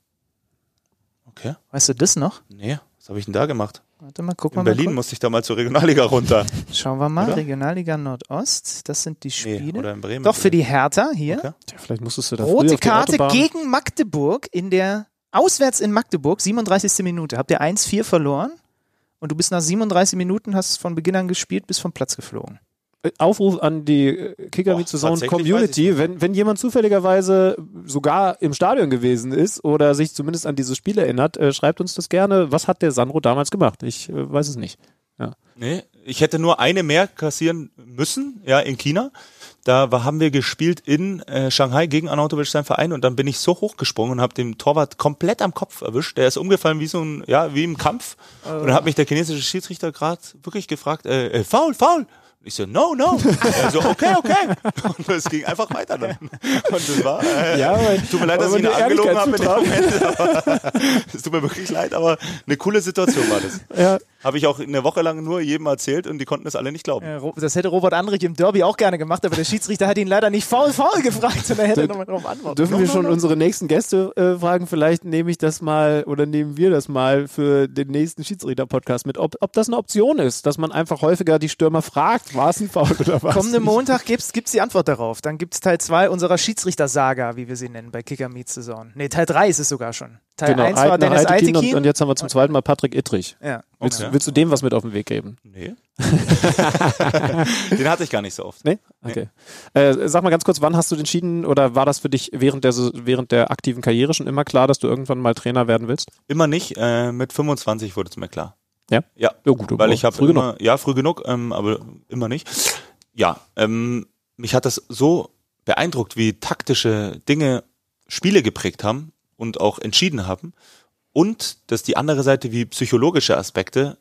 Okay. Weißt du das noch? Nee, was habe ich denn da gemacht? Warte mal, guck In mal. Berlin mal musste ich da mal zur Regionalliga runter. Schauen wir mal. Oder? Regionalliga Nordost. Das sind die Nee, Spiele. oder in Bremen. Doch, für die Hertha hier. Okay. Tja, vielleicht musstest du da Rote Karte gegen Magdeburg in der auswärts in Magdeburg, 37. Minute. Habt ihr 1-4 verloren? Und du bist nach 37 Minuten, hast von Beginn an gespielt, bist vom Platz geflogen. Aufruf an die äh, Kicker Boah, Meet the Community, wenn, wenn jemand zufälligerweise sogar im Stadion gewesen ist oder sich zumindest an dieses Spiel erinnert, äh, schreibt uns das gerne. Was hat der Sandro damals gemacht? Ich äh, weiß es nicht. Nee, ich hätte nur eine mehr kassieren müssen, ja, in China. Da war, haben wir gespielt in äh, Shanghai gegen Arnautovic, sein Verein, und dann bin ich so hochgesprungen und habe den Torwart komplett am Kopf erwischt. Der ist umgefallen wie so ein, ja, wie im Kampf. Und dann hat mich der chinesische Schiedsrichter gerade wirklich gefragt, äh, äh, Foul, Foul. Ich so, no, no. Er so, okay, okay. Und es ging einfach weiter dann. Und das war, äh, Ja, aber- tut mir leid, dass ich ihn angelogen habe in dem Moment. Es tut mir wirklich leid, aber eine coole Situation war das. Ja. Habe ich auch eine Woche lang nur jedem erzählt und die konnten es alle nicht glauben. Äh, Das hätte Robert Andrich im Derby auch gerne gemacht, aber der Schiedsrichter hat ihn leider nicht faul, faul gefragt, sondern er hätte nochmal darauf antworten. Dürfen wir schon unsere nächsten Gäste äh, fragen? Vielleicht nehme ich das mal oder nehmen wir das mal für den nächsten Schiedsrichter-Podcast mit, ob, ob das eine Option ist, dass man einfach häufiger die Stürmer fragt, war es ein Foul oder was? Kommenden Montag gibt's, gibt's die Antwort darauf. Dann gibt's Teil 2 unserer Schiedsrichter-Saga, wie wir sie nennen, bei Kicker Meets Saison. Nee, Teil 3 ist es sogar schon. Teil Genau, 1 war Dennis Aitekin. und, und jetzt haben wir zum zweiten Mal Patrick Ittrich. ja. Willst, Okay. willst du dem was mit auf den Weg geben? Nee. Den hatte ich gar nicht so oft. Nee? Okay. Äh, sag mal ganz kurz, wann hast du entschieden oder war das für dich während der, während der aktiven Karriere schon immer klar, dass du irgendwann mal Trainer werden willst? Immer nicht. Äh, mit 25 wurde es mir klar. Ja? Ja. Ja, gut, Weil ich habe früh immer, ja, früh genug, ähm, aber immer nicht. Ja, ähm, mich hat das so beeindruckt, wie taktische Dinge Spiele geprägt haben und auch entschieden haben. Und dass die andere Seite, wie psychologische Aspekte,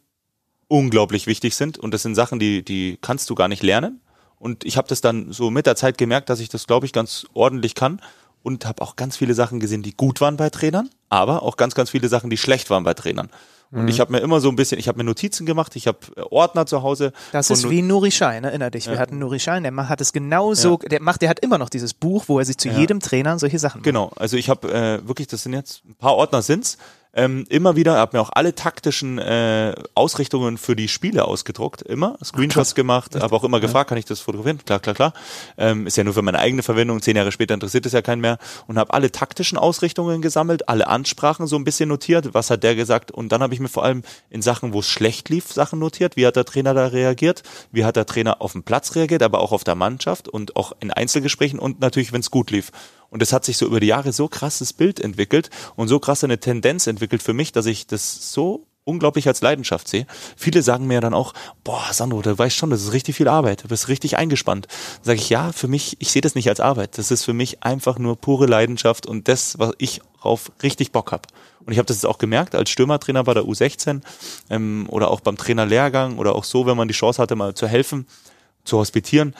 unglaublich wichtig sind. Und das sind Sachen, die, die kannst du gar nicht lernen. Und ich habe das dann so mit der Zeit gemerkt, dass ich das, glaube ich, ganz ordentlich kann. Und habe auch ganz viele Sachen gesehen, die gut waren bei Trainern, aber auch ganz, ganz viele Sachen, die schlecht waren bei Trainern. Und Mhm. ich habe mir immer so ein bisschen, ich habe mir Notizen gemacht, ich habe äh, Ordner zu Hause. Das ist wie Nuri Schein, erinner dich. Wir hatten Nuri Schein, der hat es genauso, der macht, der hat immer noch dieses Buch, wo er sich zu jedem Trainer solche Sachen macht. Genau, also ich habe äh, wirklich, das sind jetzt ein paar Ordner sind's. Ähm, immer wieder, habe mir auch alle taktischen äh, Ausrichtungen für die Spiele ausgedruckt, immer Screenshots gemacht, habe auch immer gefragt, kann ich das fotografieren? Klar, klar, klar. Ähm, ist ja nur für meine eigene Verwendung. Zehn Jahre später interessiert es ja keinen mehr und habe alle taktischen Ausrichtungen gesammelt, alle Ansprachen so ein bisschen notiert. Was hat der gesagt? Und dann habe ich mir vor allem in Sachen, wo es schlecht lief, Sachen notiert. Wie hat der Trainer da reagiert? Wie hat der Trainer auf dem Platz reagiert, aber auch auf der Mannschaft und auch in Einzelgesprächen und natürlich, wenn es gut lief. Und es hat sich so über die Jahre so krasses Bild entwickelt und so krass eine Tendenz entwickelt für mich, dass ich das so unglaublich als Leidenschaft sehe. Viele sagen mir dann auch, boah, Sandro, du weißt schon, das ist richtig viel Arbeit, du bist richtig eingespannt. Sage ich, ja, für mich, ich sehe das nicht als Arbeit. Das ist für mich einfach nur pure Leidenschaft und das, was ich auf richtig Bock hab. Und ich habe das jetzt auch gemerkt, als Stürmertrainer bei der U16 ähm, oder auch beim Trainerlehrgang oder auch so, wenn man die Chance hatte, mal zu helfen, zu hospitieren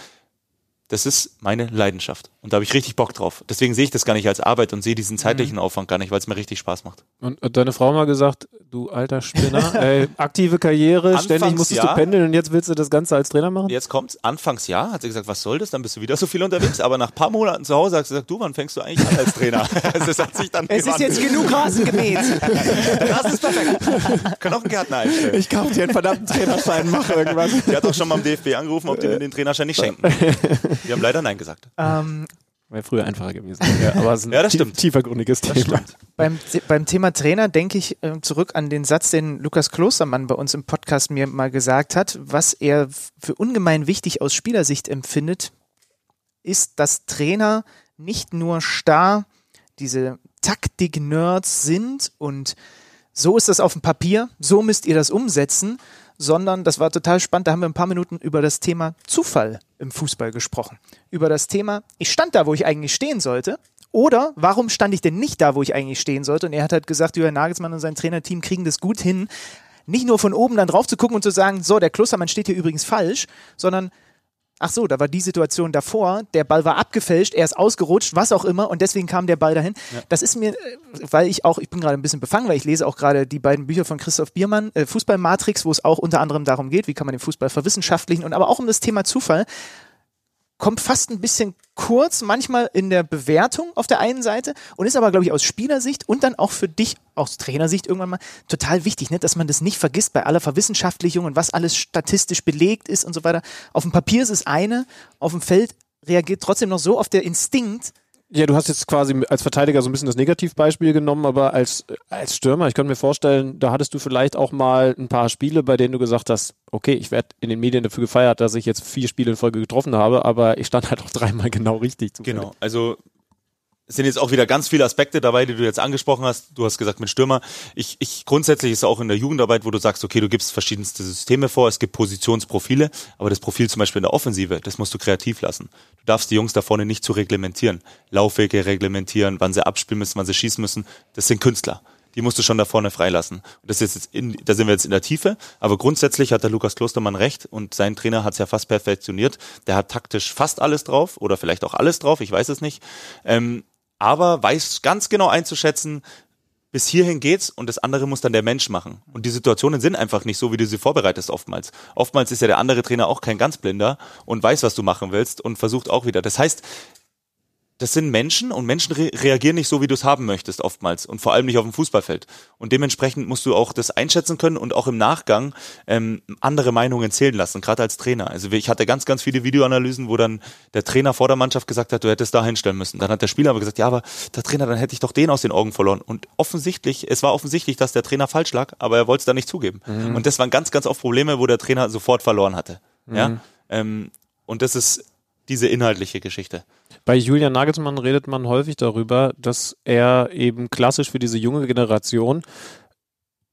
das ist meine Leidenschaft. Und da habe ich richtig Bock drauf. Deswegen sehe ich das gar nicht als Arbeit und sehe diesen zeitlichen Aufwand gar nicht, weil es mir richtig Spaß macht. Und, und deine Frau mal gesagt, du alter Spinner, ey, aktive Karriere, Anfangs ständig musstest ja. du pendeln und jetzt willst du das Ganze als Trainer machen? Jetzt kommt's, Anfangsjahr hat sie gesagt, was soll das? Dann bist du wieder so viel unterwegs. Aber nach paar Monaten zu Hause hat sie gesagt, du, wann fängst du eigentlich an als Trainer? Das hat sich dann Es ist jetzt genug Rasen gemäht. Das ist perfekt. Können auch einen Gärtner einstellen. Ich kaufe dir einen verdammten Trainerschein, mach irgendwas. Die hat auch schon mal am DFB angerufen, ob die mir den Trainerschein nicht schenken. Die haben leider Nein gesagt. ähm, Wäre früher einfacher gewesen. Ja, aber es ist ein Ja, das tief, stimmt. tiefergründiges Das Thema. stimmt. beim, beim Thema Trainer denke ich äh, zurück an den Satz, den Lukas Klostermann bei uns im Podcast mir mal gesagt hat. Was er für ungemein wichtig aus Spielersicht empfindet, ist, dass Trainer nicht nur starr diese Taktik-Nerds sind und so ist das auf dem Papier, so müsst ihr das umsetzen, sondern das war total spannend, da haben wir ein paar Minuten über das Thema Zufall im Fußball gesprochen. Über das Thema, ich stand da, wo ich eigentlich stehen sollte, oder warum stand ich denn nicht da, wo ich eigentlich stehen sollte? Und er hat halt gesagt, Jürgen Nagelsmann und sein Trainerteam kriegen das gut hin, nicht nur von oben dann drauf zu gucken und zu sagen, so, der Klostermann steht hier übrigens falsch, sondern Ach so, da war die Situation davor, der Ball war abgefälscht, er ist ausgerutscht, was auch immer, und deswegen kam der Ball dahin. Das ist mir, äh, weil ich auch, ich bin gerade ein bisschen befangen, weil ich lese auch gerade die beiden Bücher von Christoph Biermann, äh, Fußballmatrix, wo es auch unter anderem darum geht, wie kann man den Fußball verwissenschaftlichen und aber auch um das Thema Zufall. Kommt fast ein bisschen kurz, manchmal in der Bewertung auf der einen Seite und ist aber, glaube ich, aus Spielersicht und dann auch für dich aus Trainersicht irgendwann mal total wichtig, ne? dass man das nicht vergisst bei aller Verwissenschaftlichung und was alles statistisch belegt ist und so weiter. Auf dem Papier ist es eine, auf dem Feld reagiert trotzdem noch so auf der Instinkt. Ja, du hast jetzt quasi als Verteidiger so ein bisschen das Negativbeispiel genommen, aber als, als Stürmer, ich könnte mir vorstellen, da hattest du vielleicht auch mal ein paar Spiele, bei denen du gesagt hast, okay, ich werde in den Medien dafür gefeiert, dass ich jetzt vier Spiele in Folge getroffen habe, aber ich stand halt auch dreimal genau richtig. zufällig. Genau. Also sind jetzt auch wieder ganz viele Aspekte dabei, die du jetzt angesprochen hast. Du hast gesagt mit Stürmer. Ich, ich grundsätzlich ist auch in der Jugendarbeit, wo du sagst, okay, du gibst verschiedenste Systeme vor, es gibt Positionsprofile, aber das Profil zum Beispiel in der Offensive, das musst du kreativ lassen. Du darfst die Jungs da vorne nicht zu reglementieren. Laufwege reglementieren, wann sie abspielen müssen, wann sie schießen müssen. Das sind Künstler. Die musst du schon da vorne freilassen. Das ist jetzt in, da sind wir jetzt in der Tiefe. Aber grundsätzlich hat der Lukas Klostermann recht und sein Trainer hat es ja fast perfektioniert. Der hat taktisch fast alles drauf oder vielleicht auch alles drauf, ich weiß es nicht. Ähm, aber weiß ganz genau einzuschätzen, bis hierhin geht's und das andere muss dann der Mensch machen. Und die Situationen sind einfach nicht so, wie du sie vorbereitest oftmals. Oftmals ist ja der andere Trainer auch kein ganz blinder und weiß, was du machen willst und versucht auch wieder. Das heißt, das sind Menschen und Menschen re reagieren nicht so, wie du es haben möchtest oftmals und vor allem nicht auf dem Fußballfeld. Und dementsprechend musst du auch das einschätzen können und auch im Nachgang ähm, andere Meinungen zählen lassen, gerade als Trainer. Also ich hatte ganz, ganz viele Videoanalysen, wo dann der Trainer vor der Mannschaft gesagt hat, du hättest da hinstellen müssen. Dann hat der Spieler aber gesagt, ja, aber der Trainer, dann hätte ich doch den aus den Augen verloren. Und offensichtlich, es war offensichtlich, dass der Trainer falsch lag, aber er wollte es da nicht zugeben. Mhm. Und das waren ganz, ganz oft Probleme, wo der Trainer sofort verloren hatte. Mhm. Ja. Ähm, und das ist diese inhaltliche Geschichte. Bei Julian Nagelsmann redet man häufig darüber, dass er eben klassisch für diese junge Generation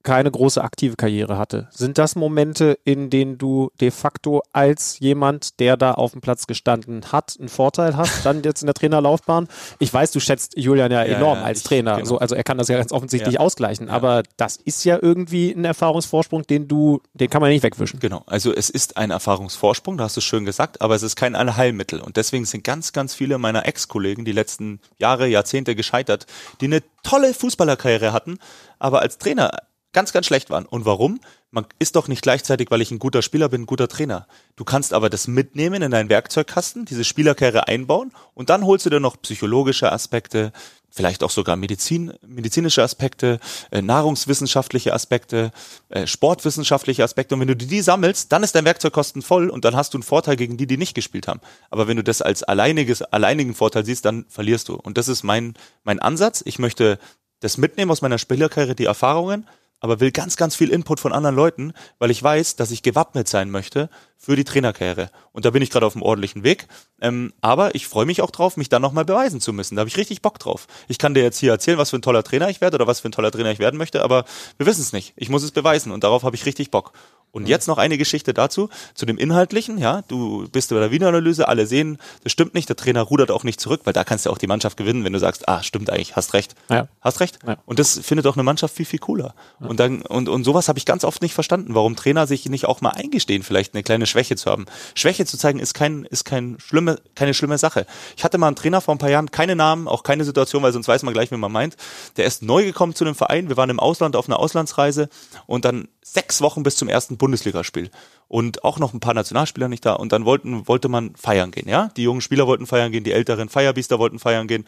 keine große aktive Karriere hatte. Sind das Momente, in denen du de facto als jemand, der da auf dem Platz gestanden hat, einen Vorteil hast, dann jetzt in der Trainerlaufbahn? Ich weiß, du schätzt Julian ja, ja enorm ja, als ich, Trainer. Genau. So, also er kann das ja ganz offensichtlich ja. ausgleichen. Aber das ist ja irgendwie ein Erfahrungsvorsprung, den du, den kann man nicht wegwischen. Genau. Also es ist ein Erfahrungsvorsprung, da hast du schön gesagt, aber es ist kein Allheilmittel. Und deswegen sind ganz, ganz viele meiner Ex-Kollegen die letzten Jahre, Jahrzehnte gescheitert, die eine tolle Fußballerkarriere hatten, aber als Trainer ganz, ganz schlecht waren. Und warum? Man ist doch nicht gleichzeitig, weil ich ein guter Spieler bin, ein guter Trainer. Du kannst aber das mitnehmen in deinen Werkzeugkasten, diese Spielerkarriere einbauen und dann holst du dir noch psychologische Aspekte, vielleicht auch sogar Medizin, medizinische Aspekte, äh, nahrungswissenschaftliche Aspekte, äh, sportwissenschaftliche Aspekte. Und wenn du die sammelst, dann ist dein Werkzeugkosten voll und dann hast du einen Vorteil gegen die, die nicht gespielt haben. Aber wenn du das als alleiniges, alleinigen Vorteil siehst, dann verlierst du. Und das ist mein, mein Ansatz. Ich möchte das mitnehmen aus meiner Spielerkarriere, die Erfahrungen, aber will ganz, ganz viel Input von anderen Leuten, weil ich weiß, dass ich gewappnet sein möchte für die Trainerkarriere. Und da bin ich gerade auf einem ordentlichen Weg. Ähm, aber ich freue mich auch drauf, mich dann nochmal beweisen zu müssen. Da habe ich richtig Bock drauf. Ich kann dir jetzt hier erzählen, was für ein toller Trainer ich werde oder was für ein toller Trainer ich werden möchte, aber wir wissen es nicht. Ich muss es beweisen und darauf habe ich richtig Bock. Und jetzt noch eine Geschichte dazu, zu dem Inhaltlichen, ja, du bist bei der Wiener-Analyse, alle sehen, das stimmt nicht, der Trainer rudert auch nicht zurück, weil da kannst du auch die Mannschaft gewinnen, wenn du sagst, ah, stimmt eigentlich, hast recht. Ja. Hast recht? Ja. Und das findet auch eine Mannschaft viel, viel cooler. Ja. Und dann, und, und sowas habe ich ganz oft nicht verstanden, warum Trainer sich nicht auch mal eingestehen, vielleicht eine kleine Schwäche zu haben. Schwäche zu zeigen ist kein, ist kein schlimme, keine schlimme Sache. Ich hatte mal einen Trainer vor ein paar Jahren, keine Namen, auch keine Situation, weil sonst weiß man gleich, wie man meint. Der ist neu gekommen zu einem Verein, wir waren im Ausland auf einer Auslandsreise und dann sechs Wochen bis zum ersten Bundesligaspiel und auch noch ein paar Nationalspieler nicht da und dann wollten, wollte man feiern gehen, ja? Die jungen Spieler wollten feiern gehen, die älteren Firebeaster wollten feiern gehen.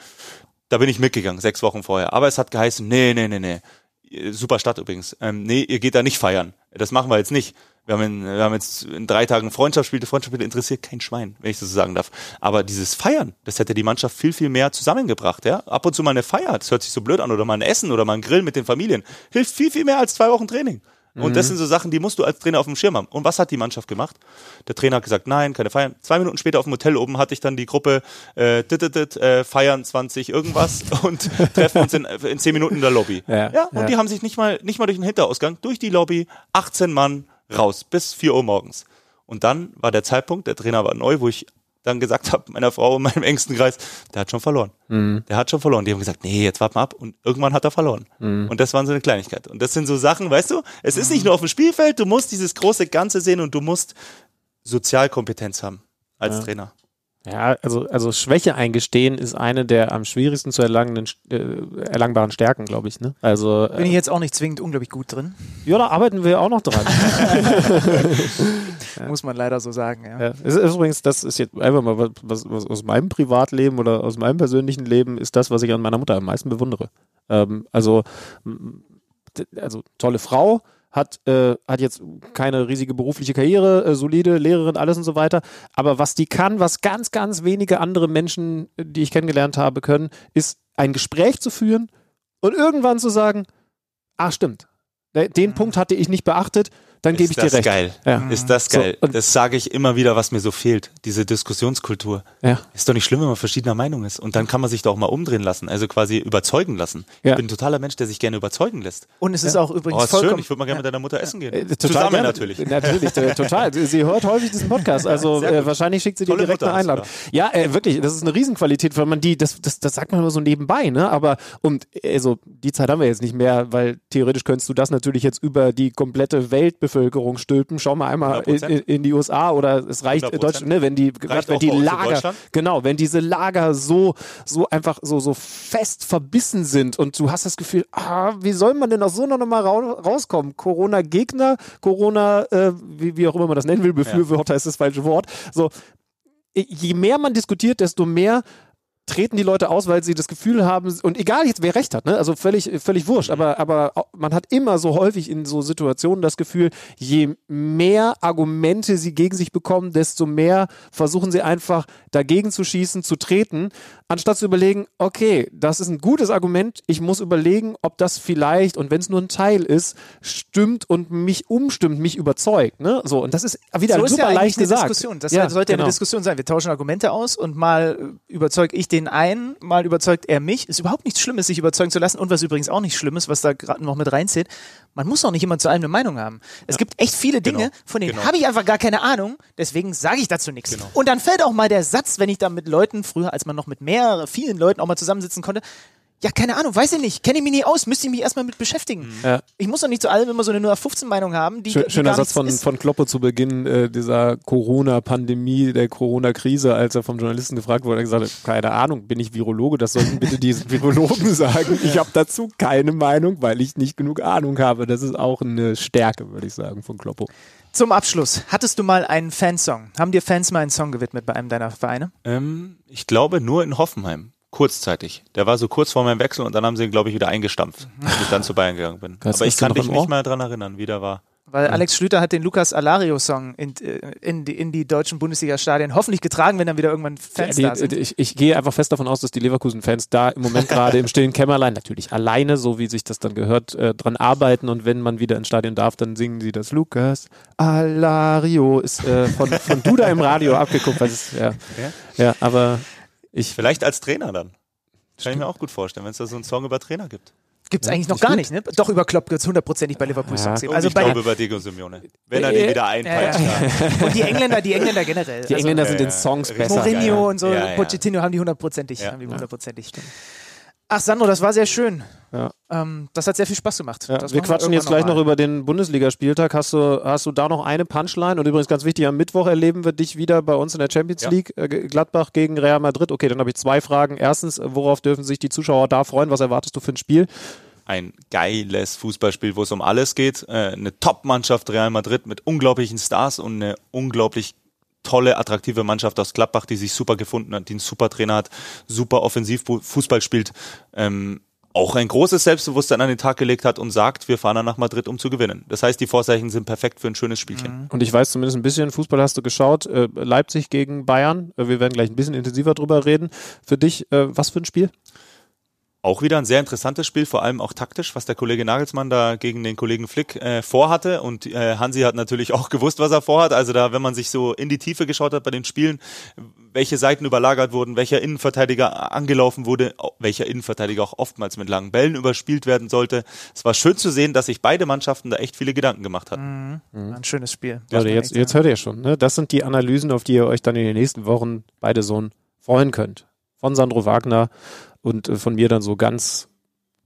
Da bin ich mitgegangen, sechs Wochen vorher. Aber es hat geheißen, nee, nee, nee, nee. Super Stadt übrigens. Ähm, nee, ihr geht da nicht feiern. Das machen wir jetzt nicht. Wir haben, in, wir haben jetzt in drei Tagen Freundschaftsspiele. Freundschaftsspiele interessiert kein Schwein, wenn ich das so sagen darf. Aber dieses Feiern, das hätte die Mannschaft viel, viel mehr zusammengebracht. Ja? Ab und zu mal eine Feier, das hört sich so blöd an, oder mal ein Essen oder mal ein Grill mit den Familien. Hilft viel, viel mehr als zwei Wochen Training. Und mhm. das sind so Sachen, die musst du als Trainer auf dem Schirm haben. Und was hat die Mannschaft gemacht? Der Trainer hat gesagt, nein, keine Feiern. Zwei Minuten später auf dem Hotel oben hatte ich dann die Gruppe äh, dit, dit, dit, äh, feiern 20 irgendwas und treffen uns in, in zehn Minuten in der Lobby. Ja, ja und ja. die haben sich nicht mal, nicht mal durch den Hinterausgang, durch die Lobby, 18 Mann raus, bis 4 Uhr morgens. Und dann war der Zeitpunkt, der Trainer war neu, wo ich dann gesagt habe, meiner Frau und meinem engsten Kreis, der hat schon verloren. Mhm. Der hat schon verloren. Die haben gesagt, nee, jetzt warte mal ab. Und irgendwann hat er verloren. Mhm. Und das war so eine Kleinigkeit. Und das sind so Sachen, weißt du, es ist nicht nur auf dem Spielfeld, du musst dieses große Ganze sehen und du musst Sozialkompetenz haben als ja. Trainer. Ja, also, also Schwäche eingestehen ist eine der am schwierigsten zu erlangenden, äh, erlangbaren Stärken, glaube ich. Ne? Also, Bin ich jetzt auch nicht zwingend unglaublich gut drin. Ja, da arbeiten wir auch noch dran. Muss man leider so sagen, ja. ja. Es ist übrigens, das ist jetzt einfach mal was, was aus meinem Privatleben oder aus meinem persönlichen Leben, ist das, was ich an meiner Mutter am meisten bewundere. Ähm, also, also tolle Frau, hat, äh, hat jetzt keine riesige berufliche Karriere, äh, solide Lehrerin, alles und so weiter. Aber was die kann, was ganz, ganz wenige andere Menschen, die ich kennengelernt habe, können, ist ein Gespräch zu führen und irgendwann zu sagen, ach stimmt, den mhm. Punkt hatte ich nicht beachtet, dann gebe ich Ist dir das recht. geil. Ja. Ist das So, geil. und- das sage ich immer wieder, was mir so fehlt. Diese Diskussionskultur. Ja. Ist doch nicht schlimm, wenn man verschiedener Meinung ist. Und dann kann man sich doch auch mal umdrehen lassen, also quasi überzeugen lassen. Ja. Ich bin ein totaler Mensch, der sich gerne überzeugen lässt. Und es ist auch übrigens Oh, ist vollkommen. schön. Ich würde mal gerne mit deiner Mutter essen gehen. Äh, total Zusammen gerne. natürlich. Natürlich, äh, total. Sie hört häufig diesen Podcast, also äh, wahrscheinlich schickt sie dir direkt Mutter eine Einladung. Ja, äh, wirklich, das ist eine Riesenqualität, weil man die, das, das, das sagt man immer so nebenbei, ne? Aber und also die Zeit haben wir jetzt nicht mehr, weil theoretisch könntest du das natürlich jetzt über die komplette Weltbevölkerung stülpen. Schau mal einmal in, 100%. in, die USA oder es reicht 100%. Deutschland, ne? Wenn die, grad wenn die Lager, genau, wenn diese Lager so, so einfach so, so fest verbissen sind und du hast das Gefühl, ah, wie soll man denn aus so einer Nummer rau rauskommen? Corona-Gegner, Corona, äh, wie, wie auch immer man das nennen will, Befürworter ist das falsche Wort. So, je mehr man diskutiert, desto mehr treten die Leute aus, weil sie das Gefühl haben, und egal jetzt wer recht hat, ne? also völlig, völlig wurscht, aber, aber man hat immer so häufig in so Situationen das Gefühl, je mehr Argumente sie gegen sich bekommen, desto mehr versuchen sie einfach dagegen zu schießen, zu treten, anstatt zu überlegen, okay, das ist ein gutes Argument, ich muss überlegen, ob das vielleicht, und wenn es nur ein Teil ist, stimmt und mich umstimmt, mich überzeugt. Ne? So, und das ist wieder so ist super ja eigentlich leicht eine gesagt. Diskussion. Das Ja, sollte ja genau. eine Diskussion sein. Wir tauschen Argumente aus und mal äh, überzeuge ich den einen, mal überzeugt er mich. Ist überhaupt nichts Schlimmes, sich überzeugen zu lassen. Und was übrigens auch nicht schlimm ist, was da gerade noch mit reinzählt, man muss auch nicht immer zu allem eine Meinung haben. Es gibt echt viele Dinge, Genau. von denen Genau. habe ich einfach gar keine Ahnung, deswegen sage ich dazu nichts. Und dann fällt auch mal der Satz, wenn ich da mit Leuten, früher als man noch mit mehr, vielen Leuten auch mal zusammensitzen konnte, ja, keine Ahnung, weiß ich nicht, kenne ich mich nie aus, müsste ich mich erstmal mit beschäftigen. Ja. Ich muss doch nicht zu allem immer so eine 015-Meinung haben, die, Schön, die schöner Satz von, ist. von Kloppe zu Beginn äh, dieser Corona-Pandemie, der Corona-Krise, als er vom Journalisten gefragt wurde, er gesagt hat, keine Ahnung, bin ich Virologe, das sollten bitte die Virologen sagen. Ich habe dazu keine Meinung, weil ich nicht genug Ahnung habe. Das ist auch eine Stärke, würde ich sagen, von Kloppo. Zum Abschluss, hattest du mal einen Fansong? Haben dir Fans mal einen Song gewidmet bei einem deiner Vereine? Ähm, ich glaube nur in Hoffenheim. Kurzzeitig. Der war so kurz vor meinem Wechsel und dann haben sie ihn, glaube ich, wieder eingestampft, als ich dann zu Bayern gegangen bin. Hast- Aber ich kann dich im nicht mal dran erinnern, wie der war. Weil Alex Schlüter hat den Lukas Alario-Song in, äh, in, die, in die deutschen Bundesliga-Stadien hoffentlich getragen, wenn dann wieder irgendwann Fans Die, da sind. ich, ich gehe einfach fest davon aus, dass die Leverkusen-Fans da im Moment gerade im stillen Kämmerlein, natürlich alleine, so wie sich das dann gehört, äh, dran arbeiten und wenn man wieder ins Stadion darf, dann singen sie das Lukas Alario ist äh, von, von Duda im Radio abgeguckt. Es, ja. ja, aber ich Vielleicht als Trainer dann. Kann ich mir auch gut vorstellen, wenn es da so einen Song über Trainer gibt. Gibt's eigentlich noch gar gut. nicht, ne? Doch über Klopp gibt's hundertprozentig bei Liverpool Songs. Und Also ich bei, glaube über Diego Simeone. Wenn er den wieder einpeitscht. Ja. und die Engländer, die Engländer generell. die also Engländer sind ja, in ja. Songs besser. Mourinho Ja, ja. und so, Ja, ja. Pochettino haben die hundertprozentig. Ja. haben die hundertprozentig. Ach Sandro, das war sehr schön. Ja. Ähm, das hat sehr viel Spaß gemacht. Ja, das wir quatschen jetzt irgendwann gleich noch mal. über den Bundesligaspieltag. Hast du, hast du da noch eine Punchline? Und übrigens ganz wichtig, am Mittwoch erleben wir dich wieder bei uns in der Champions Ja. League. Äh, Gladbach gegen Real Madrid. Okay, dann habe ich zwei Fragen. Erstens, worauf dürfen sich die Zuschauer da freuen? Was erwartest du für ein Spiel? Ein geiles Fußballspiel, wo es um alles geht. Äh, Eine Top-Mannschaft Real Madrid mit unglaublichen Stars und eine unglaublich tolle, attraktive Mannschaft aus Gladbach, die sich super gefunden hat, die einen super Trainer hat, super offensiv Fußball spielt. Ähm, auch ein großes Selbstbewusstsein an den Tag gelegt hat und sagt, wir fahren dann nach Madrid, um zu gewinnen. Das heißt, die Vorzeichen sind perfekt für ein schönes Spielchen. Und ich weiß zumindest ein bisschen, Fußball hast du geschaut. Äh, Leipzig gegen Bayern. Äh, wir werden gleich ein bisschen intensiver drüber reden. Für dich, äh, was für ein Spiel? Auch wieder ein sehr interessantes Spiel, vor allem auch taktisch, was der Kollege Nagelsmann da gegen den Kollegen Flick äh, vorhatte. Und äh, Hansi hat natürlich auch gewusst, was er vorhat. Also da, wenn man sich so in die Tiefe geschaut hat bei den Spielen, welche Seiten überlagert wurden, welcher Innenverteidiger angelaufen wurde, welcher Innenverteidiger auch oftmals mit langen Bällen überspielt werden sollte. Es war schön zu sehen, dass sich beide Mannschaften da echt viele Gedanken gemacht hatten. Ein schönes Spiel. man jetzt, jetzt hört ihr schon. Ne? Das sind die Analysen, auf die ihr euch dann in den nächsten Wochen beide so freuen könnt. Von Sandro Wagner und äh, von mir dann so ganz,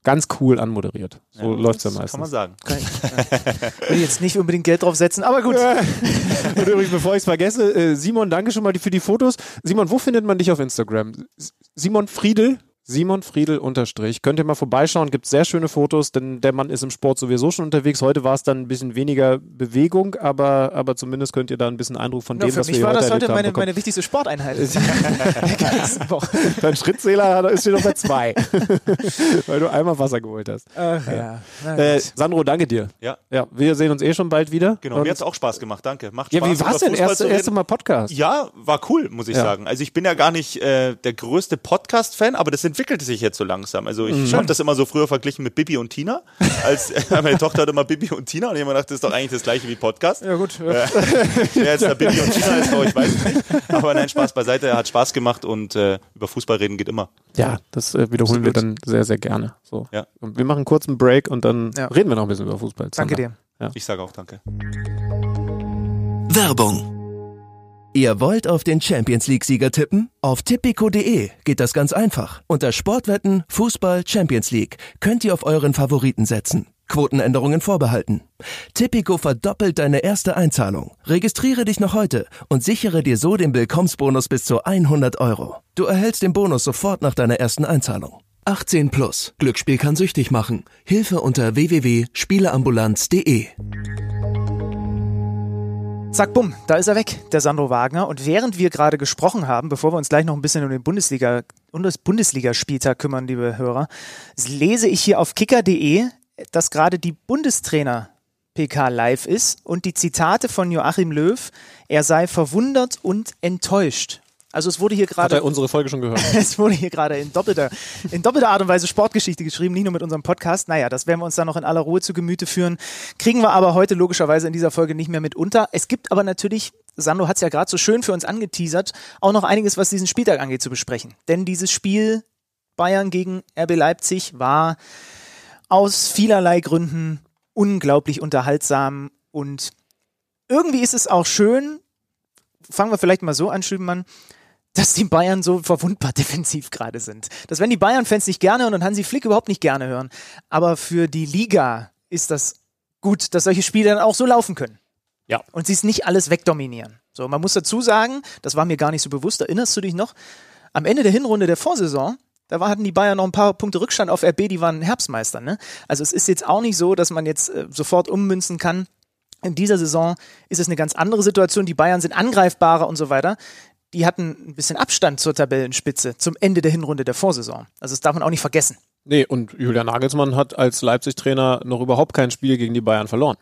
ganz cool anmoderiert. So Ja, läuft's ja das meistens. Kann man sagen. Will jetzt nicht unbedingt Geld drauf setzen, aber gut. Und übrigens, bevor ich es vergesse, äh, Simon, danke schon mal für die Fotos. Simon, wo findet man dich auf Instagram? S- Simon Friedel? Simon Friedel unterstrich. Könnt ihr mal vorbeischauen, gibt sehr schöne Fotos, denn der Mann ist im Sport sowieso schon unterwegs. Heute war es dann ein bisschen weniger Bewegung, aber, aber zumindest könnt ihr da ein bisschen Eindruck von Ja, dem, für was mich wir war heute das heute erlebt haben, meine, bekommen. meine wichtigste Sporteinheit. Dein Schrittzähler ist schon noch bei zwei, weil du einmal Wasser geholt hast. Ach ja. Na Äh. Sandro, danke dir. Ja, Ja, wir sehen uns eh schon bald wieder. genau. Und- Mir hat's auch Spaß gemacht. Danke. Macht ja, Spaß, wie war's über denn? Erste, erste. Mal Podcast. Ja, war cool, muss ich Ja. sagen. Also ich bin ja gar nicht äh, der größte Podcast-Fan, aber das sind entwickelt sich jetzt so langsam. Also ich mhm. habe das immer so früher verglichen mit Bibi und Tina. Als meine Tochter hat immer Bibi und Tina und ich immer gedacht, das ist doch eigentlich das gleiche wie Podcast. Ja gut. Ja. Äh, wer jetzt da Bibi und Tina ist, ich weiß nicht. Aber nein, Spaß beiseite. Er hat Spaß gemacht und äh, über Fußball reden geht immer. Ja, das äh, wiederholen wir dann sehr, sehr gerne. So. Ja. Und wir machen kurz einen Break und dann ja. reden wir noch ein bisschen über Fußball. Danke dir. Ja. Ich sage auch danke. Werbung Ihr wollt auf den Champions League-Sieger tippen? Auf tipico.de geht das ganz einfach. Unter Sportwetten, Fußball, Champions League könnt ihr auf euren Favoriten setzen. Quotenänderungen vorbehalten. Tipico verdoppelt deine erste Einzahlung. Registriere dich noch heute und sichere dir so den Willkommensbonus bis zu 100 Euro. Du erhältst den Bonus sofort nach deiner ersten Einzahlung. 18 plus. Glücksspiel kann süchtig machen. Hilfe unter www.spieleambulanz.de. Zack, bumm, da ist er weg, der Sandro Wagner. Und während wir gerade gesprochen haben, bevor wir uns gleich noch ein bisschen um den Bundesliga, um das Bundesligaspieltag kümmern, liebe Hörer, lese ich hier auf kicker.de, dass gerade die Bundestrainer PK live ist und die Zitate von Joachim Löw, er sei verwundert und enttäuscht. Also es wurde hier gerade. Hat er unsere Folge schon gehört? es wurde hier gerade in doppelter, in doppelter Art und Weise Sportgeschichte geschrieben, nicht nur mit unserem Podcast. Naja, das werden wir uns dann noch in aller Ruhe zu Gemüte führen. Kriegen wir aber heute logischerweise in dieser Folge nicht mehr mit unter. Es gibt aber natürlich, Sando hat es ja gerade so schön für uns angeteasert, auch noch einiges, was diesen Spieltag angeht, zu besprechen. Denn dieses Spiel Bayern gegen RB Leipzig war aus vielerlei Gründen unglaublich unterhaltsam und irgendwie ist es auch schön, fangen wir vielleicht mal so an, Schübenmann, dass die Bayern so verwundbar defensiv gerade sind. Das werden die Bayern-Fans nicht gerne hören und Hansi Flick überhaupt nicht gerne hören. Aber für die Liga ist das gut, dass solche Spiele dann auch so laufen können. Ja. Und sie es nicht alles wegdominieren. So, man muss dazu sagen, das war mir gar nicht so bewusst, erinnerst du dich noch? Am Ende der Hinrunde der Vorsaison, da hatten die Bayern noch ein paar Punkte Rückstand auf RB, die waren Herbstmeister, ne? Also es ist jetzt auch nicht so, dass man jetzt äh, sofort ummünzen kann. In dieser Saison ist es eine ganz andere Situation. Die Bayern sind angreifbarer und so weiter die hatten ein bisschen Abstand zur Tabellenspitze zum Ende der Hinrunde der Vorsaison. Also das darf man auch nicht vergessen. Nee, und Julian Nagelsmann hat als Leipzig-Trainer noch überhaupt kein Spiel gegen die Bayern verloren.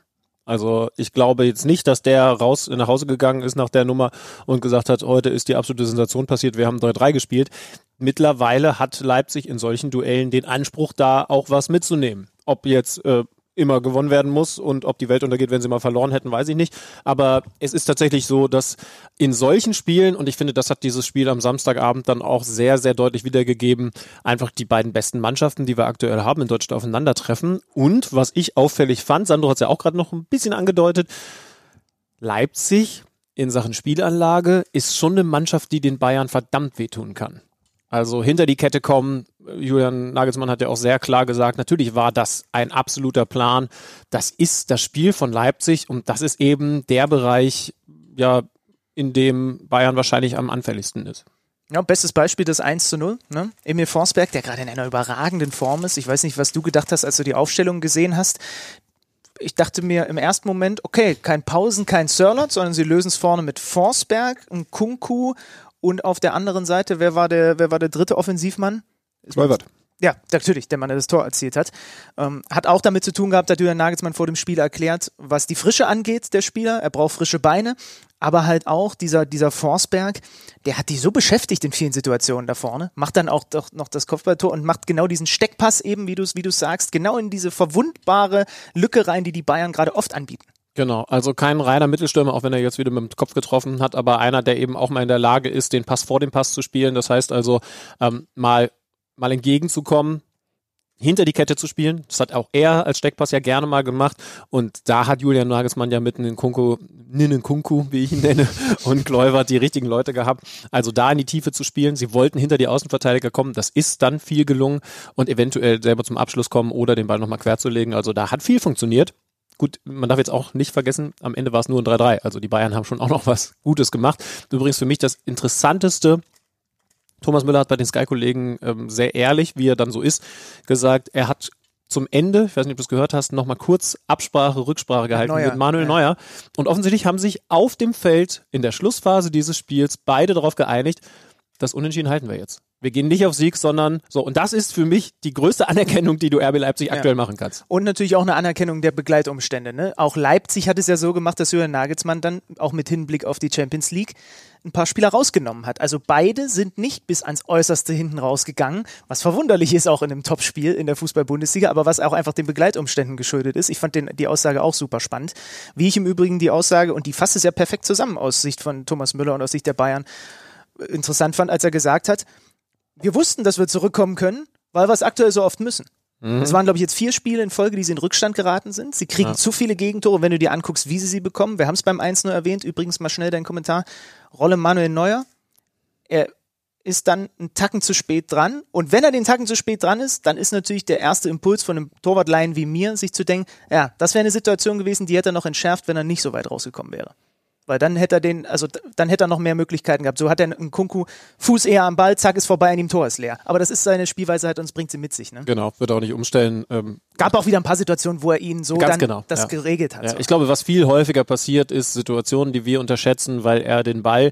Also ich glaube jetzt nicht, dass der raus nach Hause gegangen ist nach der Nummer und gesagt hat, heute ist die absolute Sensation passiert, wir haben 3-3 gespielt. Mittlerweile hat Leipzig in solchen Duellen den Anspruch, da auch was mitzunehmen. Ob jetzt äh, immer gewonnen werden muss und ob die Welt untergeht, wenn sie mal verloren hätten, weiß ich nicht. Aber es ist tatsächlich so, dass in solchen Spielen, und ich finde, das hat dieses Spiel am Samstagabend dann auch sehr, sehr deutlich wiedergegeben, einfach die beiden besten Mannschaften, die wir aktuell haben, in Deutschland aufeinandertreffen. Und was ich auffällig fand, Sandro hat es ja auch gerade noch ein bisschen angedeutet, Leipzig in Sachen Spielanlage ist schon eine Mannschaft, die den Bayern verdammt wehtun kann. Also hinter die Kette kommen. Julian Nagelsmann hat ja auch sehr klar gesagt, natürlich war das ein absoluter Plan. Das ist das Spiel von Leipzig und das ist eben der Bereich, ja, in dem Bayern wahrscheinlich am anfälligsten ist. Ja, bestes Beispiel das 1 zu 0. Ne? Emil Forsberg, der gerade in einer überragenden Form ist. Ich weiß nicht, was du gedacht hast, als du die Aufstellung gesehen hast. Ich dachte mir im ersten Moment, okay, kein Pausen, kein Sörlot, sondern sie lösen es vorne mit Forsberg, ein Kunku und auf der anderen Seite, wer war der, wer war der dritte Offensivmann? Kluivert. Ja, natürlich, der Mann, der das Tor erzielt hat. Ähm, hat auch damit zu tun gehabt, hat Julian Nagelsmann vor dem Spiel erklärt, was die Frische angeht, der Spieler. Er braucht frische Beine. Aber halt auch dieser, dieser Forsberg, der hat die so beschäftigt in vielen Situationen da vorne, macht dann auch doch noch das Kopfballtor und macht genau diesen Steckpass eben, wie du es wie sagst, genau in diese verwundbare Lücke rein, die die Bayern gerade oft anbieten. Genau, also kein reiner Mittelstürmer, auch wenn er jetzt wieder mit dem Kopf getroffen hat, aber einer, der eben auch mal in der Lage ist, den Pass vor dem Pass zu spielen. Das heißt also, ähm, mal, mal entgegenzukommen, hinter die Kette zu spielen. Das hat auch er als Steckpass ja gerne mal gemacht. Und da hat Julian Nagelsmann ja mit Nkunku, Kunku, wie ich ihn nenne, und Gläubert die richtigen Leute gehabt. Also da in die Tiefe zu spielen. Sie wollten hinter die Außenverteidiger kommen. Das ist dann viel gelungen und eventuell selber zum Abschluss kommen oder den Ball nochmal quer zu legen. Also da hat viel funktioniert. Gut, man darf jetzt auch nicht vergessen, am Ende war es nur ein 3-3. Also die Bayern haben schon auch noch was Gutes gemacht. Übrigens für mich das Interessanteste, Thomas Müller hat bei den Sky-Kollegen ähm, sehr ehrlich, wie er dann so ist, gesagt, er hat zum Ende, ich weiß nicht, ob du es gehört hast, nochmal kurz Absprache, Rücksprache gehalten Neuer. mit Manuel ja. Neuer. Und offensichtlich haben sich auf dem Feld in der Schlussphase dieses Spiels beide darauf geeinigt, das Unentschieden halten wir jetzt. Wir gehen nicht auf Sieg, sondern so. Und das ist für mich die größte Anerkennung, die du RB Leipzig aktuell machen kannst. Und natürlich auch eine Anerkennung der Begleitumstände. Ne? Auch Leipzig hat es ja so gemacht, dass Jürgen Nagelsmann dann auch mit Hinblick auf die Champions League ein paar Spieler rausgenommen hat. Also beide sind nicht bis ans Äußerste hinten rausgegangen, was verwunderlich ist auch in einem Topspiel in der Fußball-Bundesliga, aber was auch einfach den Begleitumständen geschuldet ist. Ich fand den, die Aussage auch super spannend. Wie ich im Übrigen die Aussage, und die fasst es ja perfekt zusammen aus Sicht von Thomas Müller und aus Sicht der Bayern, interessant fand, als er gesagt hat, wir wussten, dass wir zurückkommen können, weil wir es aktuell so oft müssen. Mhm. Es waren, glaube ich, jetzt vier Spiele in Folge, die sie in Rückstand geraten sind. Sie kriegen ja. zu viele Gegentore, wenn du dir anguckst, wie sie sie bekommen. Wir haben es beim 1 nur erwähnt. Übrigens mal schnell dein Kommentar. Rolle Manuel Neuer. Er ist dann einen Tacken zu spät dran. Und wenn er den Tacken zu spät dran ist, dann ist natürlich der erste Impuls von einem Torwartlein wie mir, sich zu denken, ja, das wäre eine Situation gewesen, die hätte er noch entschärft, wenn er nicht so weit rausgekommen wäre. Weil dann hätte er den, also dann hätte er noch mehr Möglichkeiten gehabt. So hat er einen Kunku Fuß eher am Ball, zack, ist vorbei, an ihm Tor ist leer. Aber das ist seine Spielweise halt und es bringt sie mit sich. Ne? Genau, wird auch nicht umstellen. Ähm, Gab auch wieder ein paar Situationen, wo er ihn so dann genau, das ja. geregelt hat. Ja, so. Ich glaube, was viel häufiger passiert, ist Situationen, die wir unterschätzen, weil er den Ball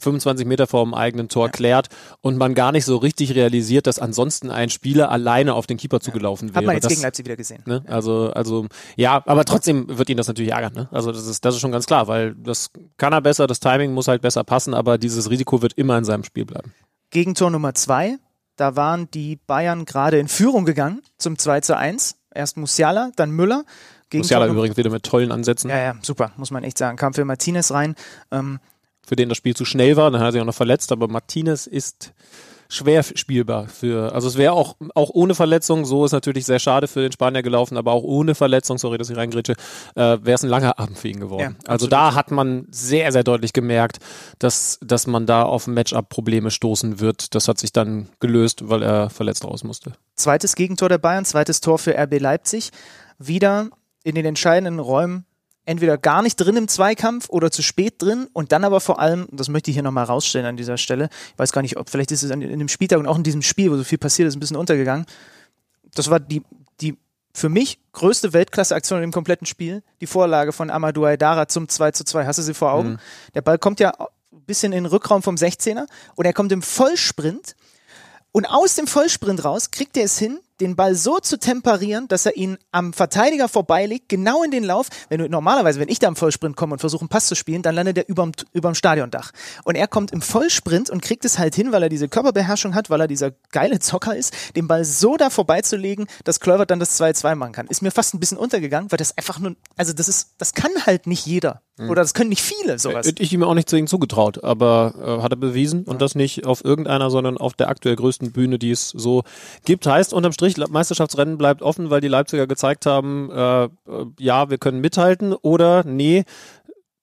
25 Meter vor dem eigenen Tor ja. klärt und man gar nicht so richtig realisiert, dass ansonsten ein Spieler alleine auf den Keeper zugelaufen wäre. Hat man jetzt das, gegen Leipzig wieder gesehen. Ne? Also, also, ja, aber trotzdem wird ihn das natürlich ärgern. Ne? Also das ist, das ist schon ganz klar, weil das kann er besser, das Timing muss halt besser passen, aber dieses Risiko wird immer in seinem Spiel bleiben. Gegentor Nummer zwei, da waren die Bayern gerade in Führung gegangen zum 2 zu 1. Erst Musiala, dann Müller. Gegentor Musiala übrigens wieder mit tollen Ansätzen. Ja, ja, super, muss man echt sagen. Kam für Martinez rein. Ähm, für den das Spiel zu schnell war. Dann hat er sich auch noch verletzt, aber Martinez ist schwer spielbar für, also es wäre auch, auch ohne Verletzung, so ist natürlich sehr schade für den Spanier gelaufen, aber auch ohne Verletzung, sorry, dass ich reingrätsche, äh, wäre es ein langer Abend für ihn geworden. Ja, also da hat man sehr, sehr deutlich gemerkt, dass, dass man da auf Matchup-Probleme stoßen wird. Das hat sich dann gelöst, weil er verletzt raus musste. Zweites Gegentor der Bayern, zweites Tor für RB Leipzig. Wieder in den entscheidenden Räumen entweder gar nicht drin im Zweikampf oder zu spät drin und dann aber vor allem, das möchte ich hier nochmal rausstellen an dieser Stelle, ich weiß gar nicht, ob vielleicht ist es in dem Spieltag und auch in diesem Spiel, wo so viel passiert ist, ein bisschen untergegangen. Das war die, die für mich größte Weltklasse-Aktion im kompletten Spiel, die Vorlage von Amadou Aydara zum 2 zu 2. Hast du sie vor Augen? Mhm. Der Ball kommt ja ein bisschen in den Rückraum vom 16er und er kommt im Vollsprint und aus dem Vollsprint raus kriegt er es hin, den Ball so zu temperieren, dass er ihn am Verteidiger vorbeilegt, genau in den Lauf. Wenn du normalerweise, wenn ich da im Vollsprint komme und versuche einen Pass zu spielen, dann landet er überm, überm Stadiondach. Und er kommt im Vollsprint und kriegt es halt hin, weil er diese Körperbeherrschung hat, weil er dieser geile Zocker ist, den Ball so da vorbeizulegen, dass Kluivert dann das 2-2 machen kann. Ist mir fast ein bisschen untergegangen, weil das einfach nur, also das ist, das kann halt nicht jeder. Mhm. Oder das können nicht viele sowas. Hätte ich ihm auch nicht ihm zugetraut, aber äh, hat er bewiesen und das nicht auf irgendeiner, sondern auf der aktuell größten Bühne, die es so gibt. Heißt unterm Strich, Meisterschaftsrennen bleibt offen, weil die Leipziger gezeigt haben, äh, äh ja, wir können mithalten oder nee,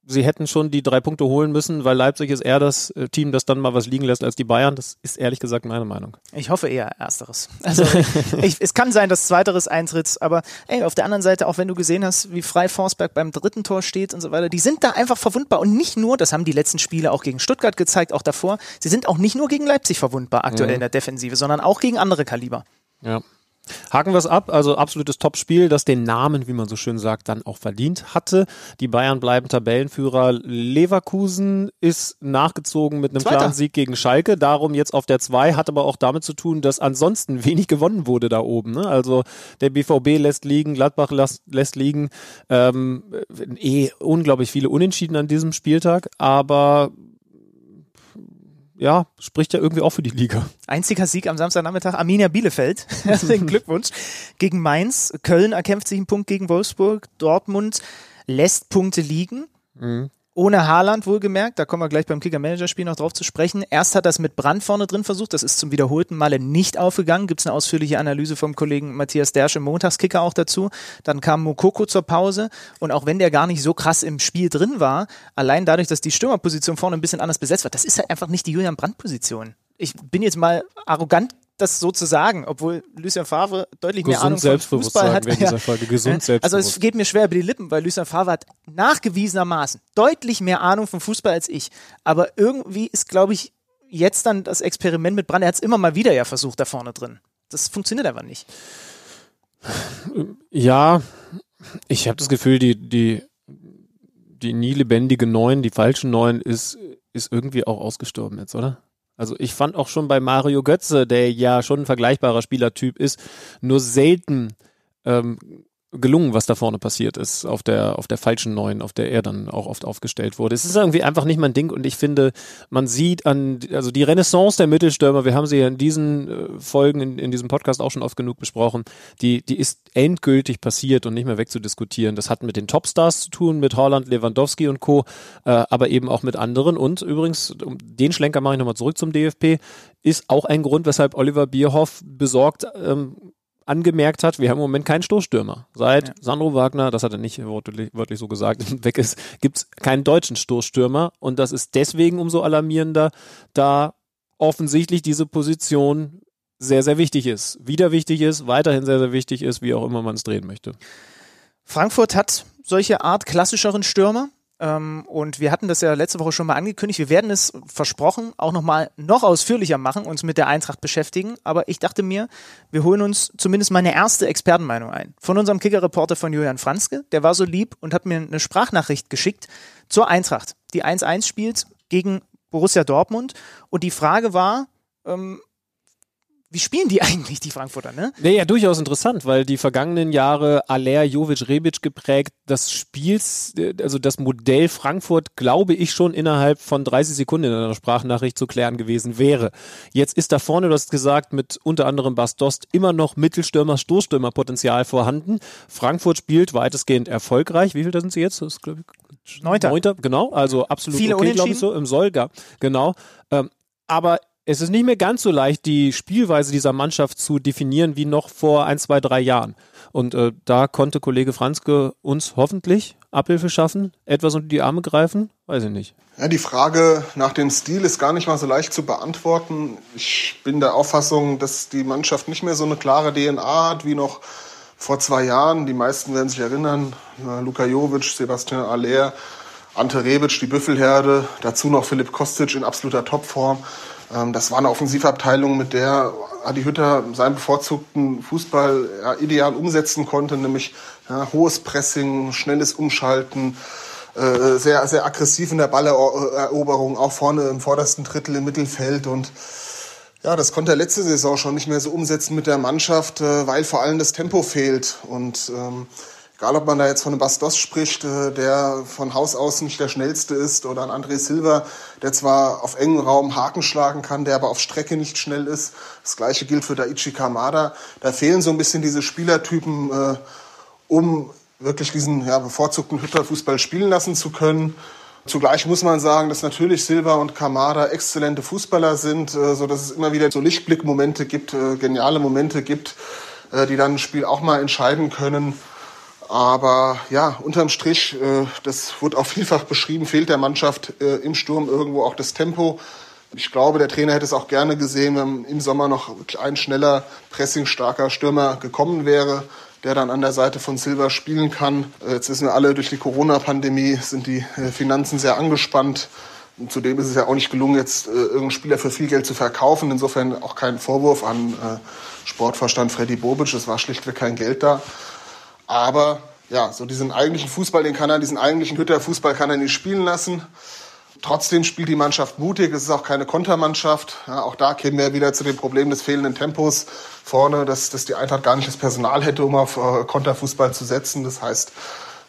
sie hätten schon die drei Punkte holen müssen, weil Leipzig ist eher das äh, Team, das dann mal was liegen lässt als die Bayern. Das ist ehrlich gesagt meine Meinung. Ich hoffe eher Ersteres. Also ich, es kann sein, dass Zweiteres eintritt, aber ey, auf der anderen Seite, auch wenn du gesehen hast, wie frei Forsberg beim dritten Tor steht und so weiter, die sind da einfach verwundbar und nicht nur, das haben die letzten Spiele auch gegen Stuttgart gezeigt, auch davor, sie sind auch nicht nur gegen Leipzig verwundbar aktuell mhm. in der Defensive, sondern auch gegen andere Kaliber. Ja. Haken wir es ab, also absolutes Topspiel, das den Namen, wie man so schön sagt, dann auch verdient hatte. Die Bayern bleiben Tabellenführer. Leverkusen ist nachgezogen mit einem Zweiter. klaren Sieg gegen Schalke, darum jetzt auf der 2, hat aber auch damit zu tun, dass ansonsten wenig gewonnen wurde da oben. Ne? Also der BVB lässt liegen, Gladbach lässt, lässt liegen, ähm, eh unglaublich viele Unentschieden an diesem Spieltag, aber ja, spricht ja irgendwie auch für die Liga. Einziger Sieg am Samstagnachmittag, Arminia Bielefeld. Herzlichen Glückwunsch. Gegen Mainz. Köln erkämpft sich einen Punkt gegen Wolfsburg. Dortmund lässt Punkte liegen. Mhm. Ohne Haaland wohlgemerkt, da kommen wir gleich beim Kicker-Manager-Spiel noch drauf zu sprechen. Erst hat er es mit Brand vorne drin versucht, das ist zum wiederholten Male nicht aufgegangen. Gibt es eine ausführliche Analyse vom Kollegen Matthias Dersch im Montagskicker auch dazu. Dann kam Mokoko zur Pause und auch wenn der gar nicht so krass im Spiel drin war, allein dadurch, dass die Stürmerposition vorne ein bisschen anders besetzt war, das ist halt einfach nicht die Julian Brandt-Position. Ich bin jetzt mal arrogant das so zu sagen, obwohl Lucien Favre deutlich gesund mehr Ahnung von Fußball hat. In dieser Folge. Gesund also es geht mir schwer über die Lippen, weil Lucien Favre hat nachgewiesenermaßen deutlich mehr Ahnung vom Fußball als ich. Aber irgendwie ist, glaube ich, jetzt dann das Experiment mit Brand. Er hat es immer mal wieder ja versucht da vorne drin. Das funktioniert einfach nicht. Ja, ich habe das Gefühl, die, die, die nie lebendige Neun, die falschen Neun ist, ist irgendwie auch ausgestorben jetzt, oder? Also ich fand auch schon bei Mario Götze, der ja schon ein vergleichbarer Spielertyp ist, nur selten ähm, gelungen, was da vorne passiert ist, auf der, auf der falschen Neuen, auf der er dann auch oft aufgestellt wurde. Es ist irgendwie einfach nicht mein Ding und ich finde, man sieht an, also die Renaissance der Mittelstürmer, wir haben sie ja in diesen äh, Folgen, in, in diesem Podcast auch schon oft genug besprochen, die, die ist endgültig passiert und nicht mehr wegzudiskutieren. Das hat mit den Topstars zu tun, mit Holland, Lewandowski und Co., äh, aber eben auch mit anderen und übrigens, um den Schlenker mache ich nochmal zurück zum DFP, ist auch ein Grund, weshalb Oliver Bierhoff besorgt ähm, angemerkt hat, wir haben im Moment keinen Stoßstürmer. Seit ja. Sandro Wagner, das hat er nicht wörtlich, wörtlich so gesagt, weg ist, gibt es keinen deutschen Stoßstürmer. Und das ist deswegen umso alarmierender, da offensichtlich diese Position sehr, sehr wichtig ist. Wieder wichtig ist, weiterhin sehr, sehr wichtig ist, wie auch immer man es drehen möchte. Frankfurt hat solche Art klassischeren Stürmer. Ähm, und wir hatten das ja letzte Woche schon mal angekündigt. Wir werden es versprochen auch nochmal noch ausführlicher machen, uns mit der Eintracht beschäftigen. Aber ich dachte mir, wir holen uns zumindest mal eine erste Expertenmeinung ein. Von unserem Kicker-Reporter von Julian Franzke. Der war so lieb und hat mir eine Sprachnachricht geschickt zur Eintracht, die 1-1 spielt gegen Borussia Dortmund. Und die Frage war, ähm, wie spielen die eigentlich, die Frankfurter, ne? Nee, ja, durchaus interessant, weil die vergangenen Jahre Aller, Jovic, Rebic geprägt, das Spiels, also das Modell Frankfurt, glaube ich, schon innerhalb von 30 Sekunden in einer Sprachnachricht zu klären gewesen wäre. Jetzt ist da vorne, du hast gesagt, mit unter anderem Bas Dost immer noch Mittelstürmer, Stoßstürmer-Potenzial vorhanden. Frankfurt spielt weitestgehend erfolgreich. Wie viel da sind sie jetzt? Das ist, ich, Neunter. Neunter, genau. Also absolut Viele okay, glaube ich, so im Soll, ja, genau. Ähm, aber es ist nicht mehr ganz so leicht, die Spielweise dieser Mannschaft zu definieren wie noch vor ein, zwei, drei Jahren. Und äh, da konnte Kollege Franzke uns hoffentlich Abhilfe schaffen, etwas unter die Arme greifen, weiß ich nicht. Ja, die Frage nach dem Stil ist gar nicht mal so leicht zu beantworten. Ich bin der Auffassung, dass die Mannschaft nicht mehr so eine klare DNA hat wie noch vor zwei Jahren. Die meisten werden sich erinnern, Luka Jovic, Sebastian Aller, Ante Rebic, die Büffelherde, dazu noch Philipp Kostic in absoluter Topform. Ähm, das war eine Offensivabteilung, mit der Adi Hütter seinen bevorzugten Fußball ja, ideal umsetzen konnte, nämlich ja, hohes Pressing, schnelles Umschalten, äh, sehr, sehr aggressiv in der Balleroberung, auch vorne im vordersten Drittel im Mittelfeld. Und ja, das konnte er letzte Saison schon nicht mehr so umsetzen mit der Mannschaft, äh, weil vor allem das Tempo fehlt. Und ähm, Egal, ob man da jetzt von einem Bastos spricht, äh, der von Haus aus nicht der schnellste ist, oder ein André Silva, der zwar auf engen Raum Haken schlagen kann, der aber auf Strecke nicht schnell ist. Das gleiche gilt für Daichi Kamada. Da fehlen so ein bisschen diese Spielertypen, äh, um wirklich diesen ja, bevorzugten Hütterfußball spielen lassen zu können. Zugleich muss man sagen, dass natürlich Silva und Kamada exzellente Fußballer sind, äh, so dass es immer wieder so Lichtblickmomente gibt, geniale Momente gibt, die dann ein Spiel auch mal entscheiden können. Aber ja, unterm Strich, äh, das wurde auch vielfach beschrieben, fehlt der Mannschaft äh, im Sturm irgendwo auch das Tempo. Ich glaube, der Trainer hätte es auch gerne gesehen, wenn im Sommer noch ein schneller, pressingstarker Stürmer gekommen wäre, der dann an der Seite von Silva spielen kann. Jetzt wissen wir alle, durch die Corona-Pandemie sind die äh, Finanzen sehr angespannt. Und zudem ist es ja auch nicht gelungen, jetzt äh, irgendeinen Spieler für viel Geld zu verkaufen. Insofern auch kein Vorwurf an äh, Sportverstand Freddy Bobic. Es war schlichtweg kein Geld da. Aber ja, so diesen eigentlichen Fußball, den kann er, diesen eigentlichen Hütterfußball kann er nicht spielen lassen. Trotzdem spielt die Mannschaft mutig. Es ist auch keine Kontermannschaft. Ja, auch da kämen wir wieder zu dem Problem des fehlenden Tempos vorne, dass, dass die Eintracht gar nicht das Personal hätte, um auf äh, Konterfußball zu setzen. Das heißt,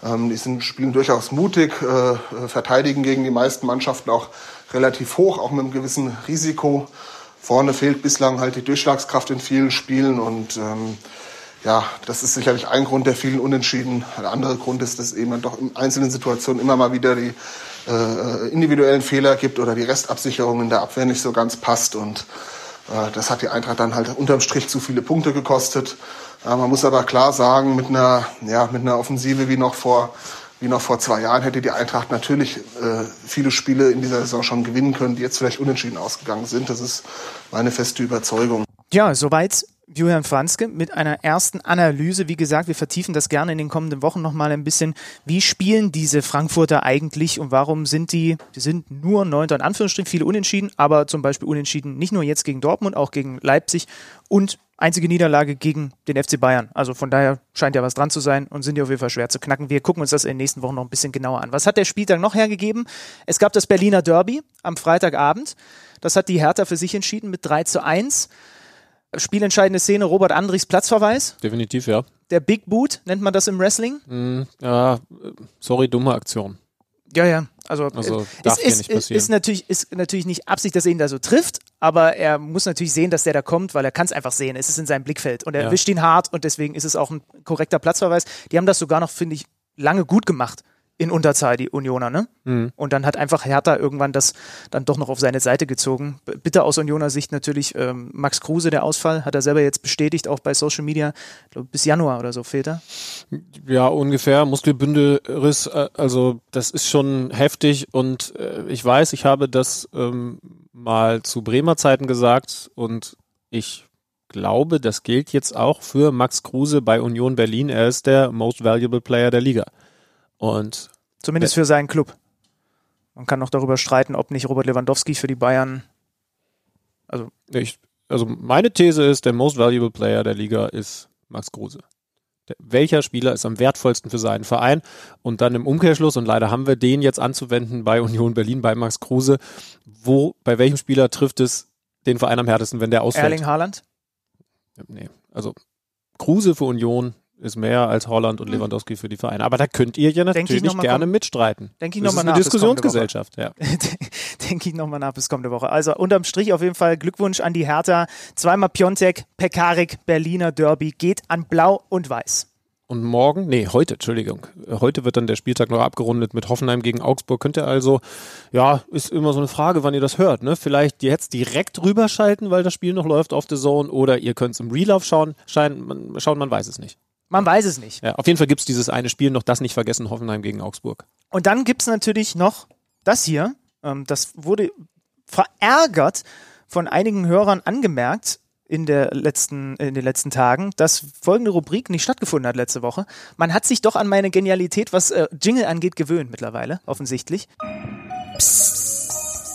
ähm, die sind, spielen durchaus mutig, äh, verteidigen gegen die meisten Mannschaften auch relativ hoch, auch mit einem gewissen Risiko. Vorne fehlt bislang halt die Durchschlagskraft in vielen Spielen und ähm, ja, das ist sicherlich ein Grund der vielen Unentschieden. Der andere Grund ist, dass eben doch in einzelnen Situationen immer mal wieder die äh, individuellen Fehler gibt oder die Restabsicherung in der Abwehr nicht so ganz passt. Und äh, das hat die Eintracht dann halt unterm Strich zu viele Punkte gekostet. Äh, man muss aber klar sagen, mit einer, ja, mit einer Offensive wie noch vor wie noch vor zwei Jahren hätte die Eintracht natürlich äh, viele Spiele in dieser Saison schon gewinnen können, die jetzt vielleicht unentschieden ausgegangen sind. Das ist meine feste Überzeugung. Ja, soweit Julian Franzke mit einer ersten Analyse. Wie gesagt, wir vertiefen das gerne in den kommenden Wochen nochmal ein bisschen. Wie spielen diese Frankfurter eigentlich und warum sind die, die sind nur Neunter in Anführungsstrichen, viele unentschieden, aber zum Beispiel unentschieden nicht nur jetzt gegen Dortmund, auch gegen Leipzig und einzige Niederlage gegen den FC Bayern. Also von daher scheint ja was dran zu sein und sind ja auf jeden Fall schwer zu knacken. Wir gucken uns das in den nächsten Wochen noch ein bisschen genauer an. Was hat der Spieltag noch hergegeben? Es gab das Berliner Derby am Freitagabend. Das hat die Hertha für sich entschieden mit 3 zu 1. Spielentscheidende Szene, Robert Andrichs Platzverweis. Definitiv, ja. Der Big Boot nennt man das im Wrestling. Mm, ja, sorry, dumme Aktion. Ja, ja. Also, Also, äh, darf ist, hier ist, nicht ist, passieren. ist, natürlich, ist natürlich nicht Absicht, dass er ihn da so trifft, aber er muss natürlich sehen, dass der da kommt, weil er kann es einfach sehen. Es ist in seinem Blickfeld und er Ja. erwischt ihn hart und deswegen ist es auch ein korrekter Platzverweis. Die haben das sogar noch, finde ich, lange gut gemacht in Unterzahl, die Unioner, ne? Mhm. Und dann hat einfach Hertha irgendwann das dann doch noch auf seine Seite gezogen. B- Bitte aus Unioner Sicht natürlich ähm, Max Kruse, der Ausfall, hat er selber jetzt bestätigt, auch bei Social Media. Glaub, bis Januar oder so fehlt er. Ja, ungefähr. Muskelbündelriss, äh, also das ist schon heftig und äh, ich weiß, ich habe das ähm, mal zu Bremer Zeiten gesagt und ich glaube, das gilt jetzt auch für Max Kruse bei Union Berlin. Er ist der most valuable player der Liga. Und Zumindest für seinen Club. Man kann noch darüber streiten, ob nicht Robert Lewandowski für die Bayern. Also, ich, also meine These ist, der most valuable player der Liga ist Max Kruse. Der, welcher Spieler ist am wertvollsten für seinen Verein? Und dann im Umkehrschluss, und leider haben wir den jetzt anzuwenden bei Union Berlin, bei Max Kruse, wo, bei welchem Spieler trifft es den Verein am härtesten, wenn der ausfällt? Erling Haaland. Nee, also Kruse für Union ist mehr als Holland und Lewandowski für die Vereine. Aber da könnt ihr ja natürlich noch mal gerne mitstreiten. Denk ich das noch mal ist nach eine Diskussionsgesellschaft, ja. Denke ich nochmal nach bis kommende Woche. Also unterm Strich auf jeden Fall Glückwunsch an die Hertha. Zweimal Piontek, Pekarik, Berliner Derby geht an Blau und Weiß. Und morgen, nee, heute, Entschuldigung, heute wird dann der Spieltag noch abgerundet mit Hoffenheim gegen Augsburg. Könnt ihr also, ja, ist immer so eine Frage, wann ihr das hört, ne? Vielleicht jetzt direkt rüberschalten, weil das Spiel noch läuft auf The Zone, oder ihr könnt es im Relauf schauen, schein, man, schauen, man weiß es nicht. Man weiß es nicht. Ja, auf jeden Fall gibt es dieses eine Spiel, noch das nicht vergessen, Hoffenheim gegen Augsburg. Und dann gibt's natürlich noch das hier. Ähm, das wurde verärgert von einigen Hörern angemerkt in, der letzten, in den letzten Tagen, dass folgende Rubrik nicht stattgefunden hat letzte Woche. Man hat sich doch an meine Genialität, was äh, Jingle angeht, gewöhnt mittlerweile, offensichtlich.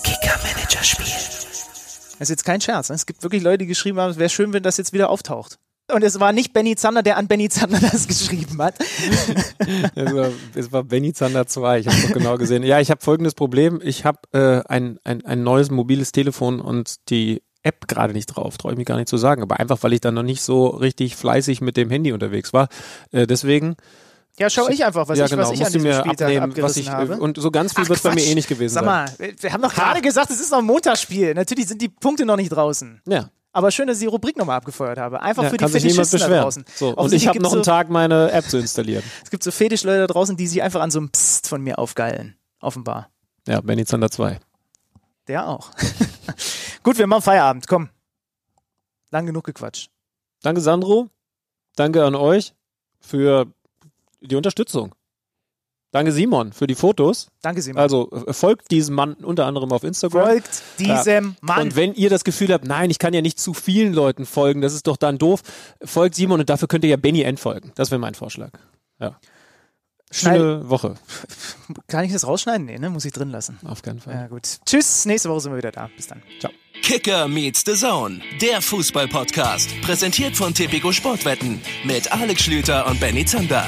Kicker-Manager-Spiel. Das ist jetzt kein Scherz. Ne? Es gibt wirklich Leute, die geschrieben haben, es wäre schön, wenn das jetzt wieder auftaucht. Und es war nicht Benny Zander, der an Benny Zander das geschrieben hat. Es war, es war Benny Zander 2, ich habe doch genau gesehen. Ja, ich habe folgendes Problem. Ich habe äh, ein, ein, ein neues mobiles Telefon und die App gerade nicht drauf, traue ich mich gar nicht zu sagen. Aber einfach, weil ich dann noch nicht so richtig fleißig mit dem Handy unterwegs war. Äh, deswegen, Ja, schau ich einfach, was ja ich, genau, was ich musst an diesem mir Spieltag abnehmen, was ich, äh, habe. und so ganz viel Ach, wird bei mir Quatsch. eh nicht gewesen Sag sein. mal, wir haben doch gerade gesagt, es ist noch ein Montagsspiel. Natürlich sind die Punkte noch nicht draußen. Ja, Aber schön, dass ich die Rubrik nochmal abgefeuert habe. Einfach ja für die Fetischisten da draußen. So, und ich habe noch einen so, Tag meine App zu installieren. Es gibt so Fetischleute da draußen, die sich einfach an so einem Psst von mir aufgeilen. Offenbar. Ja, Benny Zander 2. Der auch. Gut, wir machen Feierabend. Komm. Lang genug gequatscht. Danke Sandro, danke an euch für die Unterstützung. Danke Simon für die Fotos. Danke, Simon. Also äh, folgt diesem Mann unter anderem auf Instagram. Folgt diesem Mann. Und wenn ihr das Gefühl habt, nein, ich kann ja nicht zu vielen Leuten folgen, das ist doch dann doof, folgt Simon und dafür könnt ihr ja Benny entfolgen. Das wäre mein Vorschlag. Ja. Schneid- Schöne Woche. Kann ich das rausschneiden? Nee, ne? Muss ich drin lassen. Auf keinen Fall. Ja, gut. Tschüss. Nächste Woche sind wir wieder da. Bis dann. Kicker meets the Zone, der Fußball-Podcast. Präsentiert von Tipico Sportwetten mit Alex Schlüter und Benny Zander.